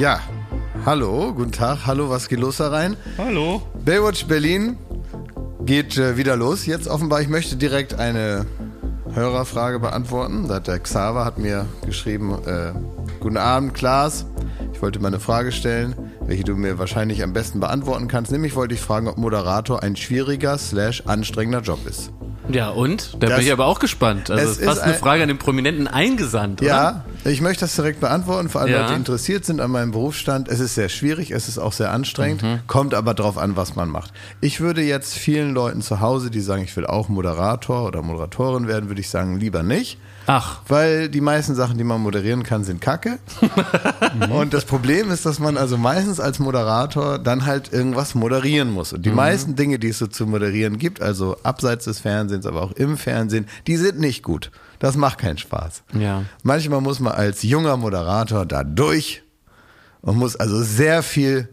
Ja, hallo, guten Tag, hallo, was geht los da rein? Hallo. Baywatch Berlin geht äh, wieder los. Jetzt offenbar, ich möchte direkt eine Hörerfrage beantworten. Da hat der Xaver hat mir geschrieben, äh, guten Abend, Klaas. Ich wollte mal eine Frage stellen, welche du mir wahrscheinlich am besten beantworten kannst. Nämlich wollte ich fragen, ob Moderator ein schwieriger slash anstrengender Job ist. Ja, und? Da Das- bin ich aber auch gespannt. Also Es ist fast eine ein- Frage an den Prominenten eingesandt, oder? Ja, ich möchte das direkt beantworten, für alle Ja. Leute, die interessiert sind an meinem Berufsstand. Es ist sehr schwierig, es ist auch sehr anstrengend, Mhm. kommt aber drauf an, was man macht. Ich würde jetzt vielen Leuten zu Hause, die sagen, ich will auch Moderator oder Moderatorin werden, würde ich sagen, lieber nicht. Ach, Weil die meisten Sachen, die man moderieren kann, sind Kacke. und das Problem ist, dass man also meistens als Moderator dann halt irgendwas moderieren muss. Und die meisten Dinge, die es so zu moderieren gibt, also abseits des Fernsehens, aber auch im Fernsehen, die sind nicht gut. Das macht keinen Spaß. Ja. Manchmal muss man als junger Moderator da durch und muss also sehr viel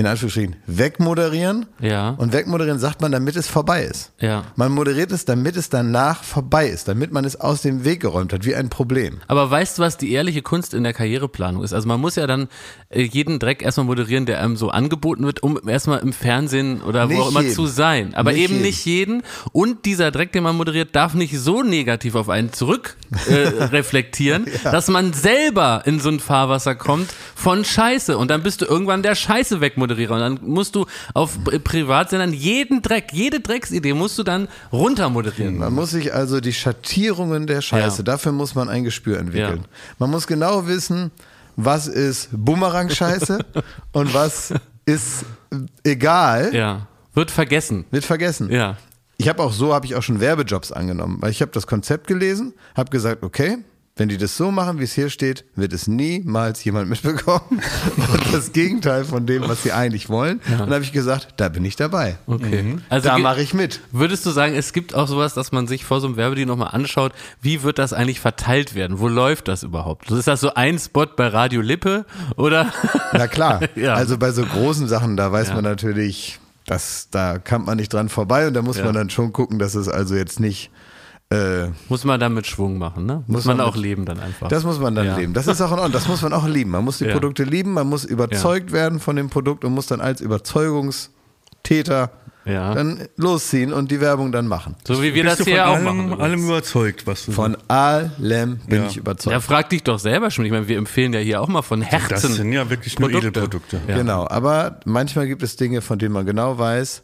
in Anführungsstrichen wegmoderieren. Ja. Und wegmoderieren sagt man, damit es vorbei ist. Ja. Man moderiert es, damit es danach vorbei ist, damit man es aus dem Weg geräumt hat, wie ein Problem. Aber weißt du, was die ehrliche Kunst in der Karriereplanung ist? Also man muss ja dann äh, jeden Dreck erstmal moderieren, der einem so angeboten wird, um erstmal im Fernsehen oder Nicht wo auch immer jeden. zu sein. Aber Nicht eben jeden. nicht jeden. Und dieser Dreck, den man moderiert, darf nicht so negativ auf einen zurück äh, reflektieren, dass man selber in so ein Fahrwasser kommt von Scheiße. Und dann bist du irgendwann der Scheiße-Wegmoderierer. Und dann musst du auf Pri- Privatsendern jeden Dreck, jede Drecksidee musst du dann runtermoderieren. Man muss sich also die Schattierungen der Scheiße, Ja. dafür muss man ein Gespür entwickeln. Ja. Man muss genau wissen, was ist Bumerang-Scheiße und was ist egal, Ja. Wird vergessen. wird vergessen. Ja. Ich habe auch so, habe ich auch schon Werbejobs angenommen, weil ich habe das Konzept gelesen, habe gesagt, okay, wenn die das so machen, wie es hier steht, wird es niemals jemand mitbekommen. Und das Gegenteil von dem, was sie eigentlich wollen. Und dann habe ich gesagt, da bin ich dabei. Okay. Also da mache ich mit. Würdest du sagen, es gibt auch sowas, dass man sich vor so einem Werbedeal nochmal anschaut, wie wird das eigentlich verteilt werden? Wo läuft das überhaupt? Ist das so ein Spot bei Radio Lippe oder? Na klar. Ja. Also bei so großen Sachen, da weiß Ja. man natürlich, dass da kommt man nicht dran vorbei und da muss Ja. man dann schon gucken, dass es also jetzt nicht. Äh, Muss man dann mit Schwung machen, ne? Muss, Muss man, man auch mit- leben dann einfach. das muss man dann Ja. leben. Das ist auch in Ordnung. Das muss man auch lieben. Man muss die Ja. Produkte lieben, man muss überzeugt werden von dem Produkt und muss dann als Überzeugungstäter Ja. dann losziehen und die Werbung dann machen. so wie wir Bist das hier von auch allem, machen. übrigens. allem überzeugt, was du Von allem bin Ja. ich überzeugt. ja, frag dich doch selber schon. Ich meine, wir empfehlen ja hier auch mal von Herzen. Das sind ja wirklich nur Produkte. Edelprodukte. Ja. Genau, aber manchmal gibt es Dinge, von denen man genau weiß,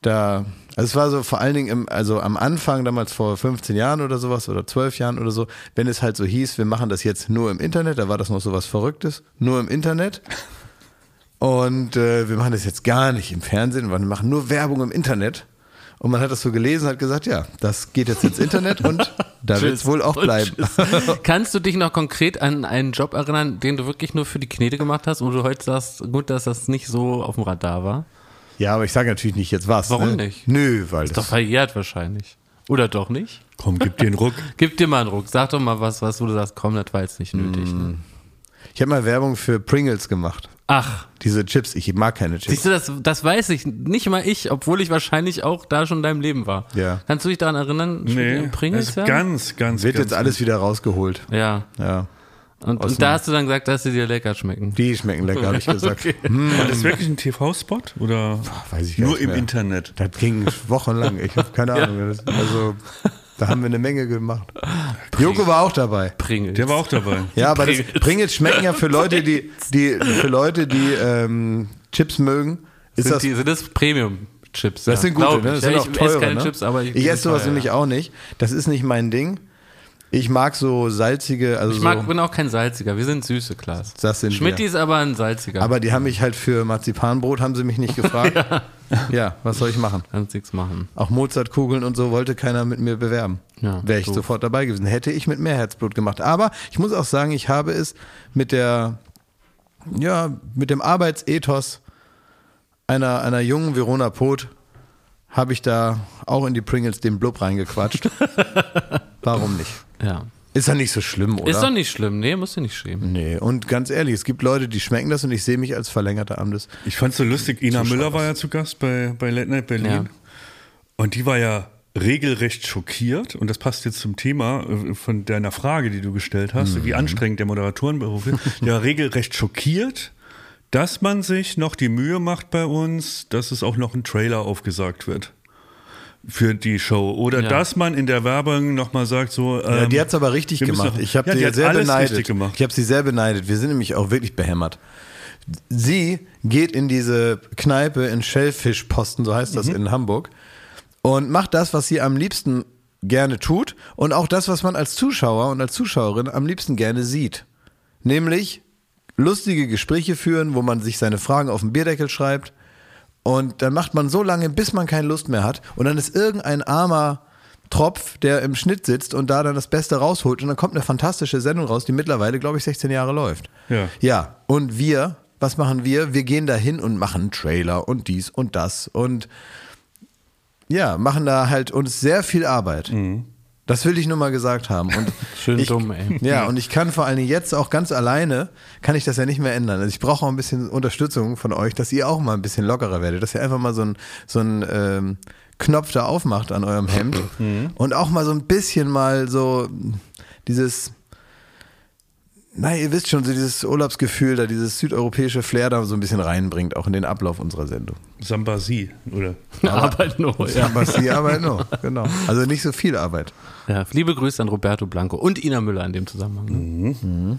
da, also es war so vor allen Dingen im, also am Anfang, damals vor 15 Jahren oder sowas oder 12 Jahren oder so, wenn es halt so hieß, wir machen das jetzt nur im Internet, da war das noch so was Verrücktes, nur im Internet. Und äh, wir machen das jetzt gar nicht im Fernsehen, wir machen nur Werbung im Internet. Und man hat das so gelesen, hat gesagt, ja, das geht jetzt ins Internet und da wird es wohl auch bleiben. Kannst du dich noch konkret an einen Job erinnern, den du wirklich nur für die Knete gemacht hast, wo du heute sagst, gut, dass das nicht so auf dem Radar war? Ja, aber ich sage natürlich nicht jetzt was. Warum ne? nicht? Nö, weil Ist das doch verjährt wahrscheinlich. Oder doch nicht? Komm, gib dir einen Ruck. Gib dir mal einen Ruck. Sag doch mal was, was wo du sagst, komm, das war jetzt nicht nötig. Ne? Ich habe mal Werbung für Pringles gemacht. Ach, Diese Chips, ich mag keine Chips. siehst du, das, das weiß ich. Nicht mal ich, obwohl ich wahrscheinlich auch da schon in deinem Leben war. Ja. Kannst du dich daran erinnern? Nee, Pringles, das ja? ist ganz, ganz, Wird ganz jetzt alles wieder rausgeholt. Ja. Ja. Und, und da hast du dann gesagt, dass sie dir lecker schmecken. Die schmecken lecker, habe ich gesagt. Hm, War das wirklich ein TV-Spot? Oder weiß ich gar nur nicht im mehr. Internet? Das ging wochenlang. Ich habe keine Ahnung. Das- Also, da haben wir eine Menge gemacht. Joko war auch dabei. Pringles. Der war auch dabei. Ja, aber das Pringles. Pringles schmecken ja für Leute, die, die für Leute, die ähm, Chips mögen. Ist sind, das, die, sind das Premium-Chips? das ja, sind gute, ne? ich. Das sind ja, auch ich teure, esse keine ne? Chips, aber ich, ich esse sowas nämlich ja. auch nicht. Das ist nicht mein Ding. Ich mag so salzige, also Ich mag, so, bin auch kein salziger. Wir sind süße, Klaas. Das sind Schmidt ist aber ein salziger. aber die haben mich halt für Marzipanbrot, haben sie mich nicht gefragt. ja. was soll ich machen? Kannst nichts machen. Auch Mozartkugeln und so wollte keiner mit mir bewerben. Ja, Wäre ich doof. sofort dabei gewesen. Hätte ich mit mehr Herzblut gemacht. Aber ich muss auch sagen, ich habe es mit der, ja, mit dem Arbeitsethos einer, einer jungen Verona Poth habe ich da auch in die Pringles den Blub reingequatscht. Warum nicht? Ja. Ist ja nicht so schlimm, oder? Ist doch nicht schlimm. Nee, musst du nicht schämen. Nee, und ganz ehrlich, es gibt Leute, die schmecken das und ich sehe mich als verlängerter Arm des. Ich fand's so lustig, Ina Müller war ja zu Gast bei, bei Late Night Berlin. Ja. Und die war ja regelrecht schockiert, und das passt jetzt zum Thema äh, von deiner Frage, die du gestellt hast, Mhm. wie anstrengend der Moderatorenberuf ist. Die war regelrecht schockiert, dass man sich noch die Mühe macht bei uns, dass es auch noch ein Trailer aufgesagt wird für die Show. Oder Ja. dass man in der Werbung nochmal sagt, so. Ja, ähm, die hat's aber richtig gemacht. noch- Ich habe ja, die sie hat sehr alles beneidet. richtig gemacht. Ich habe sie sehr beneidet. Wir sind nämlich auch wirklich behämmert. Sie geht in diese Kneipe in Schellfischposten, so heißt das Mhm. in Hamburg, und macht das, was sie am liebsten gerne tut und auch das, was man als Zuschauer und als Zuschauerin am liebsten gerne sieht. Nämlich lustige Gespräche führen, wo man sich seine Fragen auf den Bierdeckel schreibt und dann macht man so lange, bis man keine Lust mehr hat und dann ist irgendein armer Tropf, der im Schnitt sitzt und da dann das Beste rausholt und dann kommt eine fantastische Sendung raus, die mittlerweile, glaube ich, 16 Jahre läuft. Ja. Ja, und wir, was machen wir? Wir gehen da hin und machen einen Trailer und dies und das und ja, machen da halt uns sehr viel Arbeit. Das will ich nur mal gesagt haben. Und Schön ich, dumm, ey. Ja, und ich kann vor allen Dingen jetzt auch ganz alleine, kann ich das ja nicht mehr ändern. Also ich brauche auch ein bisschen Unterstützung von euch, dass ihr auch mal ein bisschen lockerer werdet, dass ihr einfach mal so ein, so ein ähm, Knopf da aufmacht an eurem Hemd und auch mal so ein bisschen mal so dieses, na, ihr wisst schon, so dieses Urlaubsgefühl da, dieses südeuropäische Flair da so ein bisschen reinbringt, auch in den Ablauf unserer Sendung. Sambasi, oder? Arbeit nur, ja. Sie Arbeit noch, genau. Also nicht so viel Arbeit. ja. Liebe Grüße an Roberto Blanco und Ina Müller in dem Zusammenhang. ne?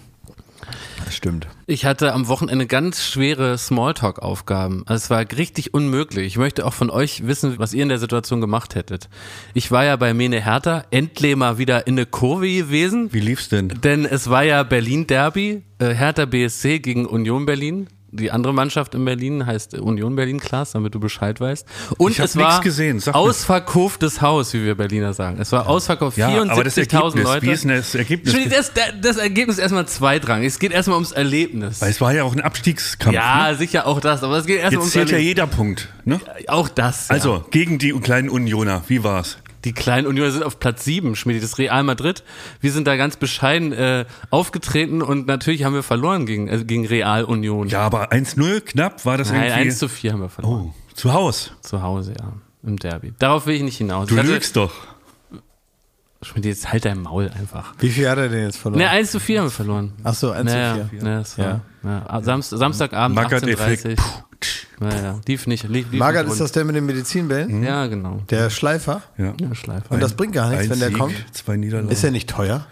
Das stimmt. Ich hatte am Wochenende ganz schwere Smalltalk-Aufgaben. Also es war richtig unmöglich. Ich möchte auch von euch wissen, was ihr in der Situation gemacht hättet. Ich war ja bei Mene Hertha endlich mal wieder in eine Kurve gewesen. Wie lief's denn? Denn es war ja Berlin-Derby, äh, Hertha BSC gegen Union Berlin. Die andere Mannschaft in Berlin heißt Union Berlin, Klaas, damit du Bescheid weißt. Und es war gesehen, ausverkauftes Haus, wie wir Berliner sagen. Es war ausverkauft, 74.000 Leute. wie ist denn das Ergebnis? Das, das, Ergebnis ist erstmal zweitrangig. Es geht erstmal ums Erlebnis. Weil es war ja auch ein Abstiegskampf. Ja, ne? sicher auch das, aber es geht erstmal Jetzt ums zählt ja Erlebnis. jeder Punkt. Ne? Auch das. Ja. Also, gegen die kleinen Unioner, wie war's? Die kleinen Unioner sind auf Platz 7, Schmidt, das Real Madrid. Wir sind da ganz bescheiden äh, aufgetreten und natürlich haben wir verloren gegen, äh, gegen Real Union. Ja, aber 1-0 knapp war das Nein, irgendwie. 1 zu 4 haben wir verloren. oh, zu Haus. Zu Hause, ja. Im Derby. Darauf will ich nicht hinaus. Du hatte- lügst doch. Schmidt, jetzt halt dein Maul einfach. Wie viel hat er denn jetzt verloren? Ne, 1 zu 4 haben wir verloren. Ach so, 1 naja, zu 4. Ja, das war, ja. Samst, Samstagabend Magath-Effekt. 18.30 Naja, lief nicht. Lief, lief Magath, nicht ist das der mit den Medizinbällen? rund. Ja, genau. Der Schleifer? Ja. Ja, Schleifer. Und das bringt gar nichts, Ein wenn der Sieg, kommt. Zwei Niederlagen. Ist er nicht teuer?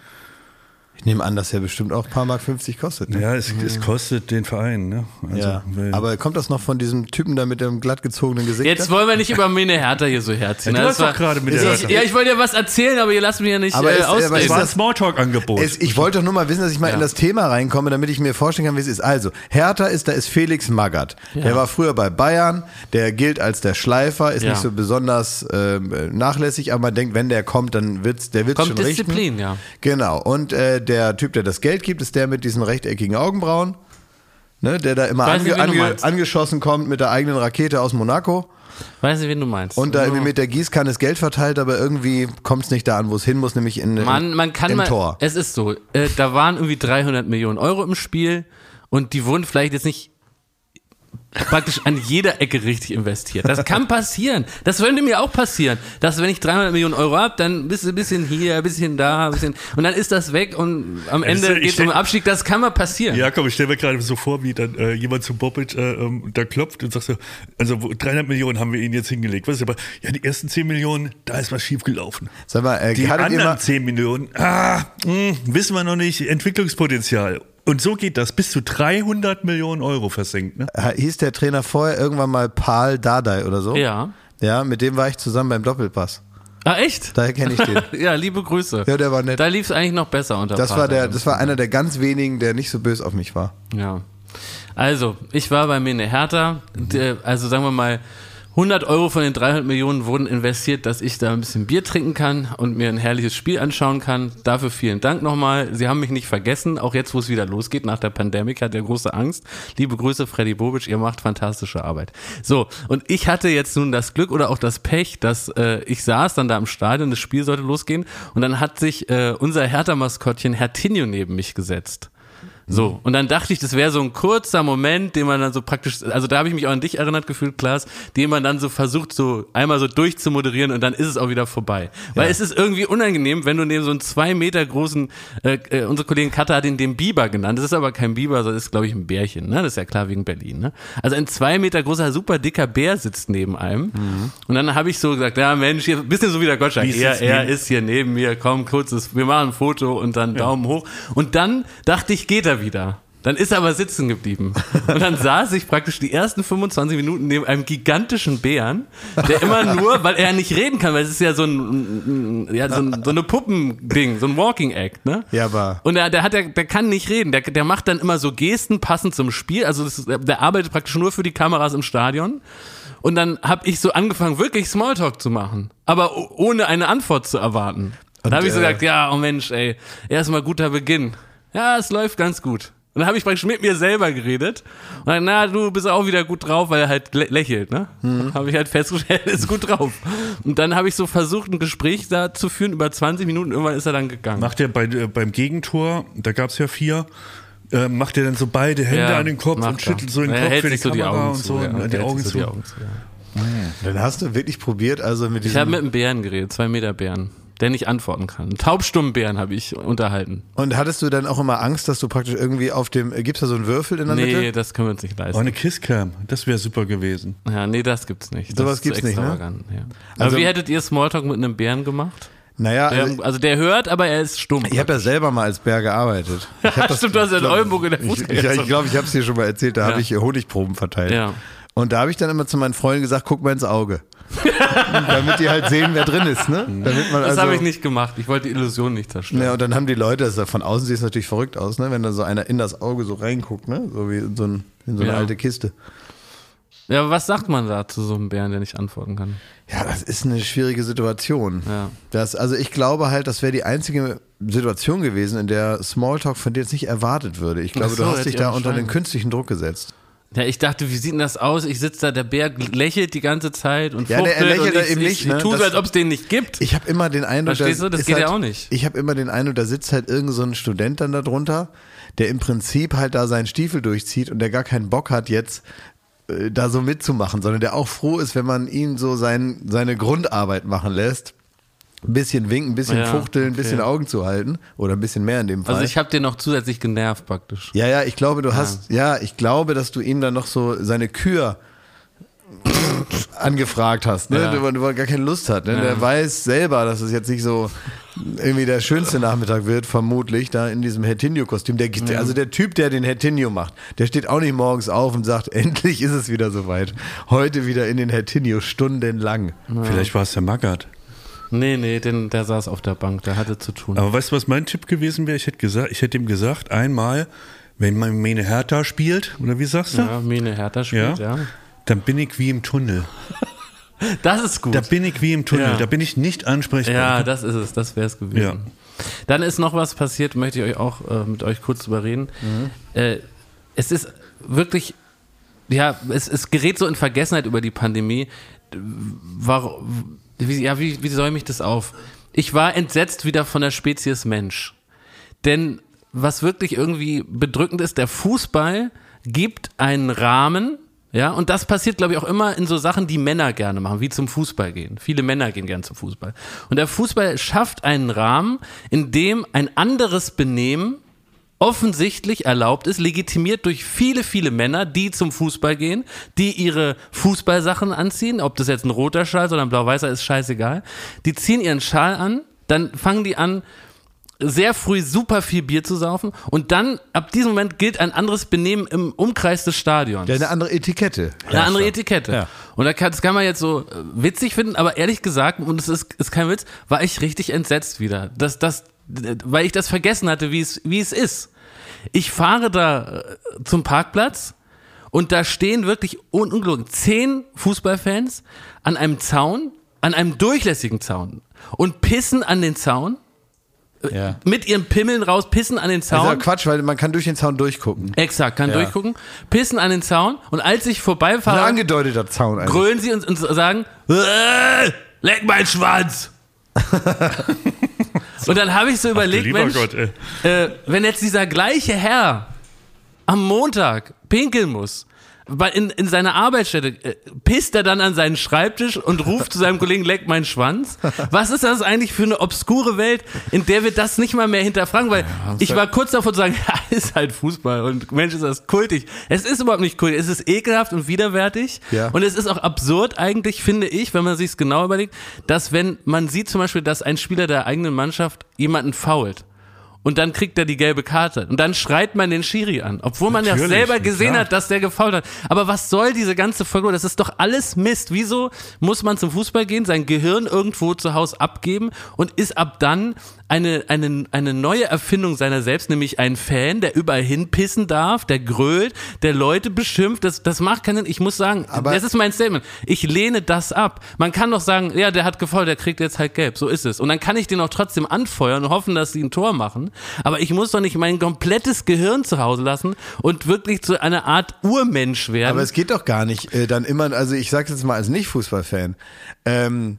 Ich nehme an, dass der bestimmt auch ein paar Mark 50 kostet. Ne? ja, es, es kostet den Verein. Ne? Also, ja. Aber kommt das noch von diesem Typen da mit dem glatt gezogenen Gesicht? Jetzt wollen wir nicht über Mene Hertha hier so herziehen. Ja, du Das war- doch gerade mit Ist der Hertha. Ja, ich wollte ja was erzählen, aber ihr lasst mich ja nicht Aber äh, ist Es ausreden. war ein das- Smalltalk-Angebot. Ich wollte doch nur mal wissen, dass ich mal Ja. in das Thema reinkomme, damit ich mir vorstellen kann, wie es ist. Also, Hertha ist, da ist Felix Magath. Der war früher bei Bayern, der gilt als der Schleifer, ist Ja. nicht so besonders ähm, nachlässig, aber man denkt, wenn der kommt, dann wird's, der wird's Kommt schon Disziplin, richten. ja. Genau. Und äh, der Typ, der das Geld gibt, ist der mit diesen rechteckigen Augenbrauen. Ne, der da immer weiß nicht, ange, ange, angeschossen kommt mit der eigenen Rakete aus Monaco Weiß nicht, wen du meinst. und da irgendwie mit der Gießkanne das Geld verteilt, aber irgendwie kommt es nicht da an, wo es hin muss, nämlich in, man, man kann im mal, Tor. es ist so, äh, da waren irgendwie 300 Millionen Euro im Spiel und die wurden vielleicht jetzt nicht praktisch an jeder Ecke richtig investiert. Das kann passieren. Das könnte mir auch passieren, dass wenn ich 300 Millionen Euro habe, dann bist du ein bisschen hier, ein bisschen da, ein bisschen und dann ist das weg und am Ende ich geht es um Abstieg. Das kann mal passieren. Ja, komm, ich stelle mir gerade so vor, wie dann äh, jemand zu Bobic äh, ähm, da klopft und sagt so, also wo- 300 Millionen haben wir ihnen jetzt hingelegt. Was ist aber, ja, die ersten 10 Millionen, da ist was schiefgelaufen. Sag mal, äh, Die anderen mal, 10 Millionen, ah, mh, wissen wir noch nicht, Entwicklungspotenzial. Und so geht das, bis zu 300 Millionen Euro versenkt. Ne? hieß der Trainer vorher irgendwann mal Paul Dardai oder so? Ja. Ja, mit dem war ich zusammen beim Doppelpass. Ah, echt? Daher kenne ich den. Ja, liebe Grüße. Ja, der war nett. Da lief es eigentlich noch besser unter Das war der, das war einer der ganz wenigen, der nicht so böse auf mich war. Ja. Also, ich war bei Mene Hertha. Der, also sagen wir mal, 100 Euro von den 300 Millionen wurden investiert, dass ich da ein bisschen Bier trinken kann und mir ein herrliches Spiel anschauen kann. Dafür vielen Dank nochmal. Sie haben mich nicht vergessen, auch jetzt, wo es wieder losgeht nach der Pandemie, hat er große Angst. Liebe Grüße, Freddy Bobic, ihr macht fantastische Arbeit. So, und ich hatte jetzt nun das Glück oder auch das Pech, dass äh, ich saß dann da im Stadion, das Spiel sollte losgehen und dann hat sich äh, unser Hertha-Maskottchen Herr Tinio neben mich gesetzt. So, und dann dachte ich, das wäre so ein kurzer Moment, den man dann so praktisch, also da habe ich mich auch an dich erinnert gefühlt, Klaas, den man dann so versucht, so einmal so durchzumoderieren und dann ist es auch wieder vorbei. Weil es ist irgendwie unangenehm, wenn du neben so einen zwei Meter großen, äh, äh, unsere Kollegin Katha hat ihn den Biber genannt, das ist aber kein Biber, das ist glaube ich ein Bärchen, ne? Das ist ja klar wegen Berlin, ne? Also ein zwei Meter großer, super dicker Bär sitzt neben einem und dann habe ich so gesagt, ja Mensch, hier, bisschen so wie der Gottschalk, Wie er, er ist hier neben mir, komm, kurzes, wir machen ein Foto und dann Daumen hoch. Und dann dachte ich, geht er wieder. Dann ist er aber sitzen geblieben. Und dann saß ich praktisch die ersten 25 Minuten neben einem gigantischen Bären, der immer nur, weil er nicht reden kann, weil es ist ja so ein, ja, so, ein, so eine Puppending, so ein Walking Act, ne? Ja, aber Und der, der hat, der, der kann nicht reden. Der, der macht dann immer so Gesten passend zum Spiel. Also ist, der arbeitet praktisch nur für die Kameras im Stadion. Und dann habe ich so angefangen, wirklich Smalltalk zu machen, aber ohne eine Antwort zu erwarten. Und dann habe ich so äh, gesagt, ja, oh Mensch, ey, erstmal guter Beginn. Ja, es läuft ganz gut. Und dann habe ich praktisch mit mir selber geredet. Und dann, na, du bist auch wieder gut drauf, weil er halt lä- lächelt, ne? Mhm. Habe ich halt festgestellt, er ist gut drauf. Und dann habe ich so versucht, ein Gespräch da zu führen über 20 Minuten. Irgendwann ist er dann gegangen. Macht er bei, äh, beim Gegentor, da gab es ja vier, äh, macht er dann so beide Hände Ja, an den Kopf und er. schüttelt so den Er Kopf hält für die so die Kamera Augen und zu, so, ja, und er die hält Augen zu. die Augen zu. Ja. dann hast du wirklich probiert, also mit Ich habe diesem. mit einem Bären geredet, zwei Meter Bären, der nicht antworten kann. Einen taubstummen Bären habe ich unterhalten. und hattest du dann auch immer Angst, dass du praktisch irgendwie auf dem. Gibt es da so einen Würfel in der Nee, Mitte? das können wir uns nicht Oh, leisten. eine Kisscam, das wäre super gewesen. Ja, nee, das gibt's nicht. Das Sowas zu gibt's nicht, ne? Ja. Aber Also- wie hättet ihr Smalltalk mit einem Bären gemacht? Naja, Der, also, also der hört, aber er ist stumm. ich habe ja selber mal als Bär gearbeitet. Ich hab das, Stimmt, du hast ja in Oldenburg in der Fußgängerzone. ich glaube, ich habe es dir schon mal erzählt, da Ja. habe ich Honigproben verteilt. Ja. Und da habe ich dann immer zu meinen Freunden gesagt, guck mal ins Auge. Damit die halt sehen, wer drin ist, ne? Das also, habe ich nicht gemacht. Ich wollte die Illusion nicht zerstören. Ja, und dann haben die Leute, das von außen sieht es natürlich verrückt aus, ne? Wenn da so einer in das Auge so reinguckt, ne? So wie in so, ein, in so eine Ja. alte Kiste. Ja, aber was sagt man da zu so einem Bären, der nicht antworten kann? Ja, das ist eine schwierige Situation. Ja. Das, also ich glaube halt, das wäre die einzige Situation gewesen, in der Smalltalk von dir jetzt nicht erwartet würde. Ich glaube, so, du hast dich ich da unter den künstlichen Druck gesetzt. Ja, ich dachte, wie sieht denn das aus? Ich sitze da, der Bär lächelt die ganze Zeit und Ja, der- er lächelt und ich, eben ich, nicht, ich, ne? tue so, als ob es den nicht gibt. Ich habe immer den Eindruck, Verstehst da du? Das geht halt, ja auch nicht. Ich habe immer den Eindruck, da sitzt halt irgend so ein Student dann da drunter, der im Prinzip halt da seinen Stiefel durchzieht und der gar keinen Bock hat jetzt äh, da so mitzumachen, sondern der auch froh ist, wenn man ihn so sein, seine Grundarbeit machen lässt. Ein bisschen winken, ein bisschen Ja, fuchteln, ein okay. bisschen Augen zu halten oder ein bisschen mehr in dem Fall. Also ich habe den noch zusätzlich genervt praktisch. ja, ja, ich glaube, du hast, ja, ich glaube, dass du ihm dann noch so seine Kür angefragt hast, ne? Ja. Du, du gar keine Lust hat. Ne? Der weiß selber, dass es jetzt nicht so irgendwie der schönste Nachmittag wird, vermutlich, da in diesem Hertinio-Kostüm. Der, der- Also der Typ, der den Hertinio macht, der steht auch nicht morgens auf und sagt, endlich ist es wieder soweit. Heute wieder in den Hertinio, stundenlang. Vielleicht war es der Magath. Nee, nee, den, der saß auf der Bank, der hatte zu tun. Aber weißt du, was mein Tipp gewesen wäre? Ich hätte gesagt, ich hätte ihm gesagt, einmal, wenn man Mene Hertha spielt, oder wie sagst du? ja, Mene Hertha spielt, ja. Dann bin ich wie im Tunnel. Das ist gut. Da bin ich wie im Tunnel. Ja. Da bin ich nicht ansprechbar. Ja, das ist es, das wäre es gewesen. Ja. Dann ist noch was passiert, möchte ich euch auch äh, mit euch kurz drüber reden. Äh, es ist wirklich, ja, es, es gerät so in Vergessenheit über die Pandemie. Warum, wie, ja, wie, wie säume ich das auf? Ich war entsetzt wieder von der Spezies Mensch. Denn was wirklich irgendwie bedrückend ist, der Fußball gibt einen Rahmen, ja, und das passiert, glaube ich, auch immer in so Sachen, die Männer gerne machen, wie zum Fußball gehen. Viele Männer gehen gerne zum Fußball. Und der Fußball schafft einen Rahmen, in dem ein anderes Benehmen offensichtlich erlaubt ist, legitimiert durch viele, viele Männer, die zum Fußball gehen, die ihre Fußballsachen anziehen, ob das jetzt ein roter Schal ist oder ein blau-weißer, ist scheißegal. Die ziehen ihren Schal an, dann fangen die an, sehr früh super viel Bier zu saufen und dann, ab diesem Moment, gilt ein anderes Benehmen im Umkreis des Stadions. Ja, eine andere Etikette. Eine andere Etikette. Ja. Und da kann, das kann man jetzt so äh, witzig finden, aber ehrlich gesagt, und es ist, ist kein Witz, war ich richtig entsetzt wieder. Das, das, weil ich das vergessen hatte, wie es, wie es ist. Ich fahre da äh, zum Parkplatz und da stehen wirklich un ungelogen zehn Fußballfans an einem Zaun, an einem durchlässigen Zaun und pissen an den Zaun, Ja. mit ihren Pimmeln raus, pissen an den Das ist ja Zaun. Quatsch, weil man kann durch den Zaun durchgucken. Exakt, kann Ja. durchgucken, pissen an den Zaun und als ich Ein vorbeifahre, angedeuteter Zaun eigentlich. grölen sie und, und sagen, "Äh, leck meinen Schwanz. und dann habe ich so überlegt, Lieber Mensch, Gott, äh, wenn jetzt dieser gleiche Herr am Montag pinkeln muss, in, in seiner Arbeitsstätte äh, pisst er dann an seinen Schreibtisch und ruft zu seinem Kollegen, leck meinen Schwanz. Was ist das eigentlich für eine obskure Welt, in der wir das nicht mal mehr hinterfragen? Weil ich war kurz davor zu sagen, ja, ist halt Fußball und Mensch, ist das kultig. Es ist überhaupt nicht kultig, es ist ekelhaft und widerwärtig. Ja. Und es ist auch absurd eigentlich, finde ich, wenn man sich es genau überlegt, dass wenn man sieht zum Beispiel, dass ein Spieler der eigenen Mannschaft jemanden fault, und dann kriegt er die gelbe Karte. Und dann schreit man den Schiri an, obwohl man ja selber gesehen klar. hat, dass der gefault hat. Aber was soll diese ganze Folge? Das ist doch alles Mist. Wieso muss man zum Fußball gehen, sein Gehirn irgendwo zu Hause abgeben und ist ab dann eine, eine, eine neue Erfindung seiner selbst, nämlich ein Fan, der überall hinpissen darf, der grölt, der Leute beschimpft. Das, das macht keinen Sinn. Ich muss sagen, Aber- das ist mein Statement. Ich lehne das ab. Man kann doch sagen, ja, der hat gefault, der kriegt jetzt halt gelb. So ist es. Und dann kann ich den auch trotzdem anfeuern und hoffen, dass sie ein Tor machen. Aber ich muss doch nicht mein komplettes Gehirn zu Hause lassen und wirklich zu einer Art Urmensch werden. Aber es geht doch gar nicht äh, dann immer, also ich sag's jetzt mal als Nicht-Fußballfan, ähm,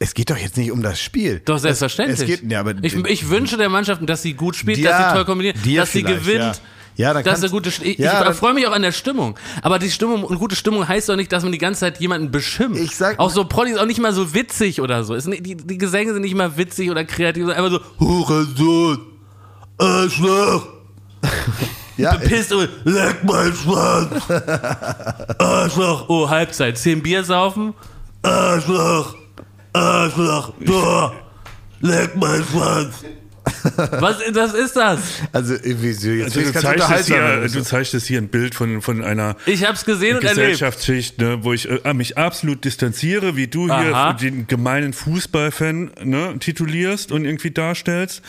es geht doch jetzt nicht um das Spiel. Doch, selbstverständlich. Es, es geht, ja, aber ich, ich wünsche der Mannschaft, dass sie gut spielt, Ja, dass sie toll kombiniert, dass sie gewinnt. ja. Ja, dann kannst- eine gute, St- ich, Ja, ich freue mich auch an der Stimmung. Aber die Stimmung und gute Stimmung heißt doch nicht, dass man die ganze Zeit jemanden beschimpft. Ich sag- auch so Prolli ist auch nicht mal so witzig oder so. Ist nicht, die, die Gesänge sind nicht mal witzig oder kreativ, sondern einfach so Hurensohn, Arschloch, ja, bepisst und leck mein Schwanz, Arschloch. Oh, Halbzeit, zehn Bier saufen, Arschloch, Arschloch, Tor, leck mein Schwanz. Was das ist das? also irgendwie so, jetzt Also du, zeichnest hier, du zeichnest hier ein Bild von, von einer Ich hab's gesehen und. Gesellschaftsschicht, ne, wo ich äh, mich absolut distanziere, wie du Aha. hier den gemeinen Fußballfan ne, titulierst und irgendwie darstellst.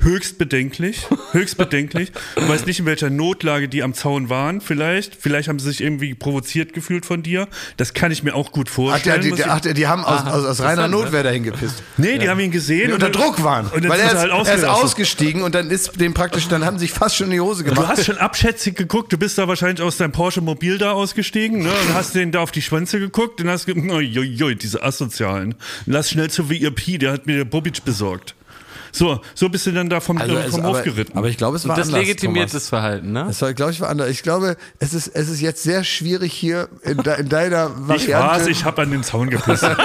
Höchst bedenklich, höchst bedenklich. Du weißt nicht, in welcher Notlage die am Zaun waren, vielleicht. Vielleicht haben sie sich irgendwie provoziert gefühlt von dir. Das kann ich mir auch gut Ach, vorstellen. der, die, ich- ach, die haben aus, Aha, aus, aus reiner ne? Notwehr dahin gepisst. nee, die haben ihn gesehen. Die und unter Druck waren. Und Weil sind er ist, halt er ist ausgestiegen und dann ist dem praktisch, dann haben sie sich fast schon in die Hose Du gemacht. hast schon abschätzig geguckt, du bist da wahrscheinlich aus deinem Porsche Mobil da ausgestiegen, ne? Und hast den da auf die Schwänze geguckt und hast ge Uiuiui, diese Asozialen. Lass schnell zu VIP, der hat mir der Bobic besorgt. So, so bist du dann da vom, äh, es- vom aber, Hof geritten. aber ich glaube, es war Das anders, legitimiert Thomas. das Verhalten, ne? Das war, glaube ich, war anders. Ich glaube, es ist, es ist jetzt sehr schwierig hier in, de, in deiner Variante. ich war's, ich hab an den Zaun gepisst.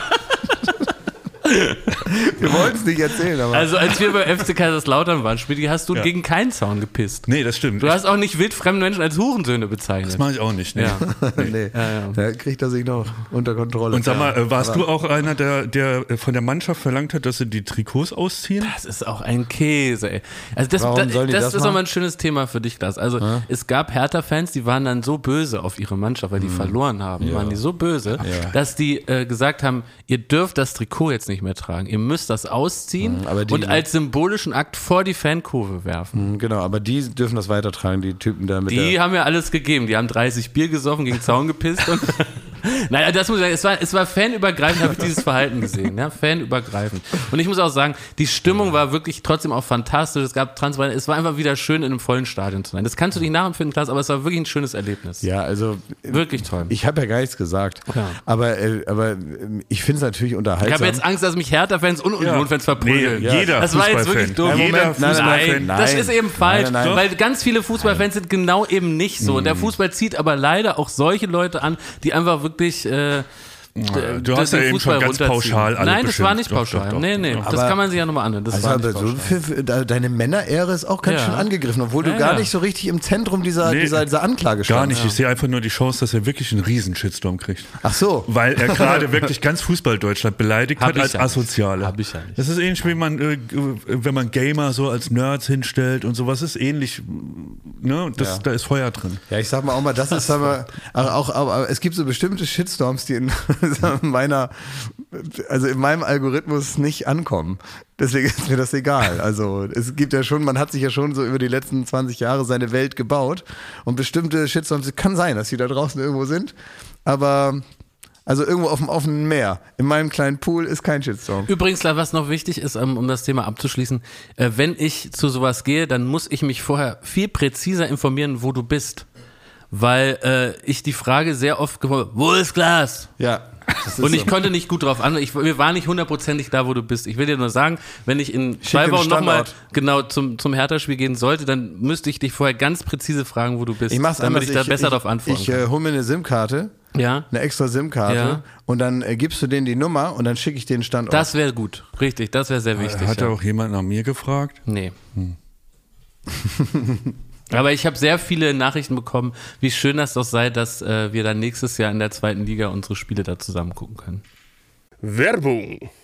Wir wollten es nicht erzählen, aber. Also als wir bei FC Kaiserslautern waren, Spitty, hast du Ja. gegen keinen Zaun gepisst. nee, das stimmt. Du hast auch nicht wildfremde Menschen als Hurensöhne bezeichnet. das mache ich auch nicht. Nee. ja. nee, da kriegt er sich noch unter Kontrolle. Und sag mal, äh, warst du auch einer, der, der von der Mannschaft verlangt hat, dass sie die Trikots ausziehen? Das ist auch ein Käse, ey. Also das, Warum da, die das, das ist machen? auch mal ein schönes Thema für dich, Lars. Also es gab Hertha-Fans, die waren dann so böse auf ihre Mannschaft, weil die Mhm. verloren haben, waren die so böse, dass die äh, gesagt haben, ihr dürft das Trikot jetzt nicht mehr tragen. Ihr müsst das ausziehen Mhm, die- und als symbolischen Akt vor die Fankurve werfen. Hm, Genau, aber die dürfen das weitertragen, die Typen da mit Die haben ja alles gegeben. Die haben 30 Bier gesoffen, gegen Zaun gepisst und. naja, das muss ich sagen, es war, es war fanübergreifend, habe ich dieses Verhalten gesehen. Ja? Fanübergreifend. Und ich muss auch sagen, die Stimmung war wirklich trotzdem auch fantastisch. Es gab Transparenz. Es war einfach wieder schön, in einem vollen Stadion zu sein. Das kannst du nicht nachempfinden, Klaas, aber es war wirklich ein schönes Erlebnis. Ja, also Wirklich toll. ich habe ja gar nichts gesagt. Ja. Aber, äh, aber äh, ich finde es natürlich Ich unterhaltsam. habe jetzt Angst, dass mich Hertha-Fans und Union-Fans verprügeln. Nee, jeder Das war jetzt Fußballfan. wirklich dumm. Nein, Jeder Moment, nein, Fußballfan. Nein, das Nein. ist eben falsch, Nein, nein, nein. weil ganz viele Fußballfans sind genau eben nicht so. Und der Fußball zieht aber leider auch solche Leute an, die einfach wirklich. Äh, Du d- hast ja eben schon ganz pauschal alle Nein, das war nicht. Doch, pauschal. doch, doch. nee, nee, das Aber- kann man sich ja nochmal anhören. Das also war aber nicht so pauschal. für, für, de- deine Männerehre ist auch ganz Ja. schön angegriffen, obwohl Ja, du gar ja. nicht so richtig im Zentrum dieser, Nee, dieser, dieser Anklage Gar standst. nicht. Ich sehe einfach nur die Chance, dass er wirklich einen riesen Shitstorm kriegt. Ach so. Weil er gerade wirklich ganz Fußball-Deutschland beleidigt Hab hat als ja. Asoziale. Hab ich ja nicht. Das ist ähnlich, wie man, äh, wenn man Gamer so als Nerds hinstellt und sowas ist ähnlich. Ne? Das, Ja. Da ist Feuer drin. Ja, ich sag mal auch mal, das ist aber auch, auch aber es gibt so bestimmte Shitstorms, die in meiner, also in meinem Algorithmus nicht ankommen. Deswegen ist mir das egal. Also es gibt ja schon, man hat sich ja schon so über die letzten 20 Jahre seine Welt gebaut und bestimmte Shitstorms, es kann sein, dass die da draußen irgendwo sind, aber also irgendwo auf dem offenen Meer. In meinem kleinen Pool ist kein Shitstorm. Übrigens, was noch wichtig ist, um, um das Thema abzuschließen, äh, wenn ich zu sowas gehe, dann muss ich mich vorher viel präziser informieren, wo du bist. Weil äh, ich die Frage sehr oft gewollt, wo ist Glas? Ja. Und ich konnte nicht gut drauf an. Ich, wir waren nicht hundertprozentig da, wo du bist. Ich will dir nur sagen, wenn ich in zwei Wochen nochmal genau zum, zum Hertha-Spiel gehen sollte, dann müsste ich dich vorher ganz präzise fragen, wo du bist. ich mach's damit anders. ich da besser ich, darauf antworten Ich äh, hole mir eine SIM-Karte. Ja, eine extra SIM-Karte Ja. und dann äh, gibst du denen die Nummer und dann schicke ich den Standort. das wäre gut. Richtig, das wäre sehr wichtig. Hat ja. auch jemand nach mir gefragt? Nee. Aber ich habe sehr viele Nachrichten bekommen, wie schön das doch sei, dass äh, wir dann nächstes Jahr in der zweiten Liga unsere Spiele da zusammen gucken können. Werbung.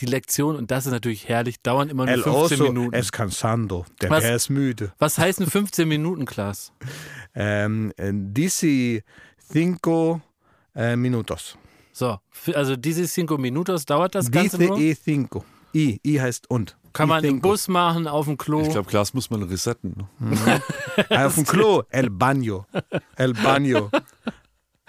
Die Lektion, und das ist natürlich herrlich, dauern immer nur El 15 oso Minuten. es cansando. Der Was? Bär ist müde. Was heißen 15 Minuten, Klaas? Ähm, äh, dici cinco äh, minutos. So, also diese cinco minutos dauert das Ganze Dice nur. e cinco. I, I heißt und. Kann man im cinco. Bus machen, auf dem Klo. Ich glaube, Glas muss man resetten. ne? Ah, Auf dem Klo. El baño. El baño.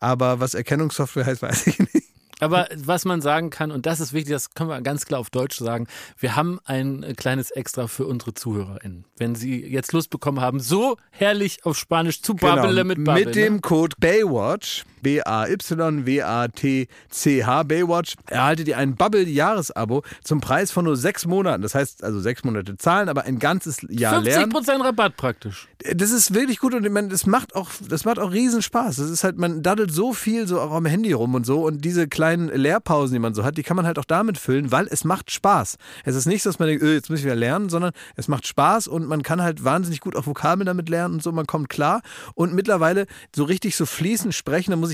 aber was Erkennungssoftware heißt, weiß ich nicht. Aber was man sagen kann, und das ist wichtig, das können wir ganz klar auf Deutsch sagen, wir haben ein äh, kleines Extra für unsere ZuhörerInnen. Wenn sie jetzt Lust bekommen haben, so herrlich auf Spanisch zu babbeln mit Babbel. Genau. Mit dem ne? Code Baywatch, B-A-Y-W-A-T-C-H, Baywatch, erhaltet ihr ein Bubble-Jahresabo zum Preis von nur sechs Monaten. Das heißt also sechs Monate zahlen, aber ein ganzes Jahr lernen. 50% Rabatt praktisch. Das ist wirklich gut und meine, das macht auch, das macht auch riesen Spaß. Das ist halt, man daddelt so viel so auch am Handy rum und so und diese kleinen Lehrpausen, die man so hat, die kann man halt auch damit füllen, weil es macht Spaß. Es ist nicht so, dass man denkt, öh, jetzt muss ich wieder lernen, sondern es macht Spaß und man kann halt wahnsinnig gut auch Vokabeln damit lernen und so, man kommt klar und mittlerweile so richtig so fließend sprechen, da muss ich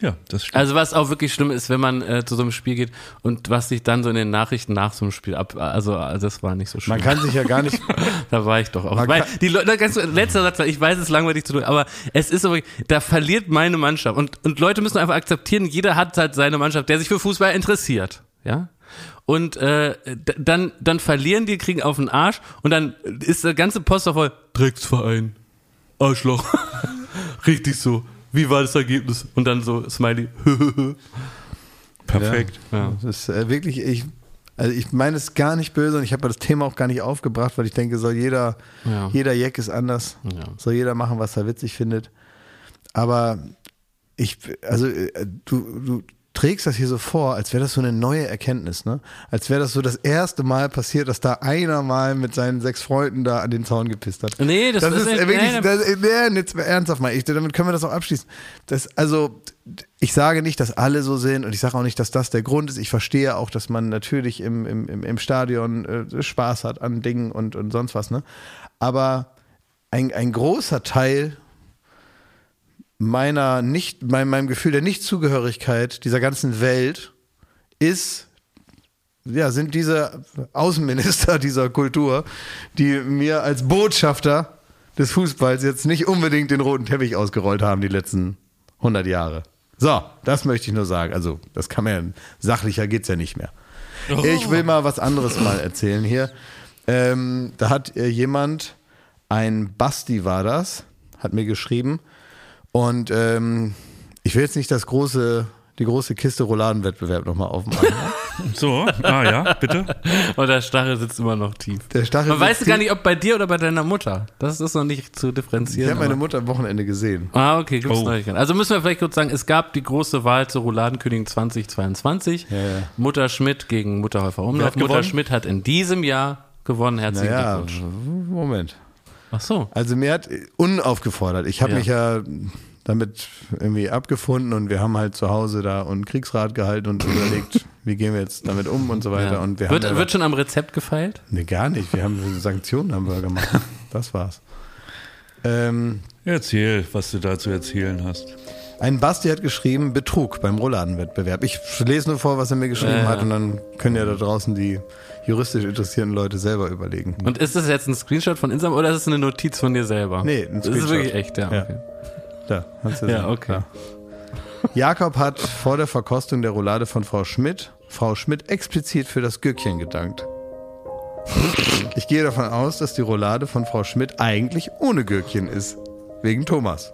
Ja, das stimmt. Also was auch wirklich schlimm ist, wenn man äh, zu so einem Spiel geht und was sich dann so in den Nachrichten nach so einem Spiel ab, also also das war nicht so schlimm. Man kann sich ja gar nicht. da war ich doch auch. Weil die Leute, ganz, letzter Satz, ich weiß, es langweilig zu tun, aber es ist so, wirklich- da verliert meine Mannschaft und und Leute müssen einfach akzeptieren, jeder hat halt seine Mannschaft, der sich für Fußball interessiert, ja. und äh, dann, dann verlieren die, kriegen auf den Arsch und dann ist der ganze Poster voll Drecksverein, Arschloch. Richtig so. Wie war das Ergebnis? Und dann so Smiley. Perfekt. ja. Das ist äh, wirklich, ich, also ich meine es gar nicht böse und ich habe das Thema auch gar nicht aufgebracht, weil ich denke, soll jeder, Ja. jeder Jack ist anders, Ja. soll jeder machen, was er witzig findet. Aber ich, also äh, du, du trägst das hier so vor, als wäre das so eine neue Erkenntnis, ne? Als wäre das so das erste Mal passiert, dass da einer mal mit seinen sechs Freunden da an den Zaun gepisst hat. Nee, das, Das ist äh, wirklich, nee, das, nee, jetzt mal ernsthaft mal, ich, damit können wir das auch abschließen. Das, also, ich sage nicht, dass alle so sind und ich sage auch nicht, dass das der Grund ist. Ich verstehe auch, dass man natürlich im, im, im, im Stadion äh, Spaß hat an Dingen und, und sonst was, ne? Aber ein, ein großer Teil meiner nicht, mein, meinem Gefühl der Nichtzugehörigkeit dieser ganzen Welt ist ja, sind diese Außenminister dieser Kultur, die mir als Botschafter des Fußballs jetzt nicht unbedingt den roten Teppich ausgerollt haben die letzten 100 Jahre. So, das möchte ich nur sagen. Also, das kann man ja, sachlicher geht's ja nicht mehr. Ich will mal was anderes mal erzählen hier. Ähm, da hat äh, jemand, ein Basti war das, hat mir geschrieben und ähm, ich will jetzt nicht das große, die große Kiste Rouladenwettbewerb nochmal aufmachen. So, ah ja, bitte. Und der Stachel sitzt immer noch tief. Der Stachel Man weiß sitzt gar tief. nicht, ob bei dir oder bei deiner Mutter. Das ist noch nicht zu Ich differenzieren. habe meine Mutter am Wochenende gesehen. Ah, okay, gibt's Oh. Neuigkeiten. Also müssen wir vielleicht kurz sagen, es gab die große Wahl zur Rouladenkönigin 2022. Ja, ja. Mutter Schmidt gegen Mutter Häufer Umlauf. hat Mutter gewonnen? Schmidt hat in diesem Jahr gewonnen. Herzlichen Naja, Glückwunsch. Moment. Ach so. Also mir hat unaufgefordert. Ich habe Ja. mich ja damit irgendwie abgefunden und wir haben halt zu Hause da einen Kriegsrat gehalten und überlegt, wie gehen wir jetzt damit um und so weiter. Ja. Und wir wird, haben wird schon am Rezept gefeilt? nee, gar nicht. Wir haben Sanktionen haben wir gemacht. Das war's. Ähm, Erzähl, was du da zu erzählen hast. ein Basti hat geschrieben, Betrug beim Rouladenwettbewerb. Ich lese nur vor, was er mir geschrieben Ja, ja. hat und dann können ja da draußen die juristisch interessierten Leute selber überlegen. Und ist das jetzt ein Screenshot von Instagram oder ist es eine Notiz von dir selber? Nee, ein Das ist Screenshot. wirklich echt, ja. Ja. Okay. Da, kannst du Ja, sehen. okay. Ja. Jakob hat vor der Verkostung der Roulade von Frau Schmidt, Frau Schmidt explizit für das Gürkchen gedankt. Ich gehe davon aus, dass die Roulade von Frau Schmidt eigentlich ohne Gürkchen ist. Wegen Thomas.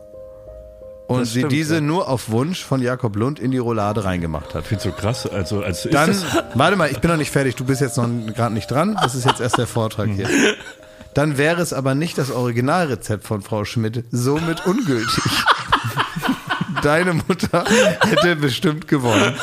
Und Das sie stimmt, diese ja. nur auf Wunsch von Jakob Lund in die Roulade reingemacht hat. Ich find's so krass. Also, als Dann, warte mal, ich bin noch nicht fertig. Du bist jetzt noch gerade nicht dran. Das ist jetzt erst der Vortrag hier. Dann wäre es aber nicht das Originalrezept von Frau Schmidt, somit ungültig. Deine Mutter hätte bestimmt gewonnen.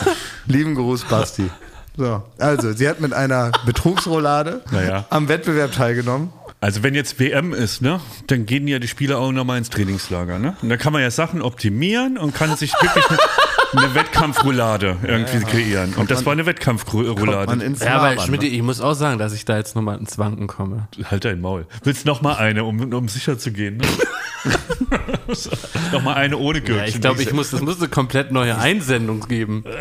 Lieben Gruß, Basti. So, also, sie hat mit einer Betrugsroulade Naja. am Wettbewerb teilgenommen. Also wenn jetzt WM ist, ne, dann gehen ja die Spieler auch nochmal ins Trainingslager, ne? Und da kann man ja Sachen optimieren und kann sich wirklich eine, eine Wettkampfroulade irgendwie kreieren. Und das war eine Man Wettkampfroulade. Ja, aber Schmidt, ne? ich muss auch sagen, dass ich da jetzt nochmal ins Wanken komme. Halt dein Maul. Willst noch mal eine, um, um sicher zu gehen? Ne? noch mal eine ohne Gürtel. Ja, ich glaube, ich muss, es muss eine komplett neue Einsendung geben.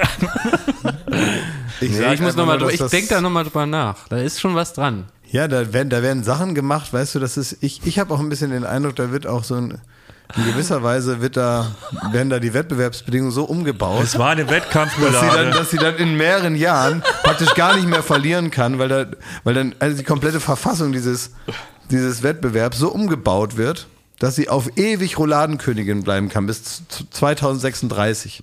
Ich, Nee, ich muss einfach noch mal, nur, drüber- dass ich das- denke da nochmal drüber nach. Da ist schon was dran. Ja, da werden, da werden Sachen gemacht, weißt du, das ist, ich, ich habe auch ein bisschen den Eindruck, da wird auch so ein, in gewisser Weise wird da, werden da die Wettbewerbsbedingungen so umgebaut, es war eine dass sie, dann, Wettkampfroulade. dass sie dann in mehreren Jahren praktisch gar nicht mehr verlieren kann, weil da, weil dann also die komplette Verfassung dieses, dieses Wettbewerbs so umgebaut wird, dass sie auf ewig Rouladenkönigin bleiben kann, bis z- 2036.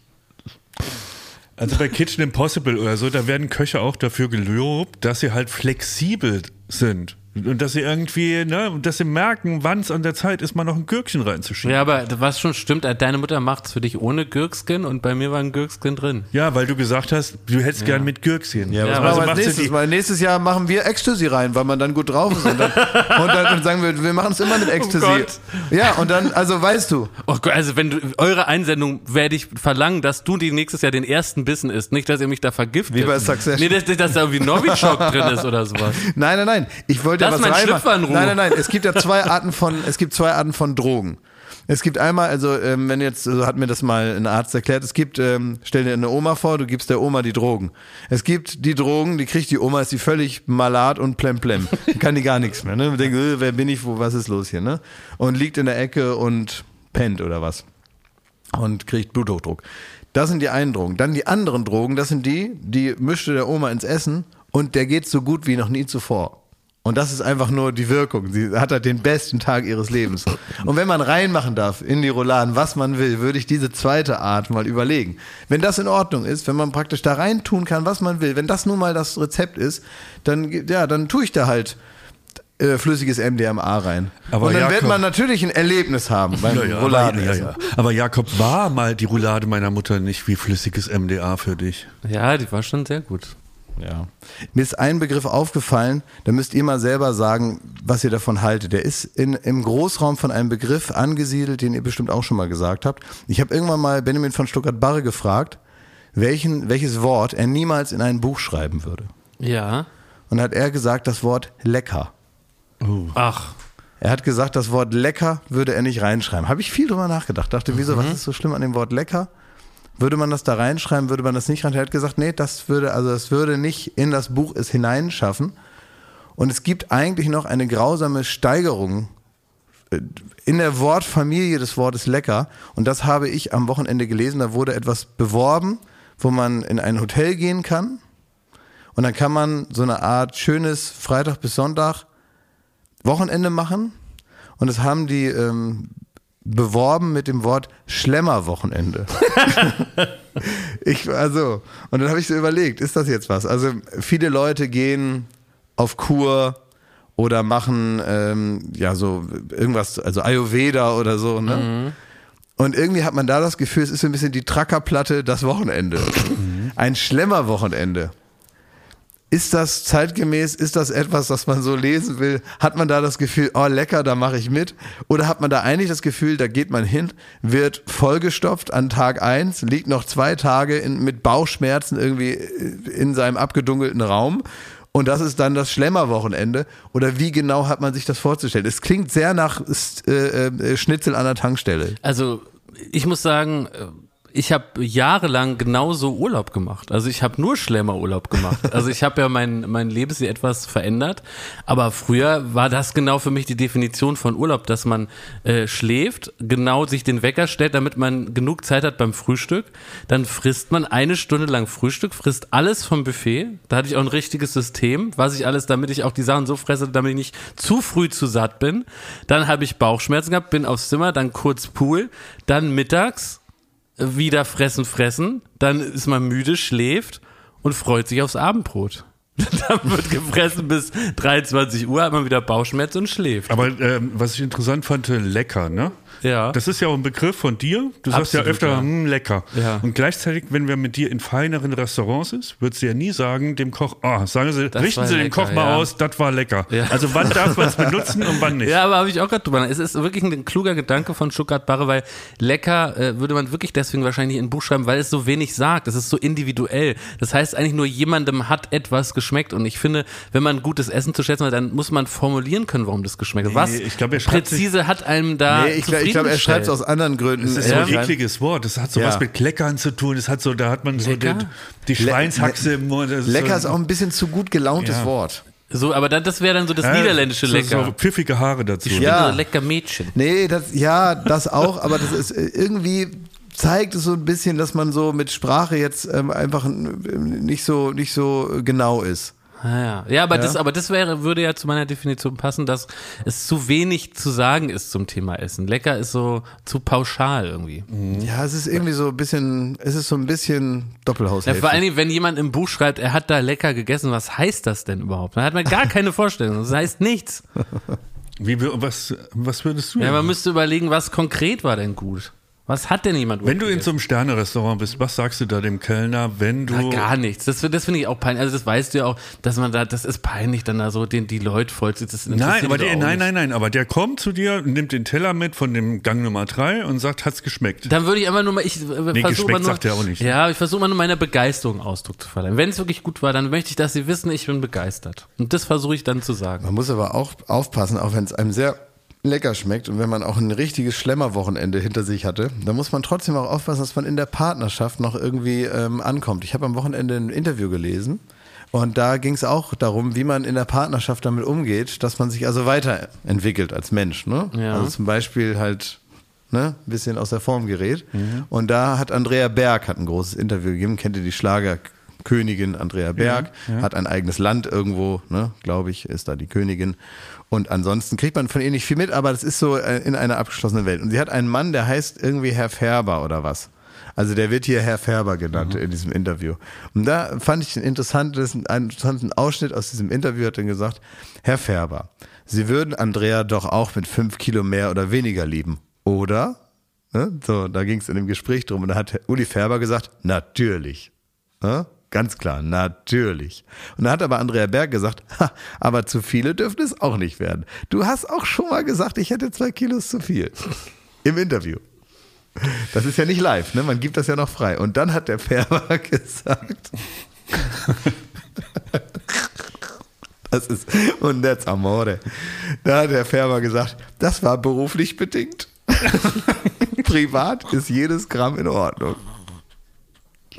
Also bei Kitchen Impossible oder so, da werden Köche auch dafür gelobt, dass sie halt flexibel sind. Und dass sie irgendwie, ne, dass sie merken, wann es an der Zeit ist, mal noch ein Gürkchen reinzuschieben. Ja, aber was schon stimmt, deine Mutter macht's für dich ohne Gürkskin und bei mir war ein Gürkskin drin. Ja, weil du gesagt hast, du hättest gern mit Gürkchen. Ja, was Ja, machen also wir als macht sie nächstes Mal? Nächstes Jahr machen wir Ecstasy rein, weil man dann gut drauf ist. Und dann, und dann und sagen wir, wir machen es immer mit Ecstasy. Gott. ja, und dann, also weißt du, Oh Gott, also wenn du eure Einsendung werde ich verlangen, dass du die nächstes Jahr den ersten Bissen isst, nicht, dass ihr mich da vergiftet. Wie bei Succession. Nee, dass, dass da irgendwie Novichok drin ist oder sowas. Nein, nein, nein. Ich wollte Ist was mein. Nein, nein, nein. Es gibt ja zwei Arten von, es gibt zwei Arten von Drogen. Es gibt einmal, also ähm, wenn jetzt, so hat mir das mal ein Arzt erklärt, es gibt, ähm, stell dir eine Oma vor, du gibst der Oma die Drogen. Es gibt die Drogen, die kriegt die Oma, ist die völlig malat und plemplem. Kann die gar nichts mehr. Ne? Denkt, äh, wer bin ich, wo, was ist los hier? Ne? Und liegt in der Ecke und pennt oder was. Und kriegt Bluthochdruck. Das sind die einen Drogen. Dann die anderen Drogen, das sind die, die mischte der Oma ins Essen und der geht so gut wie noch nie zuvor. Und das ist einfach nur die Wirkung. Sie hat halt den besten Tag ihres Lebens. Und wenn man reinmachen darf in die Rouladen, was man will, würde ich diese zweite Art mal überlegen. Wenn das in Ordnung ist, wenn man praktisch da rein tun kann, was man will, wenn das nun mal das Rezept ist, dann, ja, dann tue ich da halt äh, flüssiges MDMA rein. Aber Und dann wird Jakob- man natürlich ein Erlebnis haben beim Ja, ja, Rouladen. aber, ja, ja. aber Jakob, war mal die Roulade meiner Mutter nicht wie flüssiges MDA für dich? Ja, die war schon sehr gut. Ja. Mir ist ein Begriff aufgefallen, da müsst ihr mal selber sagen, was ihr davon haltet. Der ist in, im Großraum von einem Begriff angesiedelt, den ihr bestimmt auch schon mal gesagt habt. Ich habe irgendwann mal Benjamin von Stuttgart-Barre gefragt, welchen, welches Wort er niemals in ein Buch schreiben würde. Ja. Und hat er gesagt, das Wort lecker. Ach, Er hat gesagt, das Wort lecker würde er nicht reinschreiben. Habe ich viel drüber nachgedacht. Dachte, wieso, was ist so schlimm an dem Wort lecker? Würde man das da reinschreiben, würde man das nicht reinschreiben? Er hat gesagt, nee, das würde, also das würde nicht in das Buch es hineinschaffen. Und es gibt eigentlich noch eine grausame Steigerung äh, in der Wortfamilie des Wortes lecker. Und das habe ich am Wochenende gelesen. Da wurde etwas beworben, wo man in ein Hotel gehen kann. Und dann kann man so eine Art schönes Freitag bis Sonntag Wochenende machen. Und das haben die ähm, beworben mit dem Wort Schlemmerwochenende. ich, also, und dann habe ich so überlegt, ist das jetzt was? Also viele Leute gehen auf Kur oder machen ähm, ja so irgendwas, also Ayurveda oder so, ne? Und irgendwie hat man da das Gefühl, es ist so ein bisschen die Trackerplatte das Wochenende. Ein Schlemmerwochenende. Ist das zeitgemäß? Ist das etwas, das man so lesen will? Hat man da das Gefühl, oh lecker, da mache ich mit? Oder hat man da eigentlich das Gefühl, da geht man hin, wird vollgestopft an Tag eins, liegt noch zwei Tage in, mit Bauchschmerzen irgendwie in seinem abgedunkelten Raum und das ist dann das Schlemmerwochenende? Oder wie genau hat man sich das vorzustellen? Es klingt sehr nach äh, äh, Schnitzel an der Tankstelle. also ich muss sagen, äh, ich habe jahrelang genauso Urlaub gemacht. Also ich habe nur Schlemmerurlaub gemacht. Also ich habe ja mein, mein Lebensstil etwas verändert. Aber früher war das genau für mich die Definition von Urlaub, dass man äh, schläft, genau sich den Wecker stellt, damit man genug Zeit hat beim Frühstück. Dann frisst man eine Stunde lang Frühstück, frisst alles vom Buffet. Da hatte ich auch ein richtiges System, was ich alles, damit ich auch die Sachen so fresse, damit ich nicht zu früh zu satt bin. Dann habe ich Bauchschmerzen gehabt, bin aufs Zimmer, dann kurz Pool, dann mittags wieder fressen, fressen, dann ist man müde, schläft und freut sich aufs Abendbrot. dann wird gefressen bis 23 Uhr, hat man wieder Bauchschmerzen und schläft. Aber ähm, was ich interessant fand, äh, lecker, ne? Ja. Das ist ja auch ein Begriff von dir. Du sagst ja öfter, ja. hm, lecker. Ja. Und gleichzeitig, wenn wir mit dir in feineren Restaurants ist, würdest du ja nie sagen, dem Koch, ah, sagen Sie, Das richten Sie lecker, Koch mal aus, das war lecker. Also wann darf man es benutzen und wann nicht? Ja, aber habe ich auch gerade drüber. Es ist wirklich ein kluger Gedanke von Stuttgart Barre, weil lecker äh, würde man wirklich deswegen wahrscheinlich in ein Buch schreiben, weil es so wenig sagt. Es ist so individuell. Das heißt eigentlich nur jemandem hat etwas geschmeckt. Und ich finde, wenn man gutes Essen zu schätzen hat, dann muss man formulieren können, warum das geschmeckt hat. Was ich glaube, er schreibt präzise hat einem da Nee, ich glaube, ich glaub, er schreibt es aus anderen Gründen. Das ist so ein ekliges Wort. Das hat so Ja. was mit Kleckern zu tun. Das hat so, da hat man so die, Lecker? die Schweinshaxe im Mund. Das Lecker so, ist auch ein bisschen zu gut gelauntes Ja. Wort. So, aber dann, das wäre dann so das Ja, niederländische Lecker. So pfiffige Haare dazu. Ich Ja. bin so lecker Mädchen. Nee, das, ja, das auch, aber das ist äh, irgendwie zeigt es so ein bisschen, dass man so mit Sprache jetzt ähm, einfach nicht so nicht so genau ist. Ah, ja. ja, aber Ja. das, aber das wäre, würde ja zu meiner Definition passen, dass es zu wenig zu sagen ist zum Thema Essen. Lecker ist so zu pauschal irgendwie. Ja, es ist irgendwie so ein bisschen, es ist so ein bisschen Ja, Doppelhaushälfte. vor allen Dingen, wenn jemand im Buch schreibt, er hat da lecker gegessen, was heißt das denn überhaupt? Dann hat man gar keine Vorstellung. Das heißt nichts. Wie, was, was würdest du? Ja, man müsste überlegen, was konkret war denn gut? Was hat denn jemand wenn du in so einem Sterne-Restaurant bist, was sagst du da dem Kellner, wenn du. Na, gar nichts. Das, das finde ich auch peinlich. Also das weißt du ja auch, dass man da, das ist peinlich, dann da so den, die Leute voll zu. Das interessiert Nein, aber der, nein, nein, nein, aber der kommt zu dir, nimmt den Teller mit von dem Gang Nummer 3 und sagt, hat's geschmeckt. Dann würde ich einfach nur mal, ich äh, versuche geschmeckt mal nur, sagt er auch nicht. Ja, ich versuche mal nur meiner Begeisterung Ausdruck zu verleihen. Wenn es wirklich gut war, dann möchte ich, dass sie wissen, ich bin begeistert. Und das versuche ich dann zu sagen. Man muss aber auch aufpassen, auch wenn es einem sehr lecker schmeckt und wenn man auch ein richtiges Schlemmerwochenende hinter sich hatte, dann muss man trotzdem auch aufpassen, dass man in der Partnerschaft noch irgendwie ähm, ankommt. Ich habe am Wochenende ein Interview gelesen und da ging es auch darum, wie man in der Partnerschaft damit umgeht, dass man sich also weiterentwickelt als Mensch. Ne? Ja. Also zum Beispiel halt ne, ein bisschen aus der Form gerät. Und da hat Andrea Berg hat ein großes Interview gegeben, kennt ihr die Schlagerkönigin Andrea Berg, hat ein eigenes Land irgendwo, ne, glaube ich, ist da die Königin. Und ansonsten kriegt man von ihr nicht viel mit, aber das ist so äh, in einer abgeschlossenen Welt. Und sie hat einen Mann, der heißt irgendwie Herr Färber oder was. Also der wird hier Herr Färber genannt in diesem Interview. Und da fand ich ein interessantes, einen interessanten Ausschnitt aus diesem Interview, hat er gesagt, Herr Färber, Sie würden Andrea doch auch mit fünf Kilo mehr oder weniger lieben, oder? Ne? So, da ging es in dem Gespräch drum und da hat Uli Färber gesagt, natürlich. Ne? Ganz klar, natürlich. Und da hat aber Andrea Berg gesagt, ha, aber zu viele dürften es auch nicht werden. Du hast auch schon mal gesagt, ich hätte zwei Kilos zu viel. Im Interview. Das ist ja nicht live, ne? Man gibt das ja noch frei. Und dann hat der Färber gesagt. Das ist, und that's amore. Da hat der Färber gesagt, das war beruflich bedingt. Privat ist jedes Gramm in Ordnung.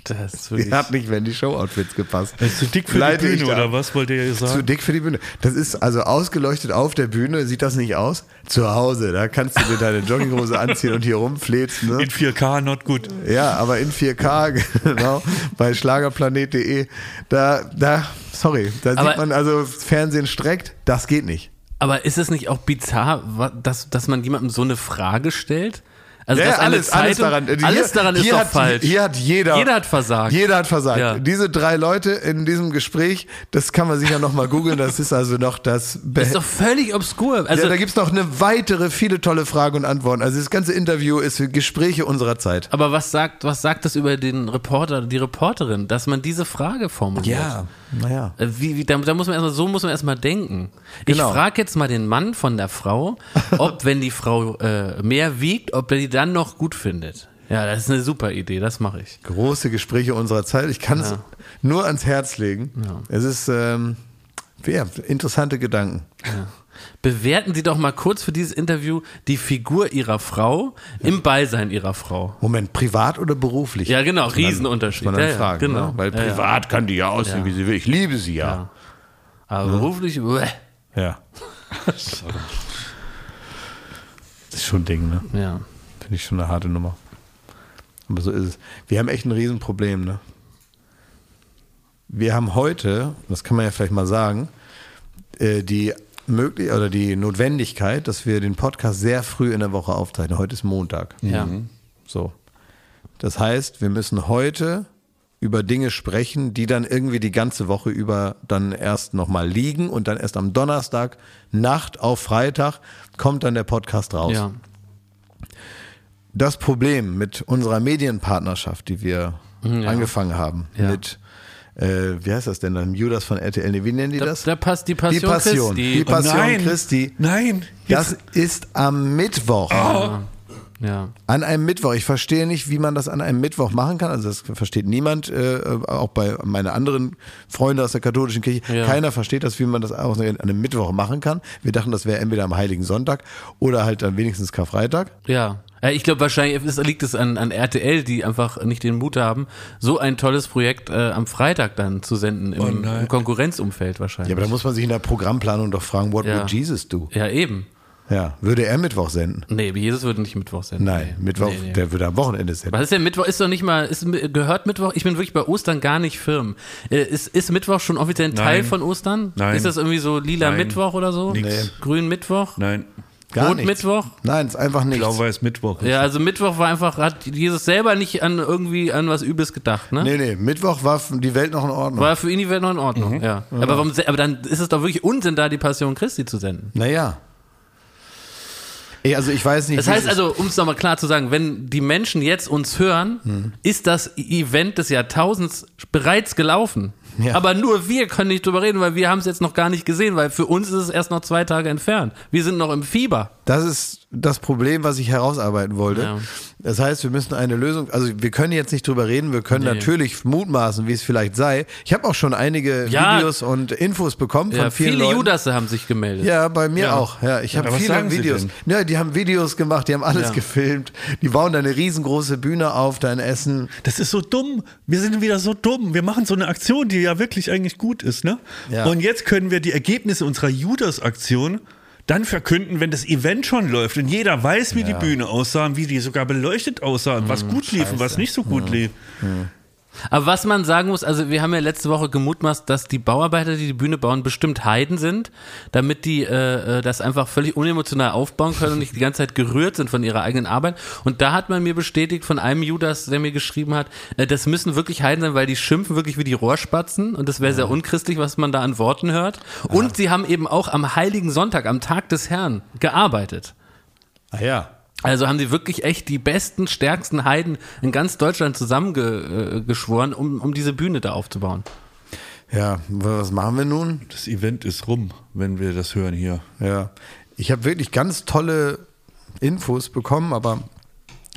Das ist wirklich. Hat nicht, wenn die Show-Outfits gepasst. Das ist zu dick für Leite die ich Bühne, da. oder was wollt ihr Zu sagen? dick für die Bühne. Das ist also ausgeleuchtet auf der Bühne. Sieht das nicht aus? Zu Hause. Da kannst du dir deine Jogginghose anziehen und hier rumfläzen. Ne? In 4K, not good. Ja, aber in 4K, genau, bei schlagerplanet.de, da, da, sorry, da Aber- sieht man also, Fernsehen streckt, das geht nicht. Aber ist es nicht auch bizarr, wa- dass, dass man jemandem so eine Frage stellt? Also, Ja, dass eine alles, alles Zeitung- daran. Hier- alles daran ist hier doch hat, falsch. Hier hat jeder. Jeder hat versagt. Jeder hat versagt. Ja. Diese drei Leute in diesem Gespräch, das kann man sich ja nochmal googeln, das ist also noch das. Be ist doch völlig obskur. Also, ja, da gibt's noch eine weitere, viele tolle Fragen und Antworten. Also das ganze Interview ist Gespräche unserer Zeit. aber was sagt, was sagt das über den Reporter, die Reporterin, dass man diese Frage formuliert? naja. Äh, Wie, wie, da, da muss man erstmal, so muss man erstmal denken. Genau. Ich frage jetzt mal den Mann von der Frau, ob, wenn die Frau äh, mehr wiegt, ob die dann noch gut findet. Ja, das ist eine super Idee, das mache ich. Große Gespräche unserer Zeit. Ich kann es Ja. nur ans Herz legen. Es ist ähm, ja, interessante Gedanken. Bewerten Sie doch mal kurz für dieses Interview die Figur Ihrer Frau im Beisein Ihrer Frau. Moment, privat oder beruflich? Ja, genau, dann- Riesenunterschied. Dann Ja, ja, fragen, genau. ne? Weil Ja, ja. privat kann die ja aussehen, Ja. wie sie will. Ich liebe sie ja. Ja. Aber beruflich, uäh. Ja. das ist schon ein Ding, ne? ja. Finde ich schon eine harte Nummer. Aber so ist es. Wir haben echt ein Riesenproblem, ne? Wir haben heute, das kann man ja vielleicht mal sagen, äh, die möglich oder die Notwendigkeit, dass wir den Podcast sehr früh in der Woche aufzeichnen. Heute ist Montag. Ja. So. Das heißt, wir müssen heute über Dinge sprechen, die dann irgendwie die ganze Woche über dann erst nochmal liegen und dann erst am Donnerstag Nacht auf Freitag kommt dann der Podcast raus. ja. Das Problem mit unserer Medienpartnerschaft, die wir angefangen haben, Ja. mit, äh, wie heißt das denn dann, Judas von RTL, nee, wie nennen die Da, das? da passt die die Passion, Passion. Christi. Die Passion nein. Christi. Nein. Das ist am Mittwoch. ja. An einem Mittwoch. Ich verstehe nicht, wie man das an einem Mittwoch machen kann. Also das versteht niemand, äh, auch bei meinen anderen Freunden aus der katholischen Kirche. Ja. Keiner versteht das, wie man das auch an einem Mittwoch machen kann. Wir dachten, das wäre entweder am Heiligen Sonntag oder halt dann wenigstens Karfreitag. Ja. Äh, Ich glaube, wahrscheinlich liegt es an, an RTL, die einfach nicht den Mut haben, so ein tolles Projekt äh, am Freitag dann zu senden im, nein. im Konkurrenzumfeld wahrscheinlich. Ja, aber da muss man sich in der Programmplanung doch fragen, what Ja. would Jesus do? ja, eben. Ja, würde er Mittwoch senden? Nee, Jesus würde nicht Mittwoch senden. Nein, nee. Mittwoch, Nee, nee. der würde am Wochenende senden. Was ist denn Mittwoch? Ist doch nicht mal, ist, gehört Mittwoch? Ich bin wirklich bei Ostern gar nicht firm. Äh, Ist, ist Mittwoch schon offiziell ein Teil Nein. von Ostern? Nein. Ist das irgendwie so lila Nein. Mittwoch oder so? Nix. Nee. Grün Mittwoch? Nein. Gar Rot nichts. Mittwoch? Nein, ist einfach nichts. Blau-Weiß Mittwoch. Ja, also Mittwoch war einfach, hat Jesus selber nicht an irgendwie an was Übles gedacht, ne? Nee, nee, Mittwoch war die Welt noch in Ordnung. War für ihn die Welt noch in Ordnung, Mhm. ja. Aber, warum, aber dann ist es doch wirklich Unsinn, da die Passion Christi zu senden. Naja. Also ich weiß nicht. Das heißt also, um es nochmal klar zu sagen, wenn die Menschen jetzt uns hören, Hm. ist das Event des Jahrtausends bereits gelaufen. Ja. Aber nur wir können nicht drüber reden, weil wir haben es jetzt noch gar nicht gesehen, weil für uns ist es erst noch zwei Tage entfernt. Wir sind noch im Fieber. Das ist das Problem, was ich herausarbeiten wollte. Ja. Das heißt, wir müssen eine Lösung, also wir können jetzt nicht drüber reden, wir können Nee. natürlich mutmaßen, wie es vielleicht sei. Ich habe auch schon einige Ja. Videos und Infos bekommen von Ja, vielen viele Leuten. Judasse haben sich gemeldet. Ja, bei mir Ja. auch. Ja, ich habe viele sagen Sie Videos. denn? Ja, die haben Videos gemacht, die haben alles Ja. gefilmt. Die bauen da eine riesengroße Bühne auf, da in Essen. Das ist so dumm. Wir sind wieder so dumm. Wir machen so eine Aktion, die ja wirklich eigentlich gut ist, ne? Ja. Und jetzt können wir die Ergebnisse unserer Judas-Aktion dann verkünden, wenn das Event schon läuft und jeder weiß, wie die Bühne aussah wie die sogar beleuchtet aussah was gut lief und was nicht so gut lief. Aber was man sagen muss, also wir haben ja letzte Woche gemutmaßt, dass die Bauarbeiter, die die Bühne bauen, bestimmt Heiden sind, damit die äh, äh, das einfach völlig unemotional aufbauen können und nicht die ganze Zeit gerührt sind von ihrer eigenen Arbeit. Und da hat man mir bestätigt von einem Judas, der mir geschrieben hat, äh, das müssen wirklich Heiden sein, weil die schimpfen wirklich wie die Rohrspatzen und das wäre sehr unchristlich, was man da an Worten hört. Und sie haben eben auch am Heiligen Sonntag, am Tag des Herrn, gearbeitet. Ah ja. Also haben sie wirklich echt die besten, stärksten Heiden in ganz Deutschland zusammengeschworen, um, um diese Bühne da aufzubauen. Ja, was machen wir nun? Das Event ist rum, wenn wir das hören hier. Ja. Ich habe wirklich ganz tolle Infos bekommen, aber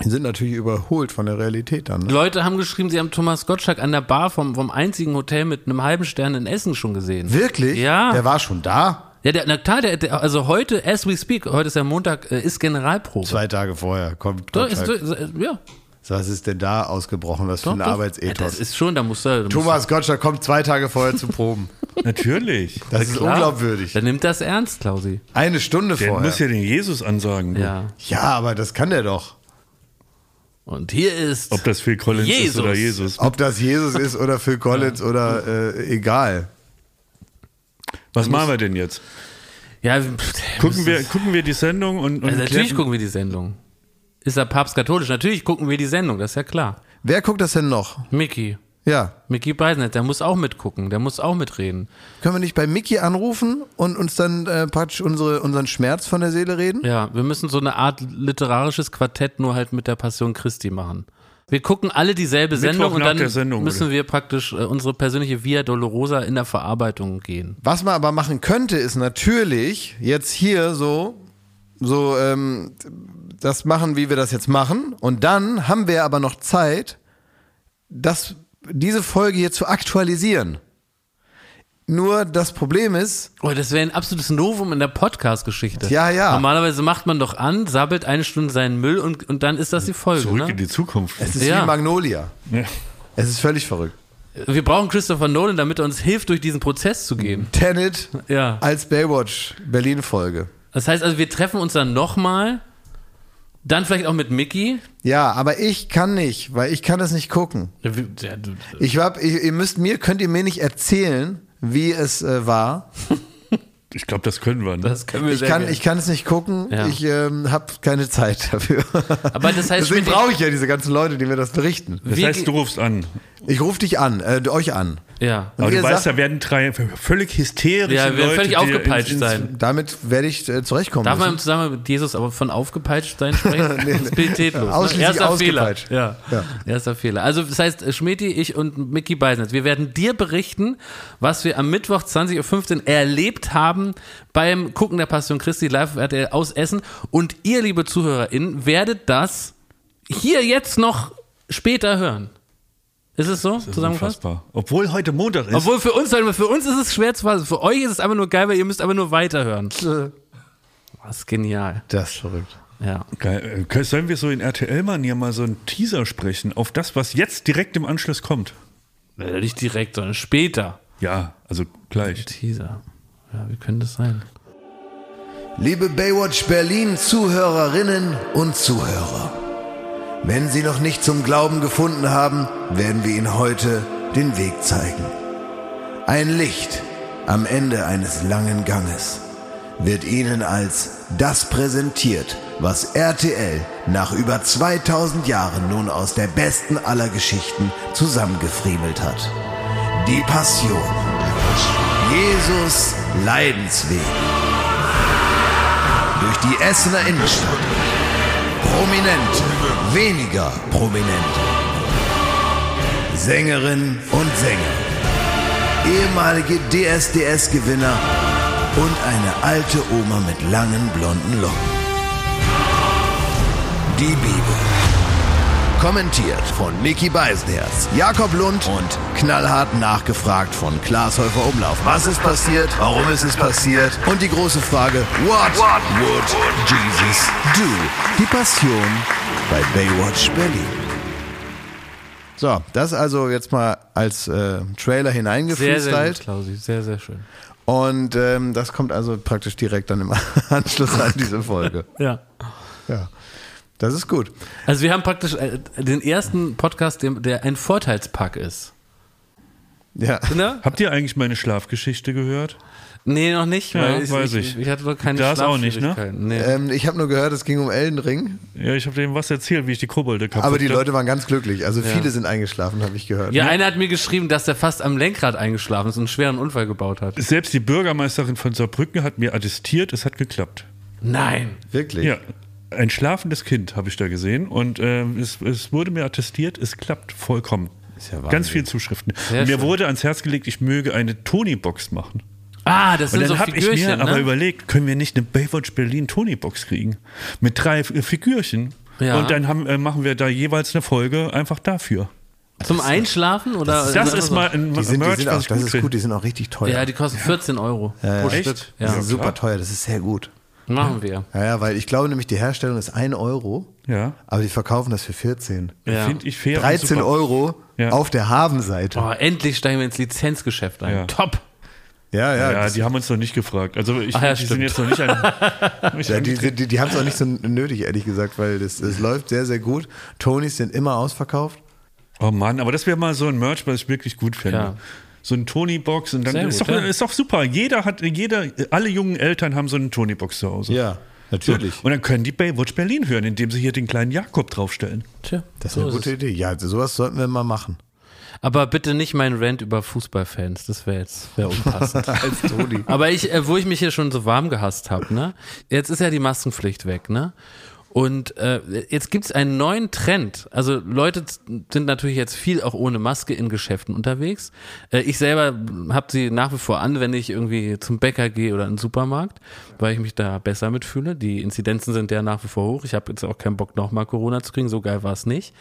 die sind natürlich überholt von der Realität dann. Ne? Leute haben geschrieben, sie haben Thomas Gottschalk an der Bar vom, vom einzigen Hotel mit einem halben Stern in Essen schon gesehen. Wirklich? Ja. Der war schon da? Ja, der, na klar, der, der, also heute, as we speak, heute ist ja Montag, äh, ist Generalprobe. Zwei Tage vorher kommt So, ist, so, ist, ja, Was ist denn da ausgebrochen? Was für doch, ein doch. Ja, Arbeitsethos? das ist schon, da muss er. Thomas Gottschalk kommt zwei Tage vorher zu proben. Natürlich. Das ist Klar. unglaubwürdig. Der nimmt das ernst, Klausi. Eine Stunde Der vorher. muss ja den Jesus ansagen. du. Ja. ja, aber das kann der doch. Und hier ist. Ob das Phil Collins ist Jesus. oder Jesus. Ob das Jesus ist oder Phil Collins oder äh, egal. Was machen wir denn jetzt? ja, Gucken wir, gucken wir die Sendung und, und Also natürlich gucken wir die Sendung. Ist er Papst katholisch? Natürlich gucken wir die Sendung, das ist ja klar. Wer guckt das denn noch? Mickey. Ja. Mickey Beisenherz, der muss auch mitgucken, der muss auch mitreden. Können wir nicht bei Mickey anrufen und uns dann äh, praktisch unsere, unseren Schmerz von der Seele reden? Ja, wir müssen so eine Art literarisches Quartett nur halt mit der Passion Christi machen. Wir gucken alle dieselbe Sendung und dann Sendung, müssen wir praktisch äh, unsere persönliche Via Dolorosa in der Verarbeitung gehen. Was man aber machen könnte, ist natürlich jetzt hier so, so ähm, das machen, wie wir das jetzt machen. Und dann haben wir aber noch Zeit, das, diese Folge hier zu aktualisieren. Nur das Problem ist, Oh, das wäre ein absolutes Novum in der Podcast-Geschichte. Ja, ja. Normalerweise macht man doch an, sabbelt eine Stunde seinen Müll und, und dann ist das die Folge. Zurück Ne? in die Zukunft. es ist Ja. wie Magnolia. Ja. Es ist völlig verrückt. Wir brauchen Christopher Nolan, damit er uns hilft, durch diesen Prozess zu gehen. Tenet Ja. als Baywatch Berlin-Folge. Das heißt also, wir treffen uns dann nochmal, dann vielleicht auch mit Mickey. Ja, aber ich kann nicht, weil ich kann das nicht gucken. Ich hab, ihr, ihr müsst mir, könnt ihr mir nicht erzählen, wie es äh, war. Ich glaube, das können wir. Ne? Das können wir Ich sehr kann, gerne. ich kann es nicht gucken. Ja. Ich ähm, habe keine Zeit dafür. Aber das heißt, Deswegen brauche ich ja diese ganzen Leute, die mir das berichten. das heißt, du rufst an. Ich rufe dich an, äh, euch an. ja. Aber Und du ihr weißt, sagt- da werden drei völlig hysterische Ja, wir werden Leute völlig aufgepeitscht ins- sein. Damit werde ich äh, zurechtkommen. Darf man im müssen. Zusammenhang mit Jesus aber von aufgepeitscht sein sprechen? Das ist pietätlos. ne? Ausschließlich Erster Fehler. Ja. Ja. Erster Fehler. Also das heißt, Schmidti, ich und Mickey Beisenherz, wir werden dir berichten, was wir am Mittwoch 20.15 Uhr erlebt haben beim Gucken der Passion Christi live RTL aus Essen. Und ihr, liebe ZuhörerInnen, werdet das hier jetzt noch später hören. Ist es so? Zusammengefasst? Unfassbar. Obwohl heute Montag ist. Obwohl für uns, für uns ist es schwer zu fassen. Für euch ist es einfach nur geil, weil ihr müsst aber nur weiterhören. Das ist genial. Das ist verrückt. Ja. Geil. Äh, Sollen wir so in RTL-Manier mal so einen Teaser sprechen auf das, was jetzt direkt im Anschluss kommt? Äh, Nicht direkt, sondern später. Ja, also gleich. Teaser. Ja, wie könnte das sein? Liebe Baywatch Berlin Zuhörerinnen und Zuhörer. Wenn Sie noch nicht zum Glauben gefunden haben, werden wir Ihnen heute den Weg zeigen. Ein Licht am Ende eines langen Ganges wird Ihnen als das präsentiert, was RTL nach über 2000 Jahren nun aus der besten aller Geschichten zusammengefriemelt hat. Die Passion. Jesus Leidensweg durch die Essener Innenstadt. Prominente, weniger Prominente. Sängerinnen und Sänger. Ehemalige DSDS-Gewinner und eine alte Oma mit langen blonden Locken. Die Bibel. Kommentiert von Mickey Beisenherz, Jakob Lund und knallhart nachgefragt von Klaas Häufer Umlauf. Was ist passiert? Warum ist es passiert? Und die große Frage, what, would Jesus do? Die Passion bei Baywatch Berlin. So, das also jetzt mal als äh, Trailer Sehr, sehr hineingefreestylt. gut, Klausi. Sehr, sehr schön. Und ähm, das kommt also praktisch direkt dann im Anschluss an diese Folge. Ja. Ja. Das ist gut. Also wir haben praktisch äh, den ersten Podcast, der, ein Vorteilspack ist. Ja. Ne? Habt ihr eigentlich meine Schlafgeschichte gehört? Nee, noch nicht, Ja, ich, weiß ich, ich. ich hatte doch keine Das auch nicht, ne? Nee. Ähm, ich habe nur gehört, es ging um Elden Ring, Ja, ich habe dem was erzählt, wie ich die Kobolde kaputt aber die hab. Leute waren ganz glücklich. Also viele sind eingeschlafen, habe ich gehört. Ja, einer hat mir geschrieben, dass der fast am Lenkrad eingeschlafen ist und einen schweren Unfall gebaut hat. Selbst die Bürgermeisterin von Saarbrücken hat mir attestiert, es hat geklappt. Nein. Wirklich? Ja, ein schlafendes Kind habe ich da gesehen und ähm, es, es wurde mir attestiert, es klappt vollkommen. Ist ja. Ganz viele Zuschriften. Und mir schön. wurde ans Herz gelegt, ich möge eine Tony-Box machen. Ah, das Und sind dann so habe ich mir aber ne? überlegt, können wir nicht eine Baywatch Berlin Tony-Box kriegen? Mit drei äh, Figürchen. Ja. Und dann haben, äh, machen wir da jeweils eine Folge einfach dafür. Zum Einschlafen oder? Das oder ist mal ein Die sind, die Merch, sind was auch, ich das gut ist gut, die sind auch richtig teuer. Ja, die kosten 14 Euro Ja, pro echt? Stück. Die Ja, sind super teuer, das ist sehr gut. Machen wir. Ja, ja, weil ich glaube nämlich, die Herstellung ist 1 Euro, Ja, aber die verkaufen das für 14. Ja. finde ich fair. und 13 super. Euro Ja. auf der Habenseite. Oh, endlich steigen wir ins Lizenzgeschäft ein. Ja. Top. Ja, ja. Ja, die haben uns noch nicht gefragt. Also ich Ach ja, die sind jetzt noch nicht an. Ja, die, die, die haben es auch nicht so nötig, ehrlich gesagt, weil das, es läuft sehr, sehr gut. Tonys sind immer ausverkauft. oh Mann, aber das wäre mal so ein Merch, was ich wirklich gut fände. Ja. So ein Tony-Box und dann Sehr ist, gut, doch, ja. ist doch super. Jeder hat, jeder, alle jungen Eltern haben so eine Tony-Box zu Hause. Ja, So. natürlich. Und dann können die Baywatch Berlin hören, indem sie hier den kleinen Jakob draufstellen. Tja, Das ist so eine ist gute es. Idee. Ja, also sowas sollten wir mal machen. Aber bitte nicht mein Rant über Fußballfans. Das wäre jetzt wär unpassend. Als Toni. Aber ich, äh, wo ich mich hier schon so warm gehasst habe, ne? Jetzt ist ja die Maskenpflicht weg, ne? Und äh, jetzt gibt's einen neuen Trend. Also Leute sind natürlich jetzt viel auch ohne Maske in Geschäften unterwegs. Äh, ich selber habe sie nach wie vor an, wenn ich irgendwie zum Bäcker gehe oder in den Supermarkt, weil ich mich da besser mitfühle. Die Inzidenzen sind ja nach wie vor hoch. Ich habe jetzt auch keinen Bock, nochmal Corona zu kriegen. So geil war es nicht.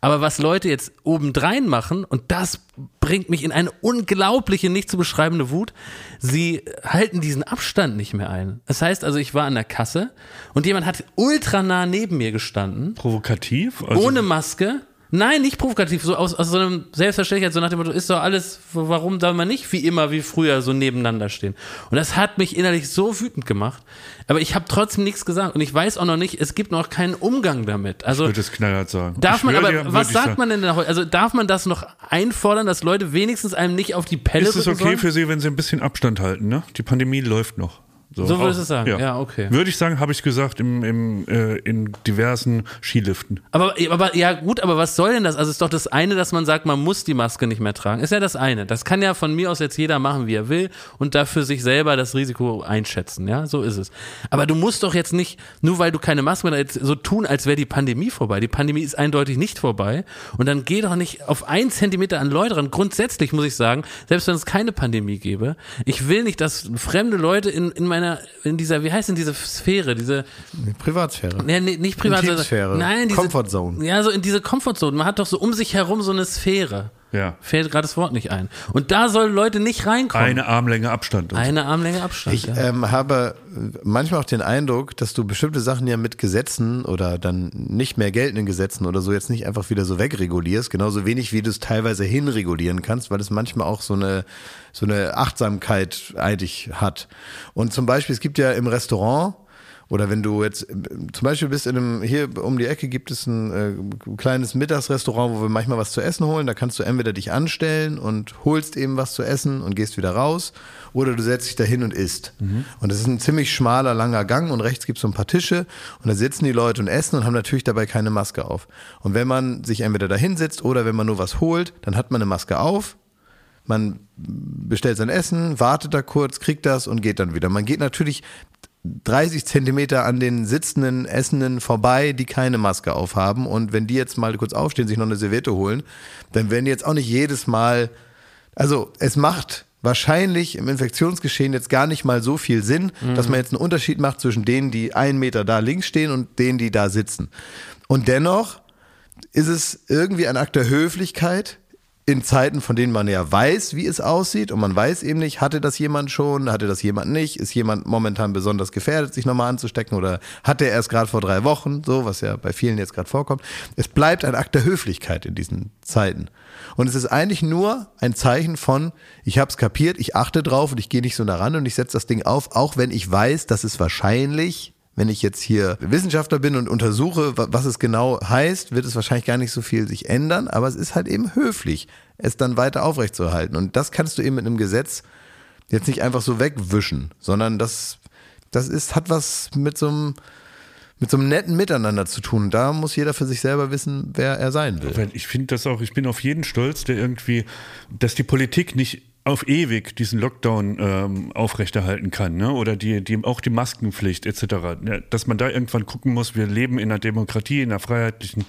Aber was Leute jetzt obendrein machen, und das bringt mich in eine unglaubliche, nicht zu beschreibende Wut, sie halten diesen Abstand nicht mehr ein. Das heißt also, ich war an der Kasse und jemand hat ultra nah neben mir gestanden, Provokativ? Also, ohne Maske. Nein, nicht provokativ, so aus, aus so einem Selbstverständlichkeit, so nach dem Motto, ist doch alles, warum soll man nicht wie immer, wie früher so nebeneinander stehen? Und das hat mich innerlich so wütend gemacht. Aber ich habe trotzdem nichts gesagt und ich weiß auch noch nicht, es gibt noch keinen Umgang damit. Also Ich würde es knallhart sagen. Darf Ich man aber, dir, was sagt sagen. man denn da heute? Also darf man das noch einfordern, dass Leute wenigstens einem nicht auf die Pelle Ist es okay sollen? für Sie, wenn Sie ein bisschen Abstand halten? Ne? Die Pandemie läuft noch. So würdest du sagen? Ja, okay. Würde ich sagen, habe ich gesagt, im, im, äh, in diversen Skiliften. Aber, aber ja gut, aber was soll denn das? Also ist doch das eine, dass man sagt, man muss die Maske nicht mehr tragen. Ist ja das eine. Das kann ja von mir aus jetzt jeder machen, wie er will und dafür sich selber das Risiko einschätzen. Ja, so ist es. Aber du musst doch jetzt nicht, nur weil du keine Maske mehr hast, so tun, als wäre die Pandemie vorbei. Die Pandemie ist eindeutig nicht vorbei. Und dann geh doch nicht auf einen Zentimeter an Leute ran. Grundsätzlich muss ich sagen, selbst wenn es keine Pandemie gäbe, ich will nicht, dass fremde Leute in, in meiner, in dieser, wie heißt denn diese Sphäre, diese, Privatsphäre. ja, nee, nicht privat, sondern- Intimsphäre. Nein, diese, Comfortzone. Ja, so in diese Comfortzone. Man hat doch so um sich herum so eine Sphäre. Ja. Fällt gerade das Wort nicht ein. Und da sollen Leute nicht reinkommen. Eine Armlänge Abstand. Eine Armlänge Abstand. Ich ja. ähm, habe manchmal auch den Eindruck, dass du bestimmte Sachen ja mit Gesetzen oder dann nicht mehr geltenden Gesetzen oder so jetzt nicht einfach wieder so wegregulierst, genauso wenig wie du es teilweise hinregulieren kannst, weil es manchmal auch so eine so eine Achtsamkeit eigentlich hat. Und zum Beispiel, es gibt ja im Restaurant oder wenn du jetzt zum Beispiel bist in einem, hier um die Ecke gibt es ein äh, kleines Mittagsrestaurant, wo wir manchmal was zu essen holen. Da kannst du entweder dich anstellen und holst eben was zu essen und gehst wieder raus oder du setzt dich da hin und isst. Und das ist ein ziemlich schmaler, langer Gang und rechts gibt es so ein paar Tische und da sitzen die Leute und essen und haben natürlich dabei keine Maske auf. Und wenn man sich entweder da hinsetzt oder wenn man nur was holt, dann hat man eine Maske auf man bestellt sein Essen, wartet da kurz, kriegt das und geht dann wieder. Man geht natürlich 30 Zentimeter an den sitzenden Essenden vorbei, die keine Maske aufhaben. Und wenn die jetzt mal kurz aufstehen, sich noch eine Serviette holen, dann werden die jetzt auch nicht jedes Mal, also es macht wahrscheinlich im Infektionsgeschehen jetzt gar nicht mal so viel Sinn, dass man jetzt einen Unterschied macht zwischen denen, die einen Meter da links stehen und denen, die da sitzen. Und dennoch ist es irgendwie ein Akt der Höflichkeit, in Zeiten, von denen man ja weiß, wie es aussieht und man weiß eben nicht, hatte das jemand schon, hatte das jemand nicht, ist jemand momentan besonders gefährdet, sich nochmal anzustecken oder hatte er es gerade vor drei Wochen, so was ja bei vielen jetzt gerade vorkommt. Es bleibt ein Akt der Höflichkeit in diesen Zeiten. Und es ist eigentlich nur ein Zeichen von, ich habe es kapiert, ich achte drauf und ich gehe nicht so nah ran und ich setze das Ding auf, auch wenn ich weiß, dass es wahrscheinlich wenn ich jetzt hier Wissenschaftler bin und untersuche, wa- was es genau heißt, wird es wahrscheinlich gar nicht so viel sich ändern, aber es ist halt eben höflich, es dann weiter aufrechtzuerhalten. Und das kannst du eben mit einem Gesetz jetzt nicht einfach so wegwischen, sondern das, das ist, hat was mit so einem, mit so einem netten Miteinander zu tun. Da muss jeder für sich selber wissen, wer er sein will. Ich finde das auch, ich bin auf jeden stolz, der irgendwie, dass die Politik nicht auf ewig diesen Lockdown ähm, aufrechterhalten kann, ne? Oder die, die auch die Maskenpflicht etc. Ja, dass man da irgendwann gucken muss, wir leben in einer Demokratie, in einer freiheitlichen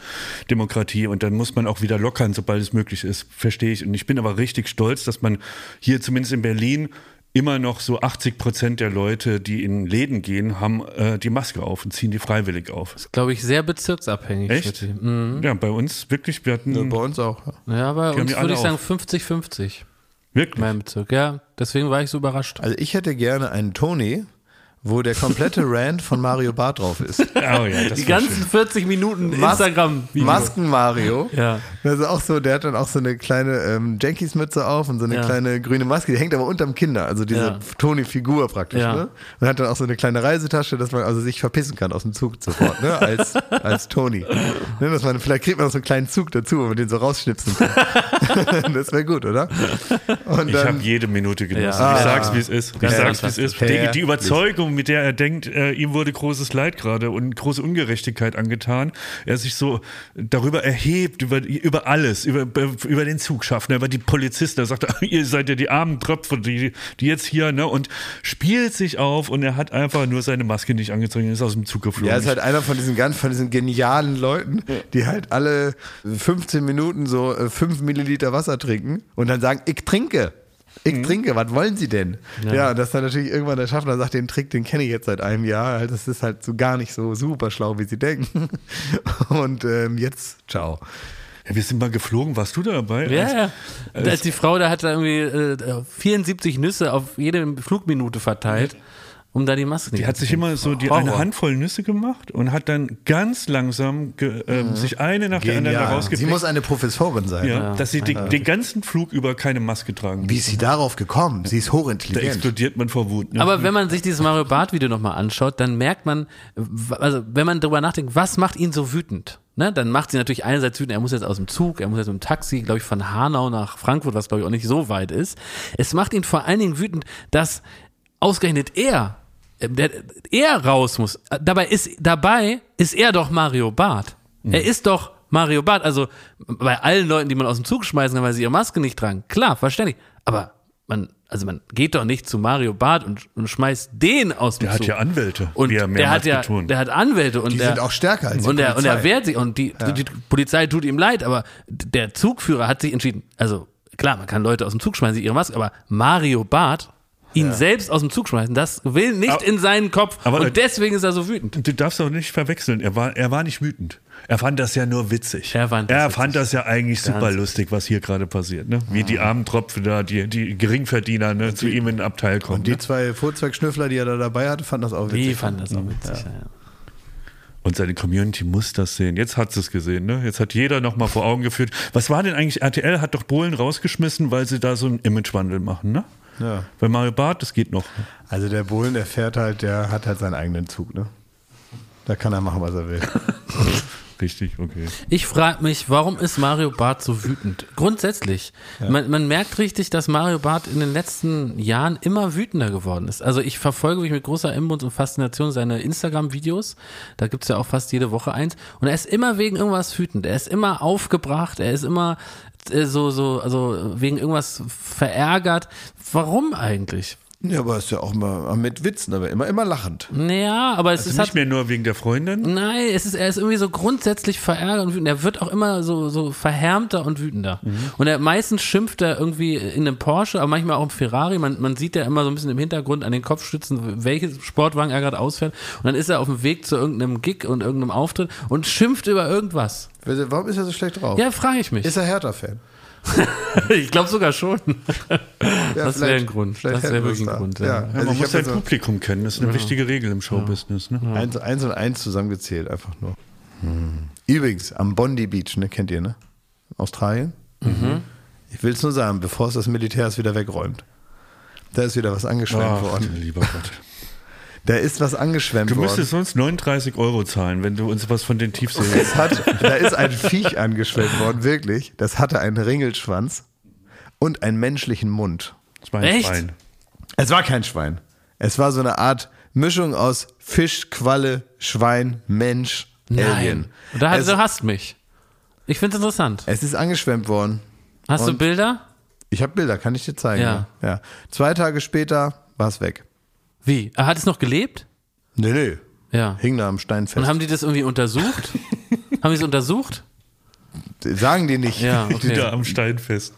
Demokratie und dann muss man auch wieder lockern, sobald es möglich ist, verstehe ich. Und ich bin aber richtig stolz, dass man hier zumindest in Berlin immer noch so 80 Prozent der Leute, die in Läden gehen, haben äh, die Maske auf und ziehen die freiwillig auf. Glaube ich, sehr bezirksabhängig. Echt? Mhm. Ja, bei uns wirklich, wir hatten Ja, bei uns auch. ja. Ja, bei uns würde ich sagen auf. 50-50. Wirklich. Mein Bezirk, ja. Deswegen war ich so überrascht. Also ich hätte gerne einen Tony, wo der komplette Rant von Mario Barth drauf ist. Oh ja, das Die ganzen 40 Minuten instagram -Video. Masken Mario. Ja. Das ist auch so, der hat dann auch so eine kleine ähm, Jankies-Mütze auf und so eine Ja. kleine grüne Maske, die hängt aber unterm Kinder, also diese Ja. Toni-Figur praktisch, Ja. ne? Und hat dann auch so eine kleine Reisetasche, dass man also sich verpissen kann aus dem Zug sofort, ne? Als, als Toni. Ne? Dass man, vielleicht kriegt man noch so einen kleinen Zug dazu, wo man den so rausschnipsen kann. das wäre gut, oder? Und Ich habe jede Minute genossen. Ja. Ich sag's, wie es ist. Ich sag's, wie es ist. Die, die Überzeugung, mit der er denkt, äh, ihm wurde großes Leid gerade und große Ungerechtigkeit angetan. Er sich so darüber erhebt, über, über alles, über, über den Zugschaffner, über die Polizisten. Er sagt, ihr seid ja die armen Tröpfe, die, die jetzt hier, ne, und spielt sich auf und er hat einfach nur seine Maske nicht angezogen ist aus dem Zug geflogen. ja, ist halt einer von diesen ganz, von diesen genialen Leuten, die halt alle 15 Minuten so 5 Milliliter Wasser trinken und dann sagen, ich trinke. Ich Mhm. trinke, was wollen Sie denn? Ja, und dass dann natürlich irgendwann der Schaffner sagt, den Trick, den kenne ich jetzt seit einem Jahr. Halt, Das ist halt so gar nicht so super schlau, wie Sie denken. Und ähm, jetzt, ciao. ja, wir sind mal geflogen. Warst du da dabei? Ja, Als- ja. Als die Frau da hat da irgendwie äh, 74 Nüsse auf jede Flugminute verteilt, um da die Maske Die hat sich immer so die Horror. eine Handvoll Nüsse gemacht und hat dann ganz langsam ge, ähm, sich eine nach der anderen da Genial. Sie rausgepickt. muss eine Professorin sein. ja, dass sie die, den ganzen Flug über keine Maske tragen. Wie ist sie darauf gekommen? Sie ist Da hochintelligent. explodiert man vor Wut. Ne? Aber wenn man sich dieses Mario Bart Video nochmal anschaut, dann merkt man, also wenn man darüber nachdenkt, was macht ihn so wütend? Ne, dann macht sie natürlich einerseits wütend, er muss jetzt aus dem Zug, er muss jetzt mit dem Taxi, glaube ich, von Hanau nach Frankfurt, was glaube ich auch nicht so weit ist. Es macht ihn vor allen Dingen wütend, dass ausgerechnet er, äh, der, er raus muss. Äh, Dabei ist, dabei ist er doch Mario Barth. Er ist doch Mario Barth. Also bei allen Leuten, die man aus dem Zug schmeißen kann, weil sie ihre Maske nicht tragen. Klar, verständlich. Aber man, also man geht doch nicht zu Mario Barth und, und schmeißt den aus dem der hat Zug. ja Anwälte, Und wie er der mehrmals hat ja, betont. der hat Anwälte und Die der, sind auch stärker als die und der, und er Polizei. wehrt sich und die, die Polizei tut ihm leid, aber der Zugführer hat sich entschieden. Also klar, man kann Leute aus dem Zug schmeißen, sie ihre Maske, aber Mario Barth ihn selbst aus dem Zug schmeißen, das will nicht Aber- in seinen Kopf aber- und deswegen ist er so wütend. Du darfst auch nicht verwechseln. Er war, er war nicht wütend. Er fand das ja nur witzig. Er fand das er fand das ja eigentlich super Ganz- lustig, was hier gerade passiert. Ne? Wie die armen Tropfen da, die, die Geringverdiener ne, zu ihm in den Abteil kommen. Und die ne? zwei Vorzweigschnüffler, die er da dabei hatte, fanden das auch witzig. Die fand das auch witzig. Ja. Ja. Und seine Community muss das sehen. Jetzt hat sie es gesehen. Ne? Jetzt hat jeder nochmal vor Augen geführt. Was war denn eigentlich? RTL hat doch Bohlen rausgeschmissen, weil sie da so einen Imagewandel machen. Ne? Ja. Bei Mario Barth, das geht noch. Also der Bohlen, der fährt halt, der hat halt seinen eigenen Zug, ne? Da kann er machen, was er will. Richtig, okay. Ich frage mich, warum ist Mario Barth so wütend? Grundsätzlich. Man, man merkt richtig, dass Mario Barth in den letzten Jahren immer wütender geworden ist. Also ich verfolge mich mit großer Inbrunst und Faszination seine Instagram-Videos. Da gibt's ja auch fast jede Woche eins. Und er ist immer wegen irgendwas wütend. Er ist immer aufgebracht. Er ist immer so, so, also wegen irgendwas verärgert. Warum eigentlich? Ja, aber ist ja auch immer mit Witzen, aber immer, immer lachend. Naja, aber es Also ist nicht halt, mehr nur wegen der Freundin. Nein, es ist, er ist irgendwie so grundsätzlich verärgert und wütend. Er wird auch immer so, so verhärmter und wütender. Und er meistens schimpft er irgendwie in einem Porsche, aber manchmal auch im Ferrari. Man, man sieht ja immer so ein bisschen im Hintergrund an den Kopfstützen, welches Sportwagen er gerade ausfährt. Und dann ist er auf dem Weg zu irgendeinem Gig und irgendeinem Auftritt und schimpft über irgendwas. Warum ist er so schlecht drauf? Ja, frage ich mich. Ist er Hertha-Fan? ich glaube sogar schon. Ja, Das wäre ein Grund. Das wäre wirklich ein da. Grund, ja. Ja, also man ich muss sein so Publikum kennen, das ist eine wichtige Regel im Showbusiness. Ne? eins, eins und eins zusammengezählt, einfach nur. Hm. Übrigens, am Bondi Beach, ne, kennt ihr, ne? Australien. Mhm. Ich will es nur sagen, bevor es das Militär es wieder wegräumt. Da ist wieder was angeschwemmt worden. lieber Gott. Da ist was angeschwemmt Du worden. müsstest sonst 39 Euro zahlen, wenn du uns was von den Tiefsee. Es hat, da ist ein Viech angeschwemmt worden, wirklich. Das hatte einen Ringelschwanz und einen menschlichen Mund. Das war ein Echt? Schwein. Es war kein Schwein. Es war so eine Art Mischung aus Fisch, Qualle, Schwein, Mensch, Alien. Nein. Da, es, du hast mich. Ich finde es interessant. es ist angeschwemmt worden. Hast du Und- Bilder? Ich habe Bilder, kann ich dir zeigen. Ja. ja. Zwei Tage später war es weg. Wie? Er hat es noch gelebt? Nee, nee. Ja. Hing da am Stein fest. Und haben die das irgendwie untersucht? haben die es untersucht? Sagen die nicht. Ja, Die da okay. am Stein fest.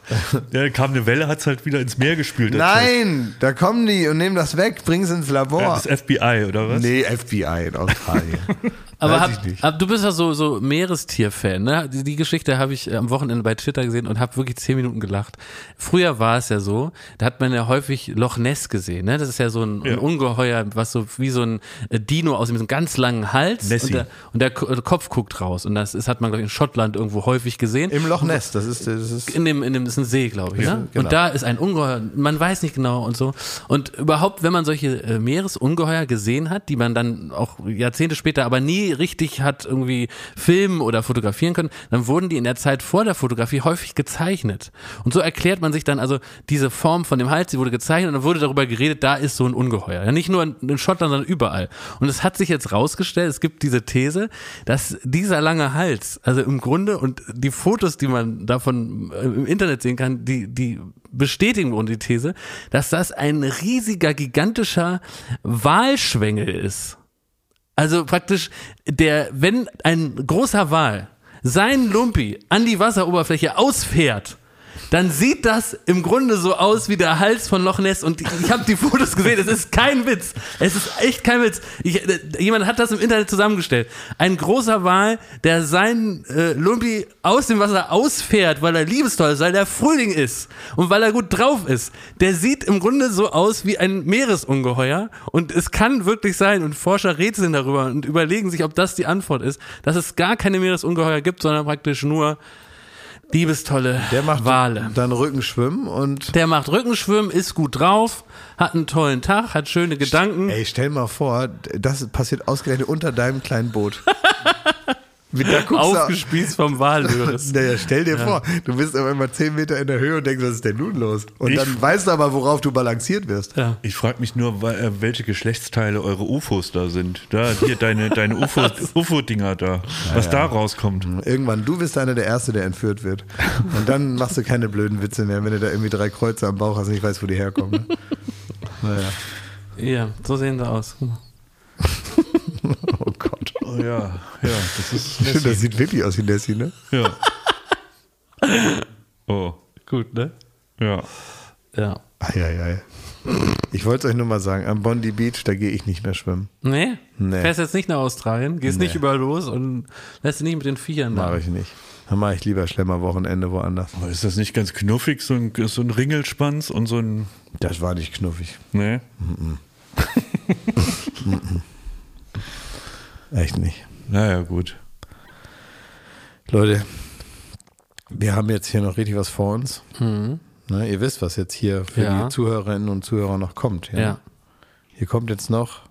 Ja, kam eine Welle, hat es halt wieder ins Meer gespült. Nein, da kommen die und nehmen das weg, bringen es ins Labor. Ja, das FBI, oder was? nee, FBI in Australien. Aber hab, hab, du bist ja so, so Meerestier-Fan, ne? Die, die Geschichte habe ich äh, am Wochenende bei Twitter gesehen und habe wirklich zehn Minuten gelacht. Früher war es ja so, da hat man ja häufig Loch Ness gesehen, ne? Das ist ja so ein, ein Ja. Ungeheuer, was so wie so ein äh, Dino aus einem ganz langen Hals Nessie. und der, und der äh, Kopf guckt raus. Und das ist, hat man, glaube ich, in Schottland irgendwo häufig gesehen. Im Loch Ness, das ist, das ist in dem, in dem ist ein See, glaube ich. Ja, ne? genau. Und da ist ein Ungeheuer, man weiß nicht genau und so. Und überhaupt, wenn man solche Meeresungeheuer gesehen hat, die man dann auch Jahrzehnte später aber nie richtig hat irgendwie filmen oder fotografieren können, dann wurden die in der Zeit vor der Fotografie häufig gezeichnet. Und so erklärt man sich dann also diese Form von dem Hals, die wurde gezeichnet und dann wurde darüber geredet, da ist so ein Ungeheuer. Ja, nicht nur in, Schottland, sondern überall. Und es hat sich jetzt rausgestellt, es gibt diese These, dass dieser lange Hals, also im Grunde und die Fotos, die man davon äh, im Internet sehen kann, die, die bestätigen und die These, dass das ein riesiger, gigantischer Walschwengel ist. Also praktisch der, wenn ein großer Wal sein Lumpi an die Wasseroberfläche ausfährt, dann sieht das im Grunde so aus wie der Hals von Loch Ness. Und ich habe die Fotos gesehen. Es ist kein Witz. Es ist echt kein Witz. Ich, äh, jemand hat das im Internet zusammengestellt. Ein großer Wal, der sein äh, Lumpi aus dem Wasser ausfährt, weil er liebestoll ist, weil er Frühling ist und weil er gut drauf ist. Der sieht im Grunde so aus wie ein Meeresungeheuer. Und es kann wirklich sein, und Forscher rätseln darüber und überlegen sich, ob das die Antwort ist, dass es gar keine Meeresungeheuer gibt, sondern praktisch nur liebestolle der macht Wale. dann Rückenschwimmen und Der macht Rückenschwimmen, ist gut drauf, hat einen tollen Tag, hat schöne Gedanken. ey, stell mal vor, das passiert ausgerechnet unter deinem kleinen Boot. Wie- Da guckst du, Aufgespießt vom Walröhres. naja, stell dir vor, du bist auf einmal 10 Meter in der Höhe und denkst, was ist denn nun los? Und Ich- dann weißt du aber, worauf du balanciert wirst. Ja. Ich frage mich nur, äh, welche Geschlechtsteile eure UFOs da sind. Da, hier deine, deine UFO, UFO-Dinger da. Was da rauskommt. Irgendwann, du bist einer der Erste, der entführt wird. Und dann machst du keine blöden Witze mehr, wenn du da irgendwie drei Kreuze am Bauch hast und nicht weißt, wo die herkommen. Ne? Naja. Ja, so sehen sie aus. Guck mal. Ja, ja, das ist Stimmt, das sieht wirklich aus wie Nessie, ne? Ja. Oh, Gut, ne? ja. Ja. Eieiei. Ich wollte es euch nur mal sagen, am Bondi Beach, da gehe ich nicht mehr schwimmen. Nee? Nee. Fährst jetzt nicht nach Australien, gehst nicht überall los und lässt dich nicht mit den Viechern da. Mache ich nicht. Dann mache ich lieber Schlemmerwochenende woanders. Aber ist das nicht ganz knuffig, so ein, so ein Ringelspanz und so ein. Das war nicht knuffig. Ne? Echt nicht. Naja, gut. Leute, wir haben jetzt hier noch richtig was vor uns. Ne, ihr wisst, was jetzt hier für Mhm. Ja. die Zuhörerinnen und Zuhörer noch kommt. Ja, Hier kommt jetzt noch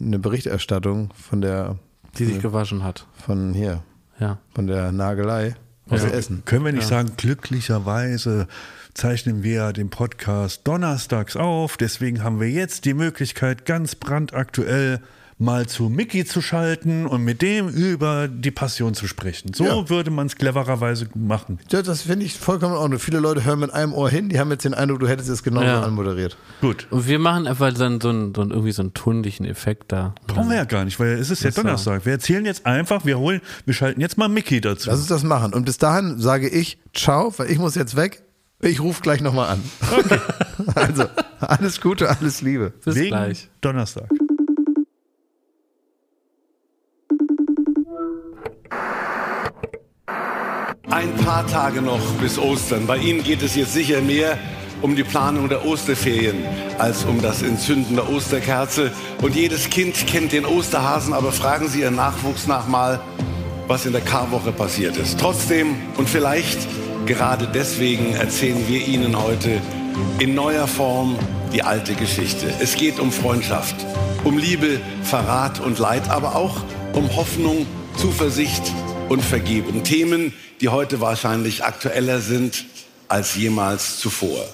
eine Berichterstattung von der, die sich gewaschen hat. von hier, Ja. von der Nagelei aus Essen. Können wir nicht sagen, glücklicherweise zeichnen wir den Podcast donnerstags auf. Deswegen haben wir jetzt die Möglichkeit, ganz brandaktuell mal zu Mickey zu schalten und mit dem über die Passion zu sprechen. So Ja. würde man es clevererweise machen. Ja, das finde ich vollkommen in Ordnung. Viele Leute hören mit einem Ohr hin, die haben jetzt den Eindruck, du hättest es genauso Ja. anmoderiert. Gut. Und wir machen einfach dann so einen, so einen irgendwie so einen tundigen Effekt da. Brauchen wir ja gar nicht, weil es ist ja Donnerstag. Wir erzählen jetzt einfach, wir holen, wir schalten jetzt mal Mickey dazu. Lass uns das machen. Und bis dahin sage ich ciao, weil ich muss jetzt weg. Ich rufe gleich nochmal an. Okay. also, alles Gute, alles Liebe. Bis Wegen gleich. Donnerstag. Ein paar Tage noch bis Ostern. Bei Ihnen geht es jetzt sicher mehr um die Planung der Osterferien als um das Entzünden der Osterkerze. Und jedes Kind kennt den Osterhasen, aber fragen Sie Ihren Nachwuchs nach mal, was in der Karwoche passiert ist. Trotzdem und vielleicht gerade deswegen erzählen wir Ihnen heute in neuer Form die alte Geschichte. Es geht um Freundschaft, um Liebe, Verrat und Leid, aber auch um Hoffnung, Zuversicht und Vergebung. Themen, die heute wahrscheinlich aktueller sind als jemals zuvor.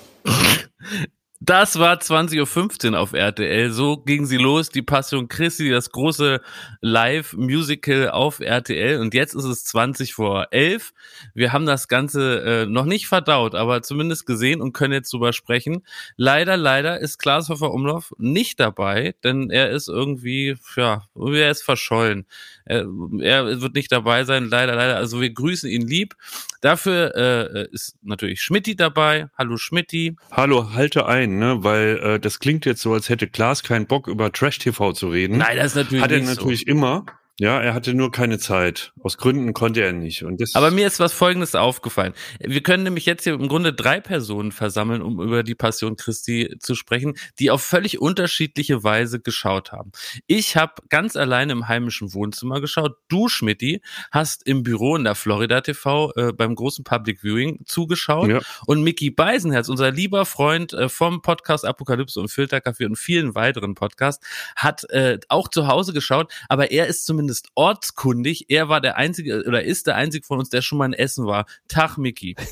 Das war 20.15 Uhr auf RTL. So ging sie los, die Passion Christi, das große Live-Musical auf RTL. Und jetzt ist es 20 vor 11. Wir haben das Ganze äh, noch nicht verdaut, aber zumindest gesehen und können jetzt drüber sprechen. Leider, leider ist Klaas Umlauf nicht dabei, denn er ist irgendwie, ja, er ist verschollen. Er, er wird nicht dabei sein, leider, leider. Also wir grüßen ihn lieb. Dafür äh, ist natürlich Schmidti dabei. Hallo Schmidti. Hallo, halte ein, ne? weil äh, das klingt jetzt so, als hätte Klaas keinen Bock über Trash-TV zu reden. Nein, das ist natürlich Hat er natürlich so. immer. Ja, er hatte nur keine Zeit. Aus Gründen konnte er nicht. Und das Aber mir ist was Folgendes aufgefallen. Wir können nämlich jetzt hier im Grunde drei Personen versammeln, um über die Passion Christi zu sprechen, die auf völlig unterschiedliche Weise geschaut haben. Ich habe ganz alleine im heimischen Wohnzimmer geschaut. Du, Schmidti, hast im Büro in der Florida TV äh, beim großen Public Viewing zugeschaut. Ja. Und Mickey Beisenherz, unser lieber Freund äh, vom Podcast Apokalypse und Filterkaffee und vielen weiteren Podcasts, hat äh, auch zu Hause geschaut, aber er ist zumindest ortskundig. Er war der einzige oder ist der einzige von uns, der schon mal in Essen war. Tag, Mickey.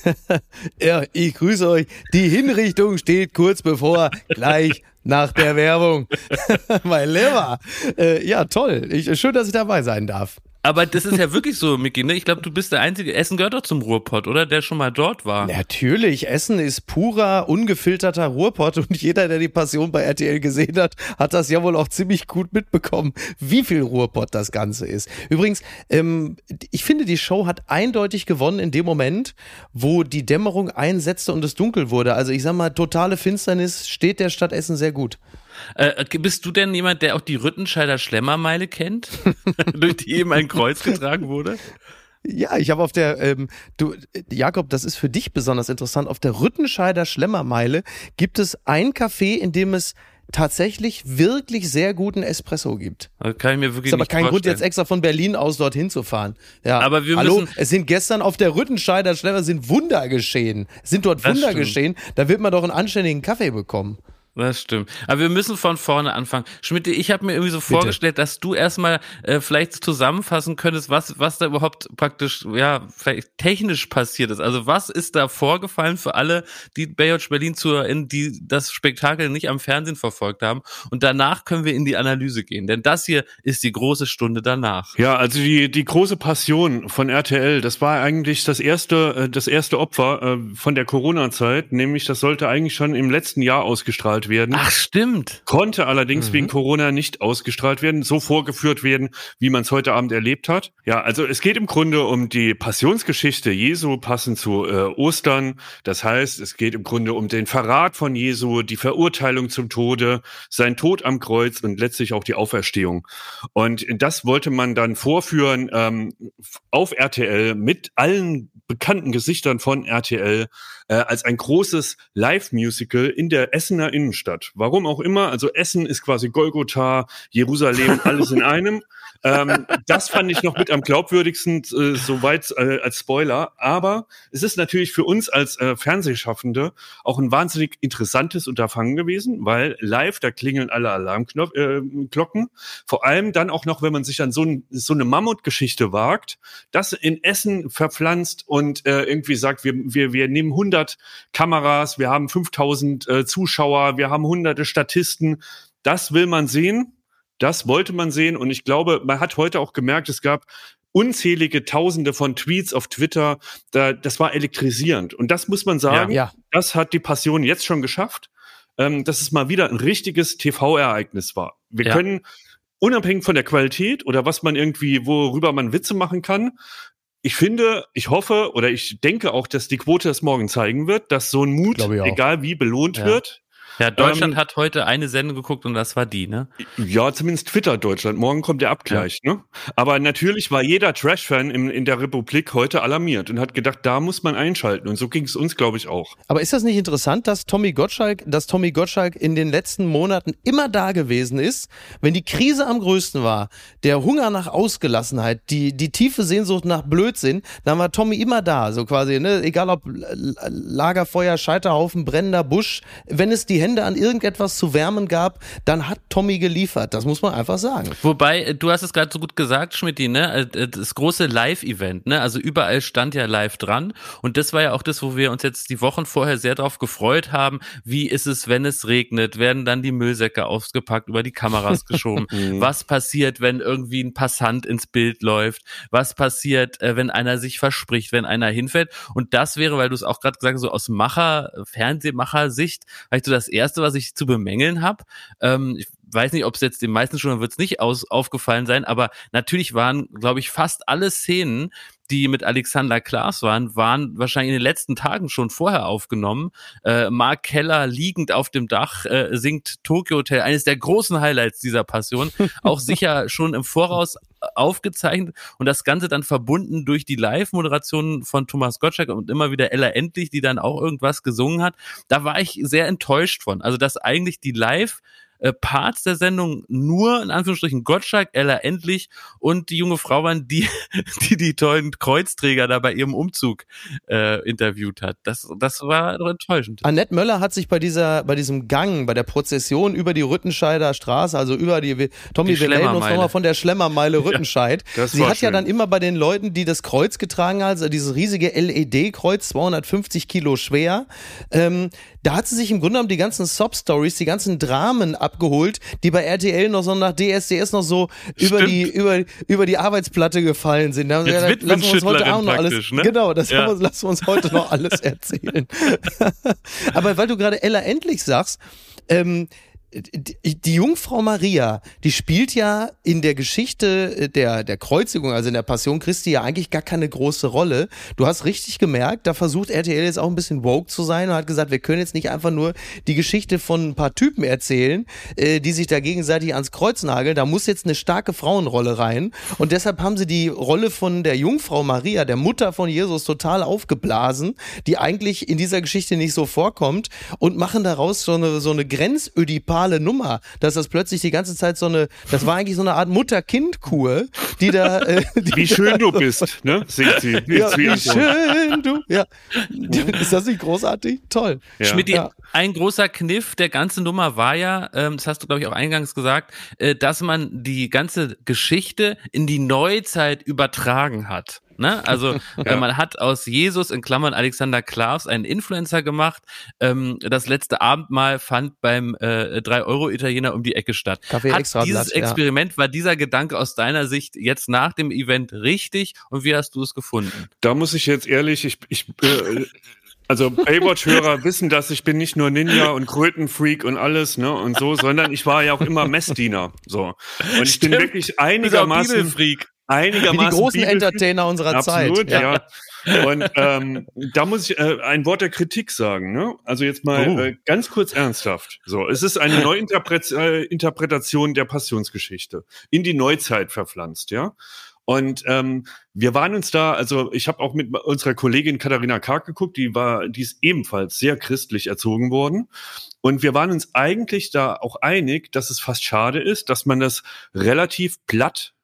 Ja, ich grüße euch. Die Hinrichtung steht kurz bevor, gleich nach der Werbung. mein Lieber. Äh, ja, toll. Ich, schön, dass ich dabei sein darf. Aber das ist ja wirklich so, Mickey, ne? Ich glaube, du bist der einzige, Essen gehört doch zum Ruhrpott, oder? Der schon mal dort war. Natürlich, Essen ist purer, ungefilterter Ruhrpott und jeder, der die Passion bei RTL gesehen hat, hat das ja wohl auch ziemlich gut mitbekommen, wie viel Ruhrpott das Ganze ist. Übrigens, ähm, ich finde, die Show hat eindeutig gewonnen in dem Moment, wo die Dämmerung einsetzte und es dunkel wurde. Also ich sag mal, totale Finsternis steht der Stadt Essen sehr gut. Äh, bist du denn jemand, der auch die Rüttenscheider Schlemmermeile kennt? Durch die eben ein Kreuz getragen wurde? Ja, ich habe auf der, ähm, du, Jakob, das ist für dich besonders interessant. Auf der Rüttenscheider Schlemmermeile gibt es ein Café, in dem es tatsächlich wirklich sehr guten Espresso gibt. Das kann ich mir wirklich Ist aber nicht kein Grund, vorstellen. jetzt extra von Berlin aus dorthin zu fahren. Ja. Aber wir Hallo, müssen- es sind gestern auf der Rüttenscheider Schlemmer sind Wunder geschehen. Es sind dort Das Wunder stimmt. geschehen. Da wird man doch einen anständigen Kaffee bekommen. Das stimmt. Aber wir müssen von vorne anfangen. Schmidt, ich habe mir irgendwie so vorgestellt, dass du erstmal äh, vielleicht zusammenfassen könntest, was, was da überhaupt praktisch, ja, vielleicht technisch passiert ist. Also was ist da vorgefallen für alle, die Baywatch Berlin zuhören, die das Spektakel nicht am Fernsehen verfolgt haben. Und danach können wir in die Analyse gehen. Denn das hier ist die große Stunde danach. Ja, also die, die große Passion von RTL, das war eigentlich das erste, äh, das erste Opfer äh, von der Corona-Zeit, nämlich das sollte eigentlich schon im letzten Jahr ausgestrahlt werden. Ach, stimmt. Konnte allerdings wegen Corona nicht ausgestrahlt werden, so vorgeführt werden, wie man es heute Abend erlebt hat. Ja, also es geht im Grunde um die Passionsgeschichte Jesu passend zu äh, Ostern. Das heißt, es geht im Grunde um den Verrat von Jesu, die Verurteilung zum Tode, sein Tod am Kreuz und letztlich auch die Auferstehung. Und das wollte man dann vorführen ähm, auf RTL mit allen bekannten Gesichtern von RTL äh, als ein großes Live-Musical in der Essener Innenstadt. Warum auch immer, also Essen ist quasi Golgotha, Jerusalem, alles in einem. Ähm, das fand ich noch mit am glaubwürdigsten, äh, soweit äh, als Spoiler. Aber es ist natürlich für uns als äh, Fernsehschaffende auch ein wahnsinnig interessantes Unterfangen gewesen, weil live, da klingeln alle Alarmglocken. Äh. Vor allem dann auch noch, wenn man sich an so, ein, so eine Mammutgeschichte wagt, das in Essen verpflanzt und äh, irgendwie sagt, wir, wir, wir nehmen 100 Kameras, wir haben 5000 äh, Zuschauer, wir haben hunderte Statisten. Das will man sehen. Das wollte man sehen und ich glaube, man hat heute auch gemerkt, es gab unzählige Tausende von Tweets auf Twitter. Da, das war elektrisierend. Und das muss man sagen, Ja. das hat die Passion jetzt schon geschafft, ähm, dass es mal wieder ein richtiges TV-Ereignis war. Wir Ja. können unabhängig von der Qualität oder was man irgendwie, worüber man Witze machen kann, ich finde, ich hoffe oder ich denke auch, dass die Quote das morgen zeigen wird, dass so ein Mut, egal wie, belohnt Ja. wird. Ja, Deutschland Ähm, hat heute eine Sendung geguckt und das war die, ne? Ja, zumindest Twitter Deutschland. Morgen kommt der Abgleich, ne? Aber natürlich war jeder Trash-Fan in, in der Republik heute alarmiert und hat gedacht, da muss man einschalten. Und so ging es uns, glaube ich, auch. Aber ist das nicht interessant, dass Tommy Gottschalk, dass Tommy Gottschalk in den letzten Monaten immer da gewesen ist, wenn die Krise am größten war, der Hunger nach Ausgelassenheit, die, die tiefe Sehnsucht nach Blödsinn, dann war Tommy immer da, so quasi, ne, egal ob Lagerfeuer, Scheiterhaufen, brennender Busch, wenn es die Hände an irgendetwas zu wärmen gab, dann hat Tommy geliefert, das muss man einfach sagen. Wobei, äh, du hast es gerade so gut gesagt, Schmidti, ne? Äh, Das große Live-Event, ne? Also überall stand ja live dran. Und das war ja auch das, wo wir uns jetzt die Wochen vorher sehr drauf gefreut haben. Wie ist es, wenn es regnet? Werden dann die Müllsäcke ausgepackt, über die Kameras geschoben? Was passiert, wenn irgendwie ein Passant ins Bild läuft? Was passiert, äh, wenn einer sich verspricht, wenn einer hinfällt? Und das wäre, weil du es auch gerade gesagt hast, so aus Macher, Fernsehmacher-Sicht, vielleicht so das Erste, was ich zu bemängeln habe. Ähm, ich weiß nicht, ob es jetzt den meisten schon wird es nicht aus, aufgefallen sein, aber natürlich waren, glaube ich, fast alle Szenen, die mit Alexander Klaas waren, waren wahrscheinlich in den letzten Tagen schon vorher aufgenommen. Äh, Mark Keller liegend auf dem Dach äh, singt Tokyo Hotel, eines der großen Highlights dieser Passion, auch sicher schon im Voraus aufgezeichnet und das Ganze dann verbunden durch die Live-Moderation von Thomas Gottschalk und immer wieder Ella Endlich, die dann auch irgendwas gesungen hat. Da war ich sehr enttäuscht von. Also, dass eigentlich die Live- äh, Parts der Sendung nur in Anführungsstrichen Gottschalk, Ella Endlich und die junge Frau waren, die die, die tollen Kreuzträger da bei ihrem Umzug äh, interviewt hat. Das, das war doch enttäuschend. Annette Möller hat sich bei dieser, bei diesem Gang, bei der Prozession über die Rüttenscheider Straße, also über die, Tommy, wir melden uns nochmal von der Schlemmermeile Rüttenscheid. das Sie hat ja schön. dann immer bei den Leuten, die das Kreuz getragen haben, also dieses riesige LED-Kreuz, 250 Kilo schwer, ähm, da hat sie sich im Grunde genommen die ganzen Sob-Stories, die ganzen Dramen abgeholt, die bei RTL noch so nach DSDS noch so über die, über, über die Arbeitsplatte gefallen sind. Da haben Jetzt gesagt, lassen wir uns heute auch noch alles, ne? genau, das Ja. wir, lassen wir uns heute noch alles erzählen. Aber weil du gerade Ella endlich sagst, ähm, die, Jungfrau Maria, die spielt ja in der Geschichte der, der Kreuzigung, also in der Passion Christi, ja eigentlich gar keine große Rolle. Du hast richtig gemerkt, da versucht RTL jetzt auch ein bisschen woke zu sein und hat gesagt, wir können jetzt nicht einfach nur die Geschichte von ein paar Typen erzählen, äh, die sich da gegenseitig ans Kreuz nageln. Da muss jetzt eine starke Frauenrolle rein. Und deshalb haben sie die Rolle von der Jungfrau Maria, der Mutter von Jesus, total aufgeblasen, die eigentlich in dieser Geschichte nicht so vorkommt und machen daraus so eine, so eine grenzödipale Nummer, dass das plötzlich die ganze Zeit so eine, das war eigentlich so eine Art Mutter-Kind-Kur, die da, äh, die Wie schön du bist, ne? Singt sie. ja, wie schön du. Ja. Ist das nicht großartig? Toll. Ja. Schmidt, Ja. Ein großer Kniff der ganzen Nummer war ja, ähm, das hast du glaube ich auch eingangs gesagt, äh, dass man die ganze Geschichte in die Neuzeit übertragen hat. Ne? Also äh, man hat aus Jesus in Klammern Alexander Klaas einen Influencer gemacht. Ähm, das letzte Abendmahl fand beim äh, 3-Euro-Italiener um die Ecke statt. Kaffee hat dieses Blatt, ja. Experiment, war dieser Gedanke aus deiner Sicht jetzt nach dem Event richtig und wie hast du es gefunden? Da muss ich jetzt ehrlich, ich, ich äh, also Baywatch-Hörer wissen, dass ich bin nicht nur Ninja und Krötenfreak und alles, ne, und so, sondern ich war ja auch immer Messdiener, so. Und ich bin Stimmt. wirklich einigermaßen, Bibelfreak. einigermaßen Wie die großen Bibelfreak. Entertainer unserer Absolut, Zeit. ja. Und ähm, da muss ich äh, ein Wort der Kritik sagen. Ne? Also jetzt mal Oh. äh, ganz kurz ernsthaft. So, es ist eine Neuinterpret äh, der Passionsgeschichte in die Neuzeit verpflanzt, ja. Und ähm, wir waren uns da, also ich habe auch mit unserer Kollegin Katharina Karg geguckt, die war, die ist ebenfalls sehr christlich erzogen worden. Und wir waren uns eigentlich da auch einig, dass es fast schade ist, dass man das relativ platt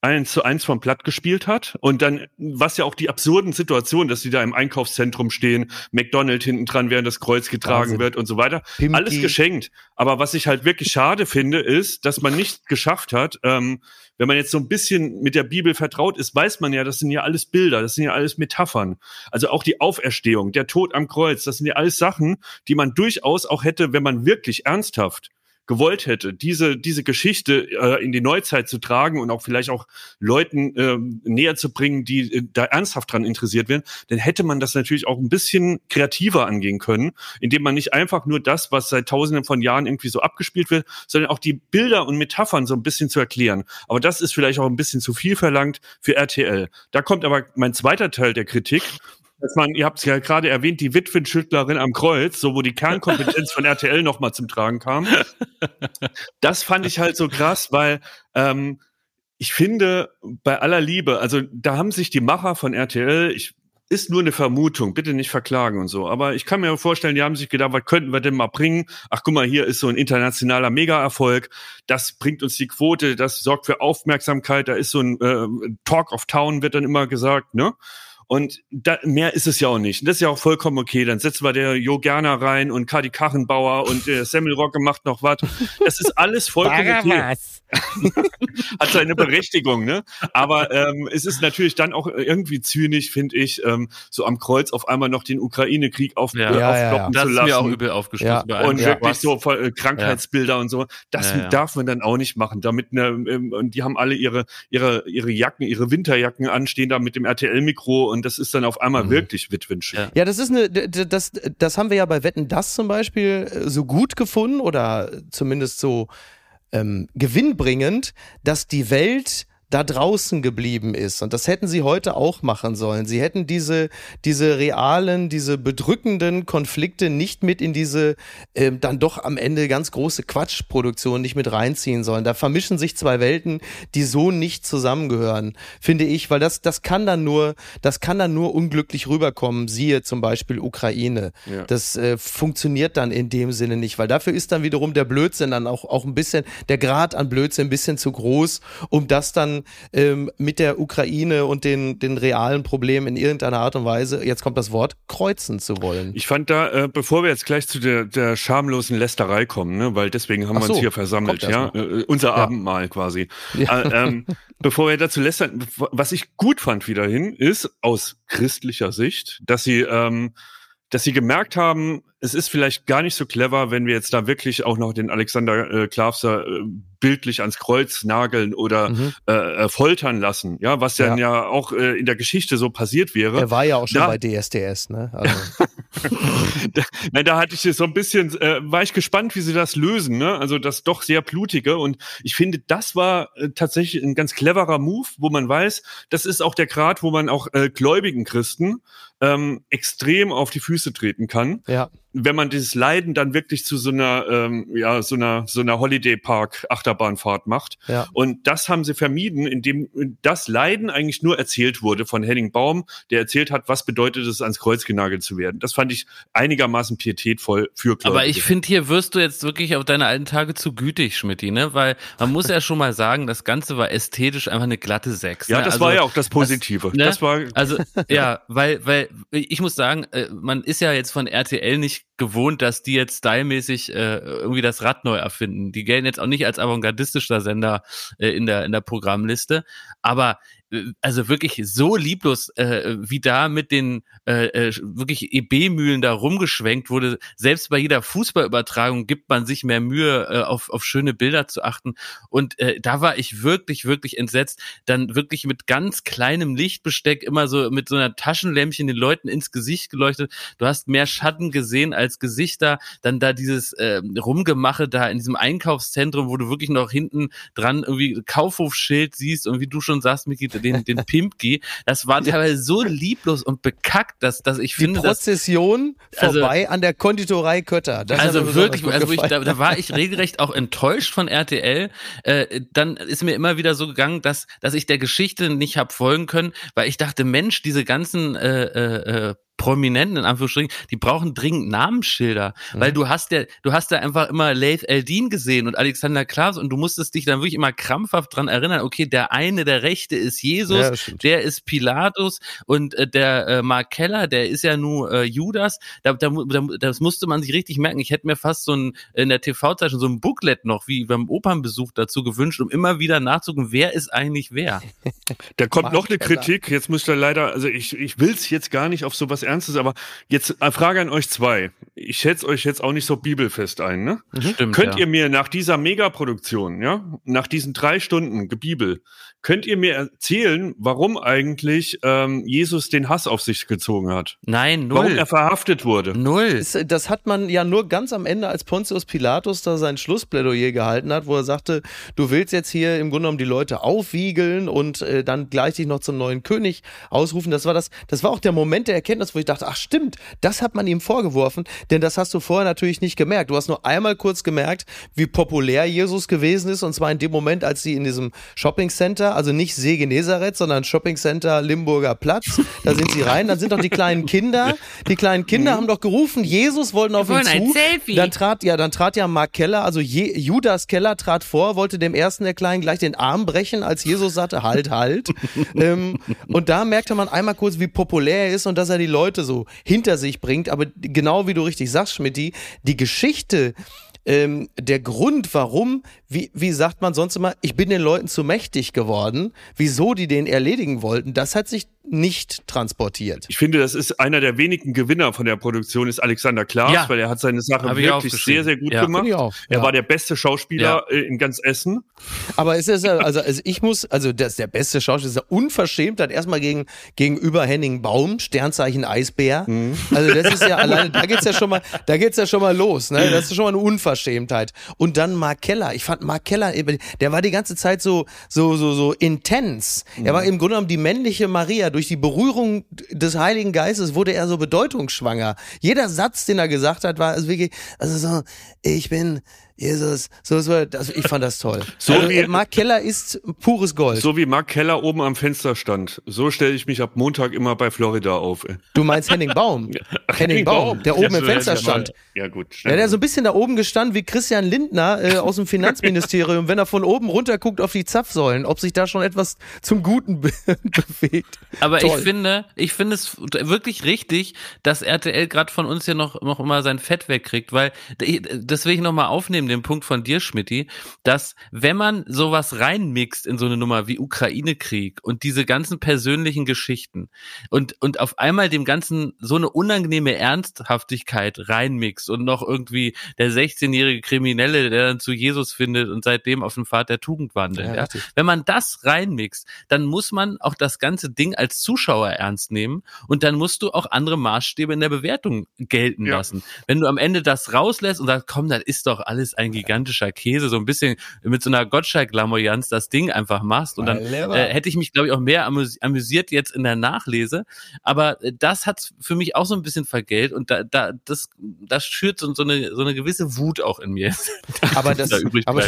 eins zu eins vom Platt gespielt hat und dann, was ja auch die absurden Situationen, dass die da im Einkaufszentrum stehen, McDonald hinten dran, während das Kreuz getragen Wahnsinn. wird und so weiter. Pimki. Alles geschenkt. Aber was ich halt wirklich schade finde, ist, dass man nicht geschafft hat, ähm, wenn man jetzt so ein bisschen mit der Bibel vertraut ist, weiß man ja, das sind ja alles Bilder, das sind ja alles Metaphern. Also auch die Auferstehung, der Tod am Kreuz, das sind ja alles Sachen, die man durchaus auch hätte, wenn man wirklich ernsthaft gewollt hätte, diese, diese Geschichte äh, in die Neuzeit zu tragen und auch vielleicht auch Leuten ähm, näher zu bringen, die äh, da ernsthaft dran interessiert werden, dann hätte man das natürlich auch ein bisschen kreativer angehen können, indem man nicht einfach nur das, was seit tausenden von Jahren irgendwie so abgespielt wird, sondern auch die Bilder und Metaphern so ein bisschen zu erklären. Aber das ist vielleicht auch ein bisschen zu viel verlangt für RTL. Da kommt aber mein zweiter Teil der Kritik. Dass man, ihr habt es ja gerade erwähnt, die Witwenschüttlerin am Kreuz, so wo die Kernkompetenz von RTL nochmal zum Tragen kam. Das fand ich halt so krass, weil ähm, ich finde, bei aller Liebe, also da haben sich die Macher von RTL, ich ist nur eine Vermutung, bitte nicht verklagen und so. Aber ich kann mir vorstellen, die haben sich gedacht, was könnten wir denn mal bringen? Ach, guck mal, hier ist so ein internationaler Mega-Erfolg. Das bringt uns die Quote, das sorgt für Aufmerksamkeit. Da ist so ein äh, Talk of Town, wird dann immer gesagt, ne? Und da, mehr ist es ja auch nicht. Und das ist ja auch vollkommen okay. Dann setzen wir der Jo Gerner rein und Kadi Kachenbauer und der Semmelrocke macht noch was. Das ist alles vollkommen okay. Hat seine Berechtigung, ne? Aber ähm, es ist natürlich dann auch irgendwie zynisch, finde ich, ähm, so am Kreuz auf einmal noch den Ukraine-Krieg auf, Ja. äh, Ja, ja, zu ist lassen. mir auch übel aufgestoßen. Ja. Und ja, wirklich was- so voll, äh, Krankheitsbilder und so. Das Ja, ja. darf man dann auch nicht machen. Damit ne, ähm, und die haben alle ihre ihre ihre Jacken, ihre Winterjacken an, stehen da mit dem RTL-Mikro und das ist dann auf einmal wirklich Witwenschön. Ja. Ja, das ist eine, das, das haben wir ja bei Wetten das zum Beispiel äh, so gut gefunden oder zumindest so ähm, gewinnbringend, dass die Welt da draußen geblieben ist. Und das hätten sie heute auch machen sollen. Sie hätten diese, diese realen, diese bedrückenden Konflikte nicht mit in diese ähm, dann doch am Ende ganz große Quatschproduktion nicht mit reinziehen sollen. Da vermischen sich zwei Welten, die so nicht zusammengehören, finde ich, weil das, das kann dann nur, das kann dann nur unglücklich rüberkommen. Siehe zum Beispiel Ukraine. Ja. Das äh, funktioniert dann in dem Sinne nicht, weil dafür ist dann wiederum der Blödsinn dann auch, auch ein bisschen, der Grad an Blödsinn ein bisschen zu groß, um das dann ähm, mit der Ukraine und den, den realen Problemen in irgendeiner Art und Weise, jetzt kommt das Wort, kreuzen zu wollen. Ich fand da, äh, bevor wir jetzt gleich zu der, der schamlosen Lästerei kommen, ne, weil deswegen haben Ach wir so, uns hier versammelt, ja, erst äh, unser Abendmahl quasi. Ja. Äh, ähm, bevor wir dazu lästern, was ich gut fand wiederhin, ist aus christlicher Sicht, dass sie, ähm, dass sie gemerkt haben, es ist vielleicht gar nicht so clever, wenn wir jetzt da wirklich auch noch den Alexander äh, Klavser äh, bildlich ans Kreuz nageln oder Mhm. äh, äh, foltern lassen, ja, was dann Ja. ja auch äh, in der Geschichte so passiert wäre. Er war ja auch schon Da- bei DSDS, ne? Also, da, nein, da hatte ich so ein bisschen, äh, war ich gespannt, wie sie das lösen, ne? Also das doch sehr blutige und ich finde, das war äh, tatsächlich ein ganz cleverer Move, wo man weiß, das ist auch der Grad, wo man auch äh, gläubigen Christen ähm, extrem auf die Füße treten kann, ja. Wenn man dieses Leiden dann wirklich zu so einer, ähm, ja, so einer, so einer Holiday Park Achterbahnfahrt macht. Ja. Und das haben sie vermieden, indem das Leiden eigentlich nur erzählt wurde von Henning Baum, der erzählt hat, was bedeutet es, ans Kreuz genagelt zu werden. Das fand ich einigermaßen pietätvoll für Gläubige. Aber ich finde, hier wirst du jetzt wirklich auf deine alten Tage zu gütig, Schmidti, ne? Weil man muss ja schon mal sagen, das Ganze war ästhetisch einfach eine glatte Sechs. ja, ne? das Also, war ja auch das Positive. ne? Das war Also ja, weil, weil ich muss sagen, äh, man ist ja jetzt von RTL nicht gewohnt, dass die jetzt stylmäßig äh, irgendwie das Rad neu erfinden. Die gelten jetzt auch nicht als avantgardistischer Sender äh, in der in der Programmliste, aber also wirklich so lieblos, äh, wie da mit den äh, äh, wirklich EB-Mühlen da rumgeschwenkt wurde. Selbst bei jeder Fußballübertragung gibt man sich mehr Mühe, äh, auf, auf schöne Bilder zu achten. Und äh, da war ich wirklich, wirklich entsetzt. Dann wirklich mit ganz kleinem Lichtbesteck immer so mit so einer Taschenlämpchen den Leuten ins Gesicht geleuchtet. Du hast mehr Schatten gesehen als Gesichter. Dann da dieses äh, Rumgemache da in diesem Einkaufszentrum, wo du wirklich noch hinten dran irgendwie Kaufhofschild siehst und wie du schon sagst, Miki, den, den Pimpki. Das war teilweise so lieblos und bekackt, dass, dass ich Die finde, dass Prozession also- vorbei an der Konditorei Kötter. Das also besonders wirklich, also ich, da, da war ich regelrecht auch enttäuscht von RTL. Äh, dann ist mir immer wieder so gegangen, dass dass ich der Geschichte nicht hab folgen können, weil ich dachte, Mensch, diese ganzen äh, äh, äh, Prominenten in Anführungsstrichen, die brauchen dringend Namensschilder, Mhm. weil du hast ja, du hast da einfach immer Leif Eldin gesehen und Alexander Klaas und du musstest dich dann wirklich immer krampfhaft dran erinnern, okay, der eine, der Rechte ist Jesus, Ja, der ist Pilatus und äh, der äh, Mark Keller, der ist ja nur äh, Judas. Da, da, da, das musste man sich richtig merken. Ich hätte mir fast so ein in der TV-Zeitung so ein Booklet noch wie beim Opernbesuch dazu gewünscht, um immer wieder nachzugucken, wer ist eigentlich wer. Da kommt Mark noch eine Keller. Kritik. Jetzt muss ich da leider, also ich, ich will es jetzt gar nicht auf sowas Ernstes, aber jetzt äh, Frage an euch zwei. Ich schätze euch jetzt auch nicht so bibelfest ein, ne? Stimmt, Könnt ja. ihr mir nach dieser Megaproduktion, ja, nach diesen drei Stunden Gebibel, könnt ihr mir erzählen, warum eigentlich ähm, Jesus den Hass auf sich gezogen hat? Nein, Warum null. er verhaftet wurde? Null. Das, das hat man ja nur ganz am Ende, als Pontius Pilatus da sein Schlussplädoyer gehalten hat, wo er sagte, du willst jetzt hier im Grunde genommen die Leute aufwiegeln und äh, dann gleich dich noch zum neuen König ausrufen. Das war das, das war auch der Moment der Erkenntnis, wo ich dachte, ach stimmt, das hat man ihm vorgeworfen, denn das hast du vorher natürlich nicht gemerkt. Du hast nur einmal kurz gemerkt, wie populär Jesus gewesen ist und zwar in dem Moment, als sie in diesem Shopping Center, also nicht See Genezareth, sondern Shopping Center Limburger Platz, da sind sie rein, dann sind doch die kleinen Kinder, die kleinen Kinder haben doch gerufen, Jesus wollten auf ihn wollen zu. ein Selfie. Dann trat, ja, dann trat ja Mark Keller, also Je, Judas Keller trat vor, wollte dem ersten der Kleinen gleich den Arm brechen, als Jesus sagte, halt, halt. ähm, und da merkte man einmal kurz, wie populär er ist und dass er die Leute so hinter sich bringt. Aber genau wie du richtig sagst, Schmidti, die Geschichte, ähm, der Grund, warum, wie, wie sagt man sonst immer, ich bin den Leuten zu mächtig geworden, wieso die den erledigen wollten, das hat sich nicht transportiert. Ich finde, das ist einer der wenigen Gewinner von der Produktion, ist Alexander Klaas, Ja. weil er hat seine Sache wirklich sehr, sehr gut Ja. gemacht. Auch, Er ja. war der beste Schauspieler äh, in ganz Essen. Aber es ist ja, also, also ich muss, also das ist der beste Schauspieler, ist ja unverschämt, hat erstmal gegen, gegenüber Henning Baum, Sternzeichen Eisbär. Also das ist ja alleine, da geht's ja schon mal, da geht's ja schon mal los, ne? Das ist schon mal eine Unverschämtheit. Und dann Mark Keller. Ich fand Mark Keller, der war die ganze Zeit so, so, so, so intens. Er war im Grunde genommen die männliche Maria. Durch die Berührung des Heiligen Geistes wurde er so bedeutungsschwanger. Jeder Satz, den er gesagt hat, war also wirklich, also so, ich bin Jesus, so, so, das, ich fand das toll. So also, wie- äh, Mark Keller ist pures Gold. So wie Mark Keller oben am Fenster stand. So stelle ich mich ab Montag immer bei Florida auf. Du meinst Henning Baum. Henning Baum, der oben Ja, im Fenster ja, stand. Ja, gut. Ja, der so ein bisschen da oben gestanden wie Christian Lindner äh, aus dem Finanzministerium, wenn er von oben runter guckt auf die Zapfsäulen, ob sich da schon etwas zum Guten be bewegt. Aber Toll. ich finde, ich finde es wirklich richtig, dass RTL gerade von uns ja noch, noch mal sein Fett wegkriegt, weil das will ich noch mal aufnehmen, den Punkt von dir, Schmidti, dass wenn man sowas reinmixt in so eine Nummer wie Ukraine-Krieg und diese ganzen persönlichen Geschichten und, und auf einmal dem Ganzen so eine unangenehme Ernsthaftigkeit reinmixt und noch irgendwie der 16-jährige Kriminelle, der dann zu Jesus findet und seitdem auf dem Pfad der Tugend wandelt. Ja, Ja. Wenn man das reinmixt, dann muss man auch das ganze Ding als Zuschauer ernst nehmen und dann musst du auch andere Maßstäbe in der Bewertung gelten Ja. lassen. Wenn du am Ende das rauslässt und sagst, komm, das ist doch alles ein gigantischer Käse, so ein bisschen mit so einer Gottschalk-Lamoyanz das Ding einfach machst und dann äh, hätte ich mich, glaube ich, auch mehr amüs amüsiert jetzt in der Nachlese. Aber äh, das hat für mich auch so ein bisschen vergelt und da, da das, das schürt so, so, eine, so eine gewisse Wut auch in mir. Aber das, da übrig aber,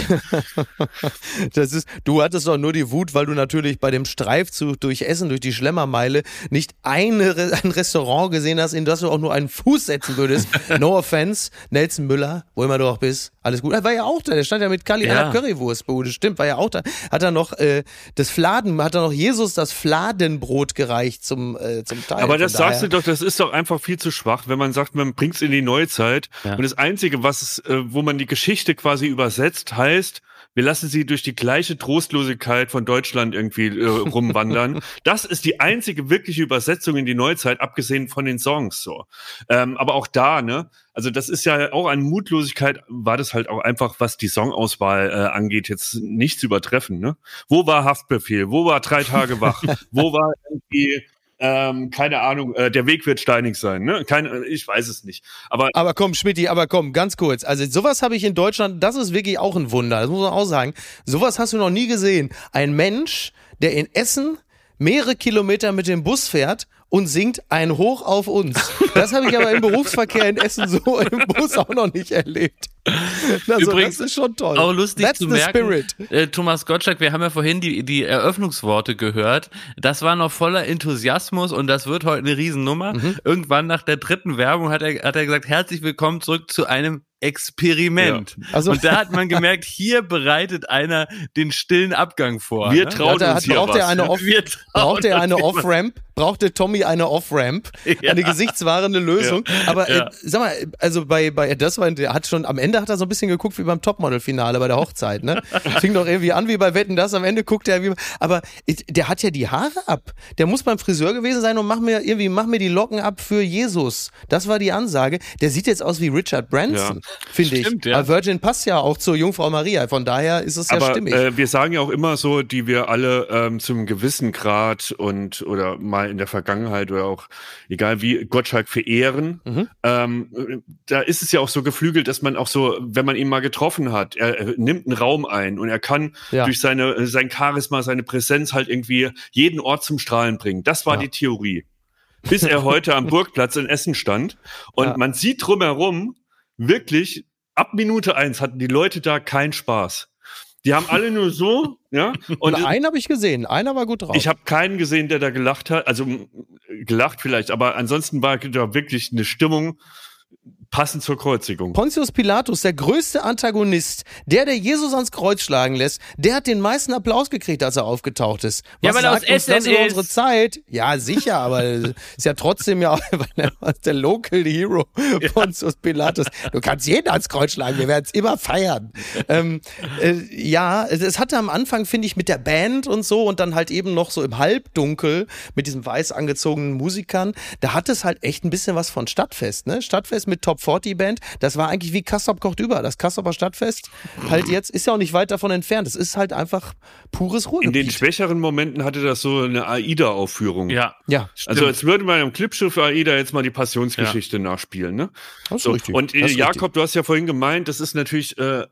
das ist, du hattest doch nur die Wut, weil du natürlich bei dem Streifzug durch Essen, durch die Schlemmermeile, nicht eine, ein Restaurant gesehen hast, in das du auch nur einen Fuß setzen würdest. No offense, Nelson Müller, wo immer du auch bist, alles gut. Er war ja auch da, der stand ja mit Kali Ja. der Currywurstbude, stimmt, war ja auch da. Hat er noch äh, das Fladen, hat er noch Jesus das Fladenbrot gereicht zum, äh, zum Teil. Aber das sagst du doch, das ist doch einfach viel zu schwach, wenn man sagt, man bringt's in die Neuzeit. Ja. Und das Einzige, was, es, äh, wo man die Geschichte quasi übersetzt, heißt, wir lassen sie durch die gleiche Trostlosigkeit von Deutschland irgendwie äh, rumwandern. das ist die einzige wirkliche Übersetzung in die Neuzeit, abgesehen von den Songs so. Ähm, aber auch da, ne? Also das ist ja auch an Mutlosigkeit, war das halt auch einfach, was die Songauswahl äh, angeht, jetzt nicht zu übertreffen. Ne? Wo war Haftbefehl? Wo war drei Tage wach? Wo war irgendwie ähm, keine Ahnung, äh, der Weg wird steinig sein, ne? Keine, ich weiß es nicht. Aber Aber komm, Schmidti, aber komm, ganz kurz. Also sowas habe ich in Deutschland, das ist wirklich auch ein Wunder, das muss man auch sagen. Sowas hast du noch nie gesehen. Ein Mensch, der in Essen mehrere Kilometer mit dem Bus fährt und singt ein Hoch auf uns. Das habe ich aber im Berufsverkehr in Essen so im Bus auch noch nicht erlebt. Also, Übrigens das ist schon toll. Auch lustig That's zu the merken, spirit. äh, Thomas Gottschalk, wir haben ja vorhin die, die Eröffnungsworte gehört. Das war noch voller Enthusiasmus und das wird heute eine Riesennummer. Mhm. Irgendwann nach der dritten Werbung hat er, hat er gesagt, herzlich willkommen zurück zu einem Experiment. Also- und da hat man gemerkt, hier bereitet einer den stillen Abgang vor. Wir ne? trauen er- uns hat- hier braucht was. er eine ne? Off- Braucht er eine hier Off-Ramp? Brauchte Tommy eine Off-Ramp? Eine gesichtswahrende Lösung. Aber Ja. äh, sag mal, also bei, bei das war, der hat schon, am Ende hat er so ein bisschen geguckt wie beim Topmodel-Finale bei der Hochzeit, ne? Fing doch irgendwie an wie bei Wetten das, am Ende guckt er wie, aber der hat ja die Haare ab. Der muss beim Friseur gewesen sein und mach mir irgendwie, mach mir die Locken ab für Jesus. Das war die Ansage. Der sieht jetzt aus wie Richard Branson, finde ich. Stimmt, ja. Virgin passt ja auch zur Jungfrau Maria. Von daher ist es ja Aber stimmig. äh, wir sagen ja auch immer so, die wir alle ähm, zum gewissen Grad und oder mal in der Vergangenheit oder auch egal wie Gottschalk verehren. Mhm. Ähm, äh, da ist es ja auch so geflügelt, dass man auch so, wenn man ihn mal getroffen hat, er, er nimmt einen Raum ein und er kann Ja. durch seine äh, sein Charisma, seine Präsenz halt irgendwie jeden Ort zum Strahlen bringen. Das war Ja. die Theorie. Bis er heute am Burgplatz in Essen stand und Ja. man sieht drumherum wirklich ab Minute eins hatten die Leute da keinen Spaß. Die haben alle nur so, ja. Und Und einen habe ich gesehen. Einer war gut drauf. ich habe keinen gesehen, der da gelacht hat. Also gelacht vielleicht, aber ansonsten war da wirklich eine Stimmung passend zur Kreuzigung. Pontius Pilatus, der größte Antagonist, der, der Jesus ans Kreuz schlagen lässt, der hat den meisten Applaus gekriegt, als er aufgetaucht ist. Ja, weil er aus uns das Essen über ist. unsere Zeit? Ja, sicher, aber ist ja trotzdem ja der Local Hero, Pontius Pilatus. Du kannst jeden ans Kreuz schlagen, wir werden es immer feiern. ähm, äh, ja, es- es hatte am Anfang, finde ich, mit der Band und so und dann halt eben noch so im Halbdunkel mit diesen weiß angezogenen Musikern, da hat es halt echt ein bisschen was von Stadtfest, ne? Stadtfest mit Top 40 Band, das war eigentlich wie Kassop kocht über. Das Kassoper Stadtfest halt jetzt ist ja auch nicht weit davon entfernt. Es ist halt einfach pures In Ruhrgebiet. den schwächeren Momenten hatte das so eine AIDA-Aufführung. Ja. ja, Also als würde man im Clipschiff AIDA jetzt mal die Passionsgeschichte nachspielen, ne? das ist So, richtig. und äh, Das ist Jakob, du hast ja vorhin gemeint, das ist natürlich, äh,